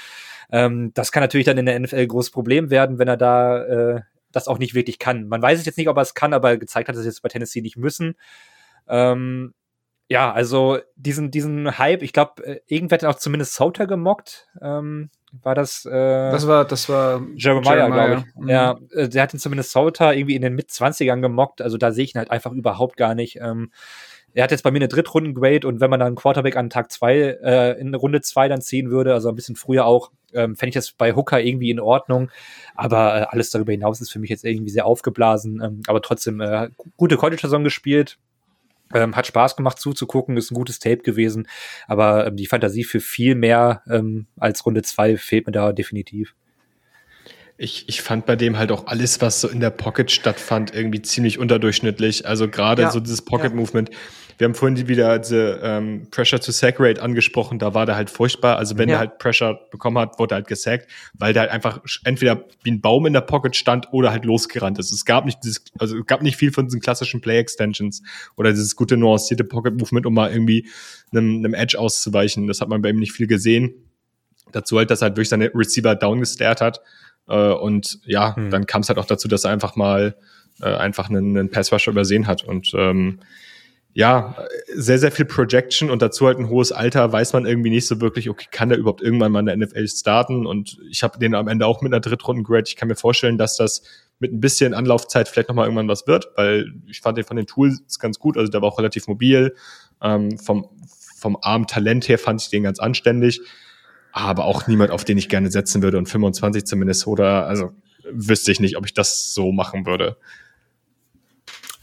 Ähm, das kann natürlich dann in der NFL großes Problem werden, wenn er da äh, das auch nicht wirklich kann. Man weiß es jetzt nicht, ob er es kann, aber gezeigt hat, dass es jetzt bei Tennessee nicht müssen. Ähm, ja, also diesen, diesen Hype, ich glaube, äh, irgendwer hat auch zumindest Sauter gemockt. Ähm, war das? Äh, das war, das war Jeremiah, Jeremiah. glaube ich. Mhm. Ja, äh, der hat ihn zumindest Sauter irgendwie in den Mit-20ern gemockt. Also da sehe ich ihn halt einfach überhaupt gar nicht. Ähm, er hat jetzt bei mir eine Drittrunden-Grade und wenn man dann Quarterback an Tag zwei äh, in Runde zwei dann ziehen würde, also ein bisschen früher auch, ähm, fände ich das bei Hooker irgendwie in Ordnung. Aber äh, alles darüber hinaus ist für mich jetzt irgendwie sehr aufgeblasen. Ähm, aber trotzdem äh, gute College-Saison gespielt. Ähm, hat Spaß gemacht zuzugucken, ist ein gutes Tape gewesen. Aber ähm, die Fantasie für viel mehr ähm, als Runde zwei fehlt mir da definitiv. Ich, ich fand bei dem halt auch alles, was so in der Pocket stattfand, irgendwie ziemlich unterdurchschnittlich. Also gerade ja, so dieses Pocket-Movement. Ja. Wir haben vorhin wieder diese ähm, Pressure to Sack Rate angesprochen, da war der halt furchtbar. Also wenn ja. er halt Pressure bekommen hat, wurde er halt gesackt, weil der halt einfach entweder wie ein Baum in der Pocket stand oder halt losgerannt ist. Es gab nicht dieses, also es gab nicht viel von diesen klassischen Play Extensions oder dieses gute nuancierte Pocket Movement, um mal irgendwie einem, einem Edge auszuweichen. Das hat man bei ihm nicht viel gesehen. Dazu halt, dass er halt durch seine Receiver down gestarrt hat. Äh, und ja, hm. dann kam es halt auch dazu, dass er einfach mal äh, einfach einen, einen Pass Rusher übersehen hat. Und ähm, ja, sehr, sehr viel Projection und dazu halt ein hohes Alter, weiß man irgendwie nicht so wirklich, okay, kann der überhaupt irgendwann mal in der NFL starten? Und ich habe den am Ende auch mit einer Drittrunden-Grade. Ich kann mir vorstellen, dass das mit ein bisschen Anlaufzeit vielleicht nochmal irgendwann was wird, weil ich fand den von den Tools ganz gut, also der war auch relativ mobil. Ähm, vom, vom Arm-Talent her fand ich den ganz anständig, aber auch niemand, auf den ich gerne setzen würde und 25 zu Minnesota, also wüsste ich nicht, ob ich das so machen würde.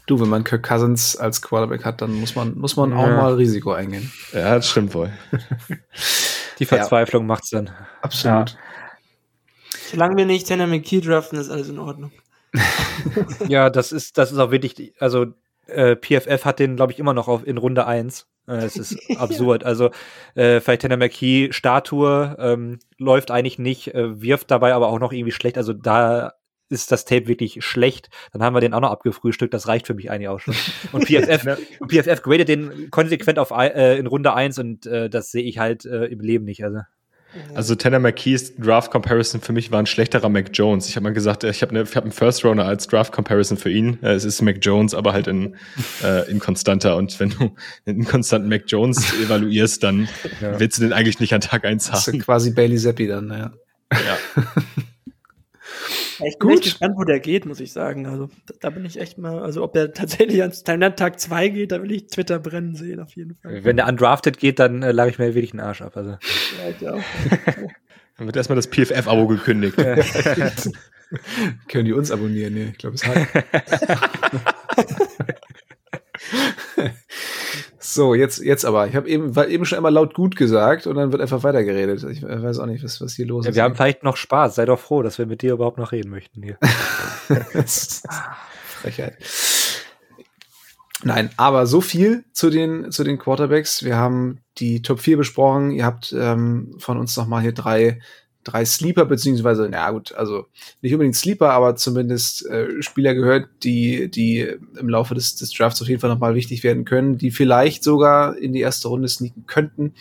Du, wenn man Kirk Cousins als Quarterback hat, dann muss man, muss man ja. auch mal Risiko eingehen. Ja, das stimmt wohl. Die Verzweiflung ja. macht's dann. Absolut. Ja. Solange wir nicht Tanner McKee draften, ist alles in Ordnung. ja, das ist, das ist auch wirklich, also äh, PFF hat den, glaube ich, immer noch auf, in Runde 1. Äh, es ist absurd. Also äh, vielleicht Tanner McKee, Statue, ähm, läuft eigentlich nicht, äh, wirft dabei aber auch noch irgendwie schlecht. Also da ist das Tape wirklich schlecht, dann haben wir den auch noch abgefrühstückt, das reicht für mich eigentlich auch schon. Und PFF, PFF gradet den konsequent auf äh, in Runde 1 und äh, das sehe ich halt äh, im Leben nicht. Also. Also Tanner McKees Draft Comparison für mich war ein schlechterer Mac Jones. Ich habe mal gesagt, ich habe ne, hab einen First Runner als Draft Comparison für ihn. Äh, es ist Mac Jones, aber halt in, äh, in konstanter. Und wenn du einen konstanten Mac Jones evaluierst, dann ja. willst du den eigentlich nicht an Tag 1 haben. Das ist quasi Bailey Zappi dann, ja. Ja. Ich bin Gut. echt gespannt, wo der geht, muss ich sagen. Also da, da bin ich echt mal, also ob der tatsächlich ans Tag 2 geht, da will ich Twitter brennen sehen, auf jeden Fall. Wenn der undrafted geht, dann äh, lag ich mir wirklich den Arsch ab. Also. Ja, ich auch. dann wird erstmal das PFF-Abo gekündigt. Können die uns abonnieren? Nee, ich glaube, es hat. So, jetzt, jetzt aber. Ich habe eben, war eben schon einmal laut gut gesagt und dann wird einfach weitergeredet. Ich weiß auch nicht, was, was hier los ja, ist. Wir haben vielleicht noch Spaß. Sei doch froh, dass wir mit dir überhaupt noch reden möchten hier. Frechheit. Nein, aber so viel zu den, zu den Quarterbacks. Wir haben die Top 4 besprochen. Ihr habt ähm, von uns nochmal hier drei drei Sleeper, beziehungsweise, na gut, also nicht unbedingt Sleeper, aber zumindest äh, Spieler gehört, die, die im Laufe des, des Drafts auf jeden Fall nochmal wichtig werden können, die vielleicht sogar in die erste Runde sneaken könnten.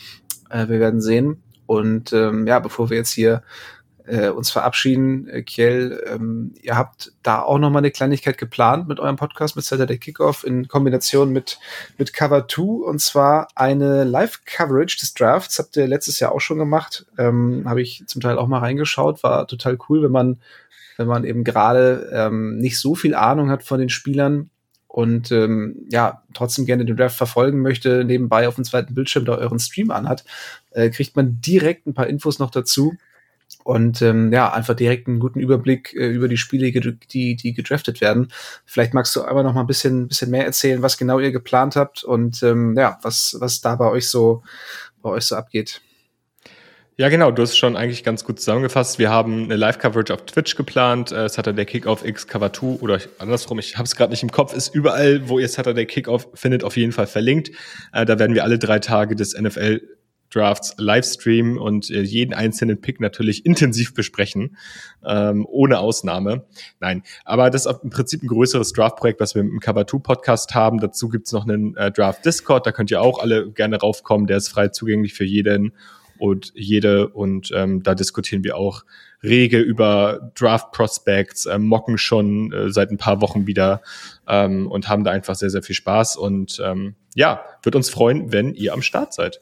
Äh, wir werden sehen. Und ähm, ja, bevor wir jetzt hier äh, uns verabschieden. Äh, Kiel, ähm, ihr habt da auch noch mal eine Kleinigkeit geplant mit eurem Podcast mit Saturday Kickoff in Kombination mit, mit Cover 2 und zwar eine Live-Coverage des Drafts. Habt ihr letztes Jahr auch schon gemacht. Ähm, Habe ich zum Teil auch mal reingeschaut. War total cool, wenn man, wenn man eben gerade ähm, nicht so viel Ahnung hat von den Spielern und ähm, ja, trotzdem gerne den Draft verfolgen möchte, nebenbei auf dem zweiten Bildschirm da euren Stream anhat, äh, kriegt man direkt ein paar Infos noch dazu und ähm, ja, einfach direkt einen guten Überblick äh, über die Spiele, die, die gedraftet werden. Vielleicht magst du aber noch mal ein bisschen, bisschen mehr erzählen, was genau ihr geplant habt und ähm, ja, was, was da bei euch so, bei euch so abgeht. Ja, genau, du hast schon eigentlich ganz gut zusammengefasst. Wir haben eine Live-Coverage auf Twitch geplant. Äh, Saturday Kickoff X Cover 2 oder andersrum, ich habe es gerade nicht im Kopf, ist überall, wo ihr Saturday Kickoff findet, auf jeden Fall verlinkt. Äh, da werden wir alle drei Tage des NFL Drafts Livestream und äh, jeden einzelnen Pick natürlich intensiv besprechen, ähm, ohne Ausnahme. Nein, aber das ist im Prinzip ein größeres Draft-Projekt, was wir im Cover 2 Podcast haben. Dazu gibt's noch einen äh, Draft Discord, da könnt ihr auch alle gerne raufkommen. Der ist frei zugänglich für jeden und jede und ähm, da diskutieren wir auch rege über Draft Prospects, äh, mocken schon äh, seit ein paar Wochen wieder ähm, und haben da einfach sehr, sehr viel Spaß und ähm, ja, wird uns freuen, wenn ihr am Start seid.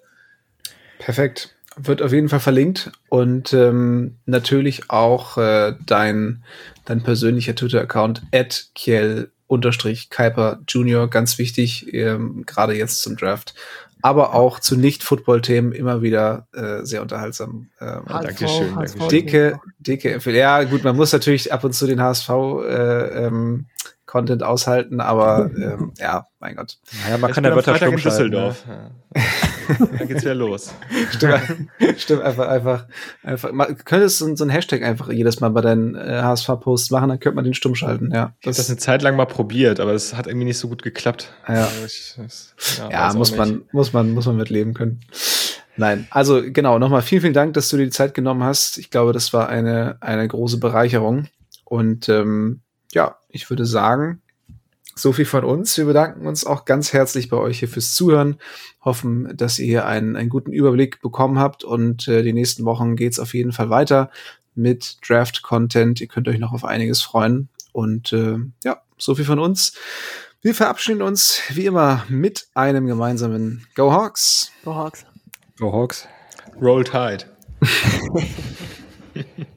Perfekt. Wird auf jeden Fall verlinkt und ähm, natürlich auch äh, dein, dein persönlicher Twitter-Account at Kiel unterstrich Kuiper Junior, ganz wichtig, ähm, gerade jetzt zum Draft. Aber auch zu Nicht-Football-Themen immer wieder äh, sehr unterhaltsam. Ähm, Dankeschön. Dankeschön. Dicke, dicke Empfehlung. Ja, gut, man muss natürlich ab und zu den HSV äh, ähm, Content aushalten, aber ähm, ja, mein Gott. Naja, man ich kann ja Wörter stumm in Düsseldorf. Ne? Ja. Dann geht's wieder los. Stimmt, stimmt einfach, einfach, einfach. Man könnte so, so ein Hashtag einfach jedes Mal bei deinen äh, HSV-Posts machen, dann könnte man den stumm schalten, ja. Ich habe das eine Zeit lang mal probiert, aber es hat irgendwie nicht so gut geklappt. Ja, also ich, das, ja, ja muss man, muss man, muss man mit leben können. Nein, also genau, nochmal vielen, vielen Dank, dass du dir die Zeit genommen hast. Ich glaube, das war eine, eine große Bereicherung. Und ähm, ja, ich würde sagen, so viel von uns. Wir bedanken uns auch ganz herzlich bei euch hier fürs Zuhören. Hoffen, dass ihr hier einen, einen guten Überblick bekommen habt und äh, die nächsten Wochen geht's auf jeden Fall weiter mit Draft-Content. Ihr könnt euch noch auf einiges freuen. Und äh, ja, so viel von uns. Wir verabschieden uns wie immer mit einem gemeinsamen Go Hawks. Go Hawks. Go Hawks. Roll Tide.